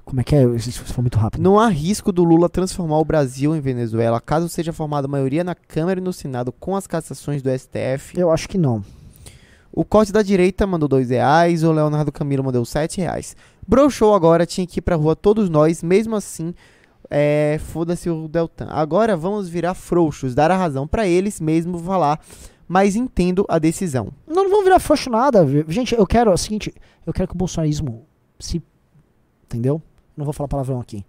Como é que é? Isso foi muito rápido. Não há risco do Lula transformar o Brasil em Venezuela, caso seja formada maioria na Câmara e no Senado com as cassações do STF. Eu acho que não. O corte da direita mandou dois reais, o Leonardo Camilo mandou sete reais. Bro Show agora tinha que ir pra rua todos nós, mesmo assim, é, foda-se o Deltan. Agora vamos virar frouxos, dar a razão pra eles mesmo falar, mas entendo a decisão. Não, não vão virar frouxo nada. Gente, eu quero é o seguinte, eu quero que o bolsonarismo se entendeu? Não vou falar palavrão aqui.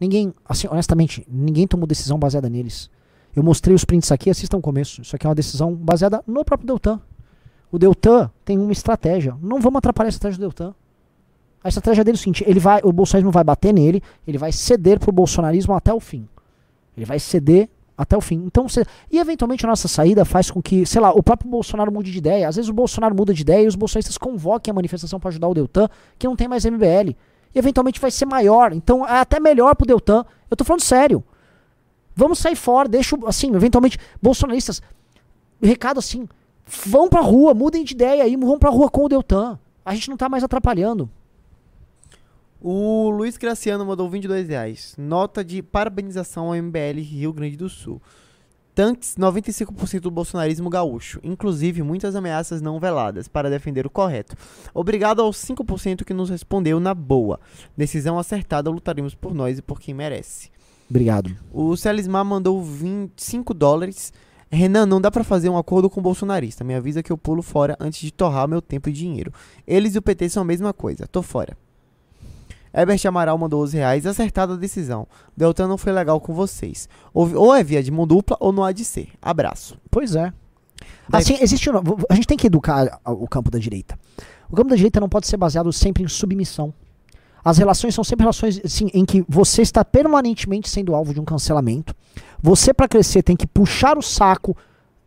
Ninguém, assim, honestamente, ninguém tomou decisão baseada neles. Eu mostrei os prints aqui, assistam o começo. Isso aqui é uma decisão baseada no próprio Deltan. O Deltan tem uma estratégia. Não vamos atrapalhar a estratégia do Deltan. A estratégia dele é o seguinte, ele vai, o bolsonarismo vai bater nele, ele vai ceder pro bolsonarismo até o fim. Ele vai ceder até o fim. Então, e eventualmente a nossa saída faz com que, sei lá, o próprio Bolsonaro mude de ideia. Às vezes o Bolsonaro muda de ideia e os bolsonaristas convoquem a manifestação para ajudar o Deltan, que não tem mais MBL. E eventualmente vai ser maior. Então é até melhor pro Deltan. Eu tô falando sério. Vamos sair fora, deixa, assim, eventualmente, bolsonaristas, recado assim, vão pra rua, mudem de ideia aí, vão pra rua com o Deltan. A gente não tá mais atrapalhando. O Luiz Graciano mandou 22 reais. Nota de parabenização ao MBL Rio Grande do Sul. Tanques 95% do bolsonarismo gaúcho, inclusive muitas ameaças não veladas para defender o correto. Obrigado aos 5% que nos respondeu na boa. Decisão acertada, lutaremos por nós e por quem merece. Obrigado. O Celismar mandou 25 dólares. Renan, não dá pra fazer um acordo com o bolsonarista. Me avisa que eu pulo fora antes de torrar meu tempo e dinheiro. Eles e o PT são a mesma coisa. Tô fora. Herbert Amaral mandou 12 reais. Acertada a decisão. Deltan não foi legal com vocês. Ou, é via de mão dupla ou não há de ser. Abraço. Pois é. Daí- Assim, existe. um- A gente tem que educar o campo da direita. O campo da direita não pode ser baseado sempre em submissão. As relações são sempre relações assim, em que você está permanentemente sendo alvo de um cancelamento. Você, para crescer, tem que puxar o saco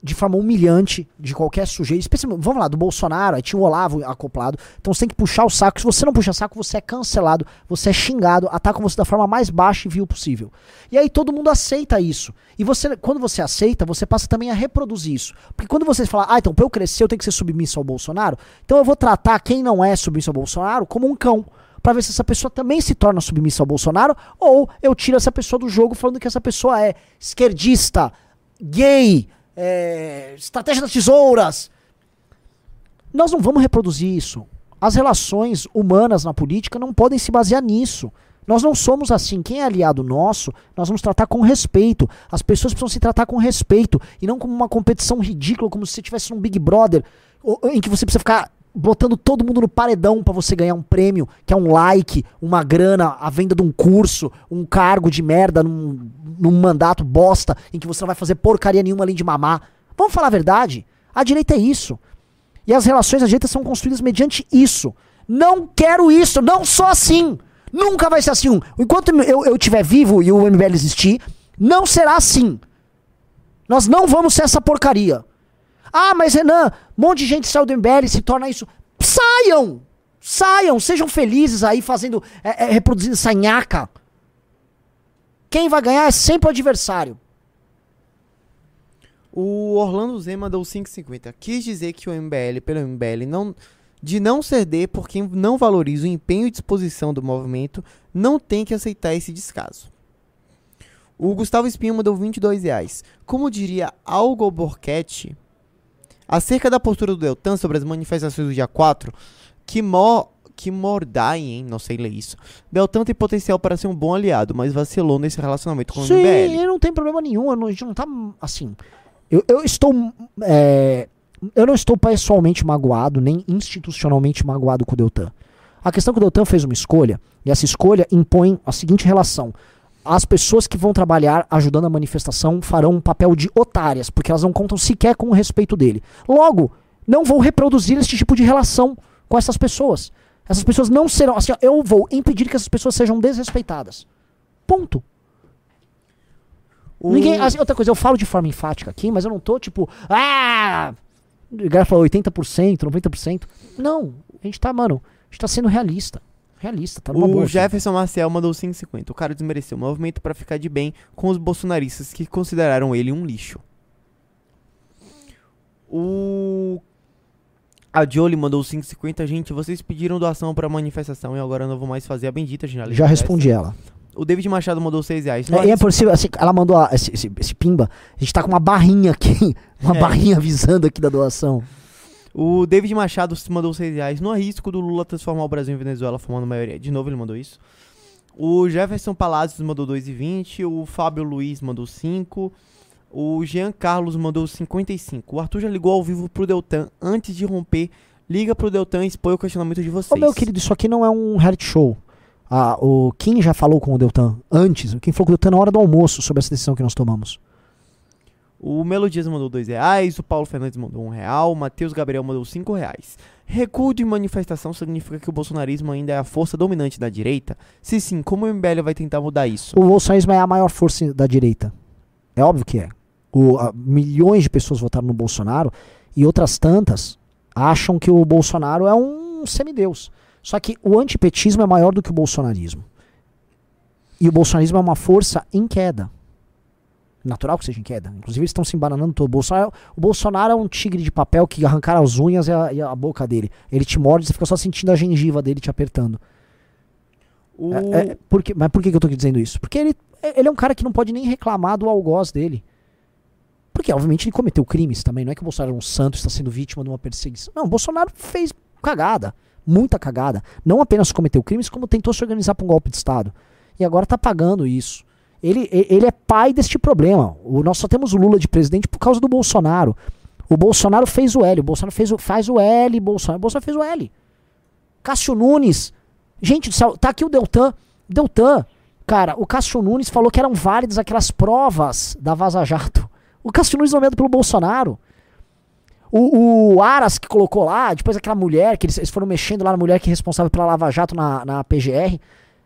de forma humilhante de qualquer sujeito. Especialmente, vamos lá, do Bolsonaro, aí tinha o Olavo acoplado. Então você tem que puxar o saco. Se você não puxa saco, você é cancelado, você é xingado, atacam você da forma mais baixa e vil possível. E aí todo mundo aceita isso. E você, quando você aceita, você passa também a reproduzir isso. Porque quando você fala, ah, então pra eu crescer eu tenho que ser submisso ao Bolsonaro, então eu vou tratar quem não é submisso ao Bolsonaro como um cão. Pra ver se essa pessoa também se torna submissa ao Bolsonaro, ou eu tiro essa pessoa do jogo falando que essa pessoa é esquerdista, gay, é, estratégia das tesouras. Nós não vamos reproduzir isso. As relações humanas na política não podem se basear nisso. Nós não somos assim. Quem é aliado nosso, nós vamos tratar com respeito. As pessoas precisam se tratar com respeito e não como uma competição ridícula, como se você estivesse num Big Brother, em que você precisa ficar botando todo mundo no paredão pra você ganhar um prêmio, que é um like, uma grana, a venda de um curso, um cargo de merda num, num mandato bosta, em que você não vai fazer porcaria nenhuma além de mamar. Vamos falar a verdade? A direita é isso. E as relações da direita são construídas mediante isso. Não quero isso, não sou assim. Nunca vai ser assim. Enquanto eu, eu estiver vivo e o MBL existir, não será assim. Nós não vamos ser essa porcaria. Ah, mas Renan, um monte de gente saiu do MBL e se torna isso. Saiam! Saiam, sejam felizes aí fazendo, é, é, reproduzindo essa nhaca. Quem vai ganhar é sempre o adversário. O Orlando Z mandou 5,50. Quis dizer que o MBL, pelo MBL, não, de não ceder por quem não valoriza o empenho e disposição do movimento, não tem que aceitar esse descaso. O Gustavo Espinho mandou 22 reais. Como diria Algo Borchetti, acerca da postura do Deltan sobre as manifestações do dia 4, que mor que mordai, hein? Não sei ler isso. Deltan tem potencial para ser um bom aliado, mas vacilou nesse relacionamento com o Sim, MBL. ele não tem problema nenhum. A gente não tá assim. Eu, eu estou é, eu não estou pessoalmente magoado, nem institucionalmente magoado com o Deltan. A questão é que o Deltan fez uma escolha, e essa escolha impõe a seguinte relação. As pessoas que vão trabalhar ajudando a manifestação farão um papel de otárias, porque elas não contam sequer com o respeito dele. Logo, não vou reproduzir esse tipo de relação com essas pessoas. Essas pessoas não serão. Assim, ó, eu vou impedir que essas pessoas sejam desrespeitadas. Ponto. O- Ninguém, assim, outra coisa, eu falo de forma enfática aqui, mas eu não tô tipo, ah, o cara falou 80%, 90%. Não, a gente tá, mano, a gente tá sendo realista. Realista, tá numa O boa. assim. Jefferson Marcel mandou 5,50. O cara desmereceu o movimento pra ficar de bem com os bolsonaristas que consideraram ele um lixo. O. A Jolie mandou 5,50. Gente, vocês pediram doação pra manifestação e agora eu não vou mais fazer a bendita generalidade. Já respondi ela. O David Machado mandou 6 reais. É, é possível, assim, ela mandou a- esse, esse- esse pimba, a gente tá com uma barrinha aqui, (laughs) uma É. barrinha avisando aqui da doação. O David Machado mandou 6 reais. No arrisco do Lula transformar o Brasil em Venezuela, formando maioria. De novo ele mandou isso. O Jefferson Palacios mandou 2,20. O Fábio Luiz mandou 5. O Jean Carlos mandou 55. O Arthur já ligou ao vivo pro Deltan antes de romper. Liga pro Deltan e expõe o questionamento de vocês. Ô meu querido, isso aqui não é um reality show. Ah, o Kim já falou com o Deltan antes, o falou com o Deltan na hora do almoço sobre essa decisão que nós tomamos. O Melodias mandou 2 reais. O Paulo Fernandes mandou 1 real. O Matheus Gabriel mandou 5 reais. Recuo de manifestação significa que o bolsonarismo ainda é a força dominante da direita? Se sim, como o MBL vai tentar mudar isso? O bolsonarismo é a maior força da direita. É óbvio que é. O- a- milhões de pessoas votaram no Bolsonaro e outras tantas acham que o Bolsonaro é um semideus. Só que o antipetismo é maior do que o bolsonarismo. E o bolsonarismo é uma força em queda. Natural que seja em queda. Inclusive eles estão se embananando todo. O Bolsonaro, o Bolsonaro é um tigre de papel que arrancaram as unhas e a, e a boca dele. Ele te morde e você fica só sentindo a gengiva dele te apertando. O... É, é, por que- mas por que, que eu tô aqui dizendo isso? Porque ele, ele é um cara que não pode nem reclamar do algoz dele. Porque, obviamente, ele cometeu crimes também. Não é que o Bolsonaro é um santo está sendo vítima de uma perseguição. Não, o Bolsonaro fez cagada. Muita cagada. Não apenas cometeu crimes, como tentou se organizar para um golpe de Estado. E agora tá pagando isso. Ele, ele é pai deste problema. O, nós só temos o Lula de presidente por causa do Bolsonaro. O Bolsonaro fez o L. O Bolsonaro fez o, faz o L. Bolsonaro, o Bolsonaro fez o L. Cássio Nunes. Gente do céu, tá aqui o Deltan. Deltan, cara, o Cássio Nunes falou que eram válidas aquelas provas da Vaza Jato. O Cássio Nunes nomeado pelo Bolsonaro. O, o Aras que colocou lá, depois aquela mulher, que eles, eles foram mexendo lá na mulher que é responsável pela Lava Jato na, na PGR.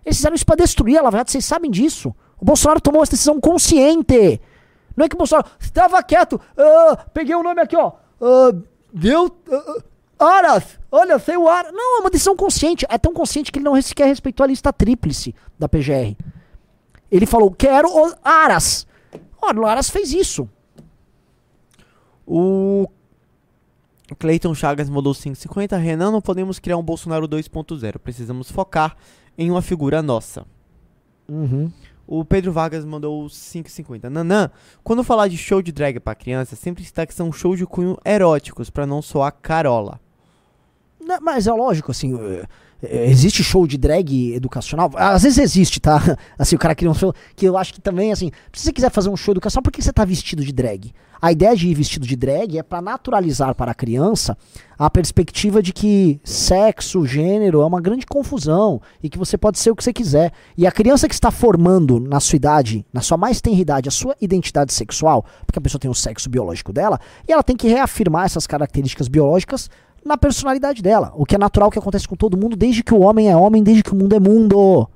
Eles fizeram isso pra destruir a Lava Jato, vocês sabem disso. O Bolsonaro tomou essa decisão consciente. Não é que o Bolsonaro estava quieto. ah, peguei o nome aqui, ó. ah, deu. ah, Aras, olha, sei o Aras. Não, é uma decisão consciente. É tão consciente que ele não sequer respeitou a lista tríplice da PGR. Ele falou, quero o Aras. Olha, o Aras fez isso. O Cleiton Chagas mandou 5,50. Renan, não podemos criar um Bolsonaro 2.0. Precisamos focar em uma figura nossa. Uhum. O Pedro Vargas mandou 5,50. Nanã, quando falar de show de drag pra criança, sempre está que são shows de cunho eróticos, pra não soar carola. Não, mas é lógico, assim, é, existe show de drag educacional? Às vezes existe, tá? (laughs) Assim, o cara cria um show que eu acho que também, assim, se você quiser fazer um show educacional, por que você tá vestido de drag? A ideia de ir vestido de drag é pra naturalizar para a criança a perspectiva de que sexo, gênero é uma grande confusão e que você pode ser o que você quiser. E a criança que está formando na sua idade, na sua mais tenra idade, a sua identidade sexual, porque a pessoa tem o sexo biológico dela, e ela tem que reafirmar essas características biológicas na personalidade dela. O que é natural que acontece com todo mundo, desde que o homem é homem, desde que o mundo é mundo.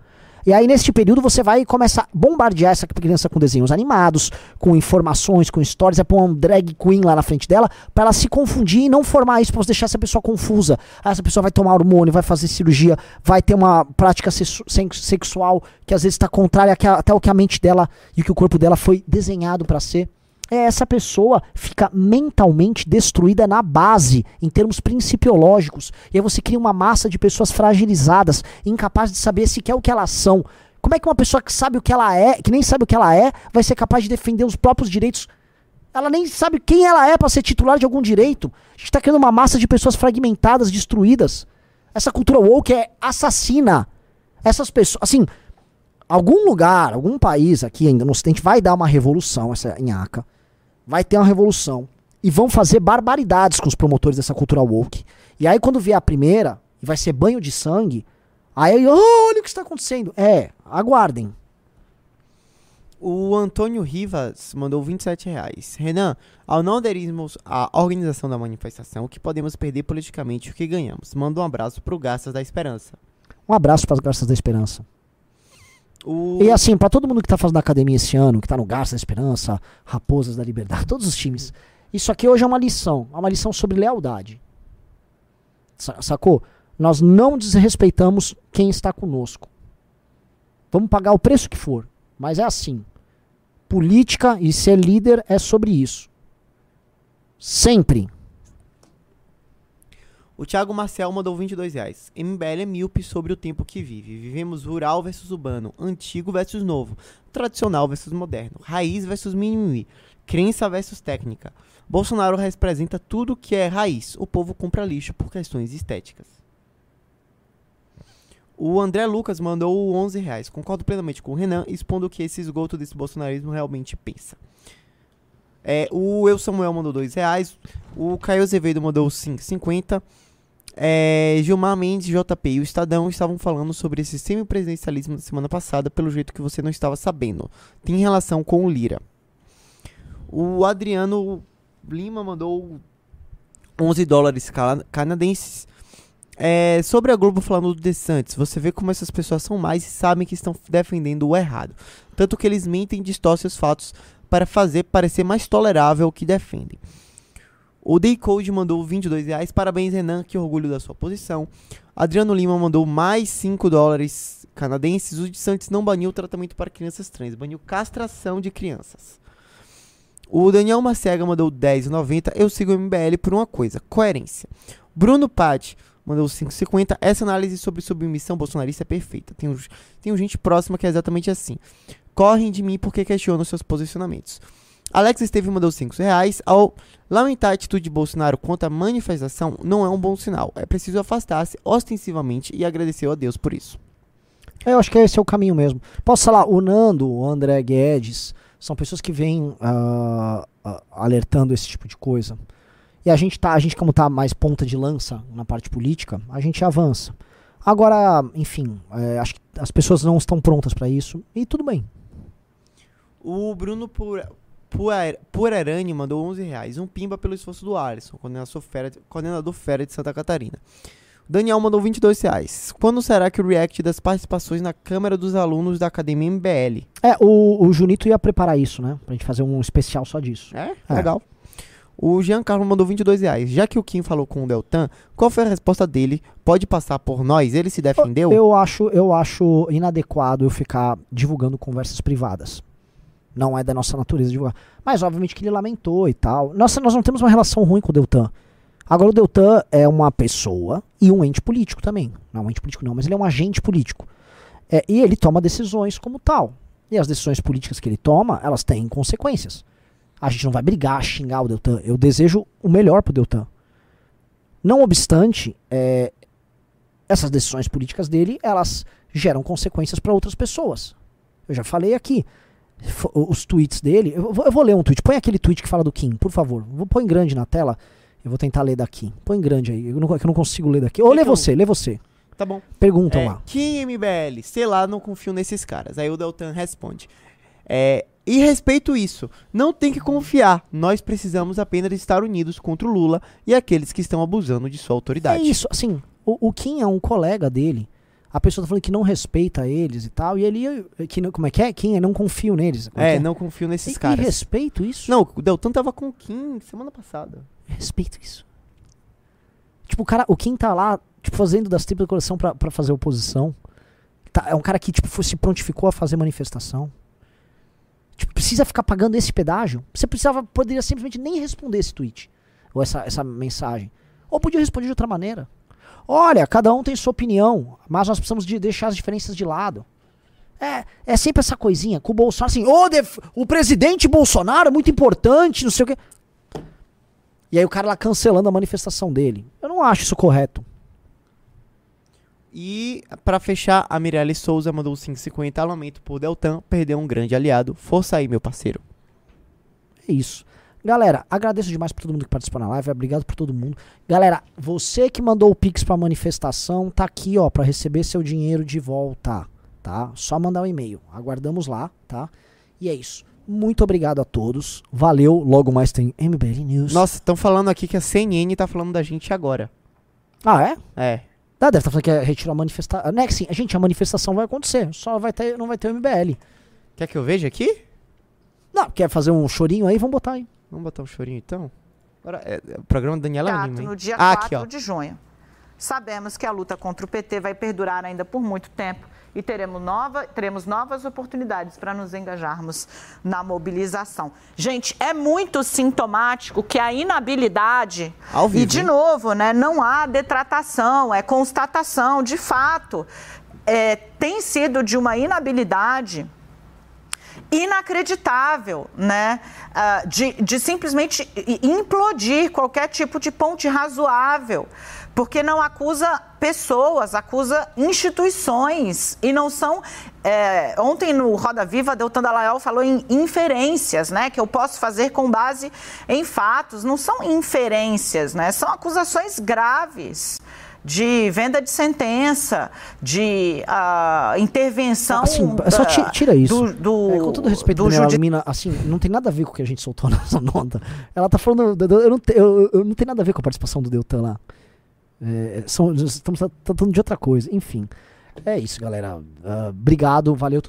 E aí, neste período, você vai e começa a bombardear essa criança com desenhos animados, com informações, com histórias, é pôr um drag queen lá na frente dela, pra ela se confundir e não formar isso, pra você deixar essa pessoa confusa. Aí essa pessoa vai tomar hormônio, vai fazer cirurgia, vai ter uma prática sexual que às vezes está contrária até o que a mente dela e o que o corpo dela foi desenhado pra ser essa pessoa fica mentalmente destruída na base, em termos principiológicos. E aí você cria uma massa de pessoas fragilizadas, incapazes de saber sequer o que elas são. Como é que uma pessoa que sabe o que ela é, que nem sabe o que ela é, vai ser capaz de defender os próprios direitos? Ela nem sabe quem ela é para ser titular de algum direito. A gente tá criando uma massa de pessoas fragmentadas, destruídas. Essa cultura woke é assassina. Essas pessoas, assim, algum lugar, algum país aqui ainda no ocidente vai dar uma revolução, essa nhaca vai ter uma revolução e vão fazer barbaridades com os promotores dessa cultura woke. E aí quando vier a primeira, e vai ser banho de sangue, aí oh, olha o que está acontecendo. É, aguardem. O Antônio Rivas mandou 27 reais. Renan, ao não aderirmos à organização da manifestação, o que podemos perder politicamente o que ganhamos? Manda um abraço pro Gastas da Esperança. Um abraço para as Garças da Esperança. O... E assim, pra todo mundo que tá fazendo academia esse ano, que tá no Garça da Esperança, Raposas da Liberdade, todos os times. Isso aqui hoje é uma lição. É uma lição sobre lealdade. Sa- Sacou? Nós não desrespeitamos quem está conosco. Vamos pagar o preço que for. Mas é assim. Política e ser líder é sobre isso. Sempre. O Thiago Marcel mandou 22 reais. MBL é míope sobre o tempo que vive. Vivemos rural versus urbano, antigo versus novo, tradicional versus moderno, raiz versus mimimi, crença versus técnica. Bolsonaro representa tudo que é raiz. O povo compra lixo por questões estéticas. O André Lucas mandou 11 reais. Concordo plenamente com o Renan, expondo o que esse esgoto desse bolsonarismo realmente pensa. É, o Eu Samuel mandou 2 reais. O Caio Azevedo mandou 5,50. É, Gilmar Mendes, JP e o Estadão estavam falando sobre esse semipresidencialismo da semana passada, pelo jeito que você não estava sabendo. Tem relação com o Lira. O Adriano Lima mandou 11 dólares canadenses. É, sobre a Globo falando do DeSantis, você vê como essas pessoas são mais e sabem que estão defendendo o errado. Tanto que eles mentem e distorcem os fatos para fazer parecer mais tolerável o que defendem. O Daycode mandou 22 reais. Parabéns, Renan. Que orgulho da sua posição. Adriano Lima mandou mais 5 dólares canadenses. O de Santos não baniu o tratamento para crianças trans, baniu castração de crianças. O Daniel Macega mandou 10,90. Eu sigo o MBL por uma coisa: coerência. Bruno Patti mandou 5,50. Essa análise sobre submissão bolsonarista é perfeita. Tenho, tenho gente próxima que é exatamente assim. Correm de mim porque questionam seus posicionamentos. Alex Esteve mandou 5 reais. Ao lamentar a atitude de Bolsonaro contra a manifestação, não é um bom sinal. É preciso afastar-se ostensivamente e agradecer a Deus por isso. Eu acho que esse é o caminho mesmo. Posso falar, o Nando, o André Guedes, são pessoas que vêm ah, ah, alertando esse tipo de coisa. E a gente tá, a gente como tá mais ponta de lança na parte política, a gente avança. Agora, enfim, é, acho que as pessoas não estão prontas para isso e tudo bem. O Bruno Pura- Puer- Purerani mandou 11 reais. Um pimba pelo esforço do Alisson, coordenador fera, coordenador fera de Santa Catarina. Daniel mandou 22 reais. Quando será que o react das participações na Câmara dos Alunos da Academia MBL? É, o, o Junito ia preparar isso, né? Pra gente fazer um especial só disso. É? É. Legal. O Giancarlo mandou 22 reais. Já que o Kim falou com o Deltan, qual foi a resposta dele? Pode passar por nós? Ele se defendeu? Eu acho, eu acho inadequado eu ficar divulgando conversas privadas. Não é da nossa natureza divulgar. Mas obviamente que ele lamentou e tal. Nossa, nós não temos uma relação ruim com o Deltan. Agora o Deltan é uma pessoa e um ente político também. Não um ente político não, mas ele é um agente político. É, e ele toma decisões como tal. E as decisões políticas que ele toma, elas têm consequências. A gente não vai brigar, xingar o Deltan. Eu desejo o melhor pro Deltan. Não obstante, é, essas decisões políticas dele, elas geram consequências para outras pessoas. Eu já falei aqui. Os tweets dele. Eu vou, eu vou ler um tweet. Põe aquele tweet que fala do Kim, por favor. Em grande na tela. Eu vou tentar ler daqui. Põe em grande aí. Eu não, é que eu não consigo ler daqui. Ou lê Então- você, lê você. Tá bom. Perguntam É, lá. Kim MBL, sei lá, não confio nesses caras. Aí o Deltan responde. É, e respeito isso. Não tem que confiar. Nós precisamos apenas estar unidos contra o Lula e aqueles que estão abusando de sua É autoridade. isso, assim. O, o Kim é um colega dele. A pessoa tá falando que não respeita eles e tal. E ele. Que, não- como é que é? Kim, eu não confio neles. Como É, que não confio nesses E- caras. E respeito isso? Não, o Deltan tava com o Kim semana passada. Respeito isso. Tipo, o cara, o Kim tá lá, tipo, fazendo das tripas do coração pra, pra fazer oposição. Tá, é um cara que, tipo, foi- se prontificou a fazer manifestação. Tipo, precisa ficar pagando esse pedágio? Você precisava, poderia simplesmente nem responder esse tweet. Ou essa, essa mensagem. Ou podia responder de outra maneira. Olha, cada um tem sua opinião, mas nós precisamos de deixar as diferenças de lado. É, é sempre essa coisinha com o Bolsonaro, assim, "Ô, def- o presidente Bolsonaro é muito importante, não sei o quê. E aí o cara lá cancelando a manifestação dele. Eu não acho isso correto. E pra fechar, a Mirelle Souza mandou 5,50. Lamento por Deltan perder um grande aliado. Força aí, meu parceiro. É isso. Galera, agradeço demais por todo mundo que participou na live. Obrigado por todo mundo. Galera, você que mandou o Pix pra manifestação, tá aqui, ó, pra receber seu dinheiro de volta, tá? Só mandar um e-mail. Aguardamos lá, tá? E é isso. Muito obrigado a todos. Valeu. Logo mais tem MBL News. Nossa, estão falando aqui que a CNN tá falando da gente agora. Ah, é? É. Ah, deve estar falando que é retirar a manifestação. Não é que sim, gente, a manifestação vai acontecer. Só vai ter, não vai ter o MBL. Quer que eu veja aqui? Não, quer fazer um chorinho aí? Vamos botar aí. Vamos botar um chorinho então? Agora, é, é o programa da Daniela Gato, Lima, no dia ah, 4 aqui, de junho. Sabemos que a luta contra o PT vai perdurar ainda por muito tempo e teremos, nova, teremos novas oportunidades para nos engajarmos na mobilização. Gente, é muito sintomático que a inabilidade. Ao vivo, e, de hein? novo, né, não há detratação, é constatação. De fato, é, tem sido de uma inabilidade inacreditável, né? Ah, de, de simplesmente implodir qualquer tipo de ponte razoável, porque não acusa pessoas, acusa instituições e não são. é, ontem no Roda Viva, Deltan Dallagnol falou em inferências, né? Que eu posso fazer com base em fatos, não são inferências, né? São acusações graves de venda de sentença, de ah, intervenção. Assim, é só ti- da- tira isso. Do, do, É, com todo respeito, do Daniela judi- Lumina, assim, não tem nada a ver com o que a gente soltou (laughs) nessa nota. Ela tá falando. do- do- Eu não, te- eu, eu não tem nada a ver com a participação do Deltan lá. É, são, estamos tratando de outra coisa. Enfim. É isso, galera. Ah, obrigado, valeu.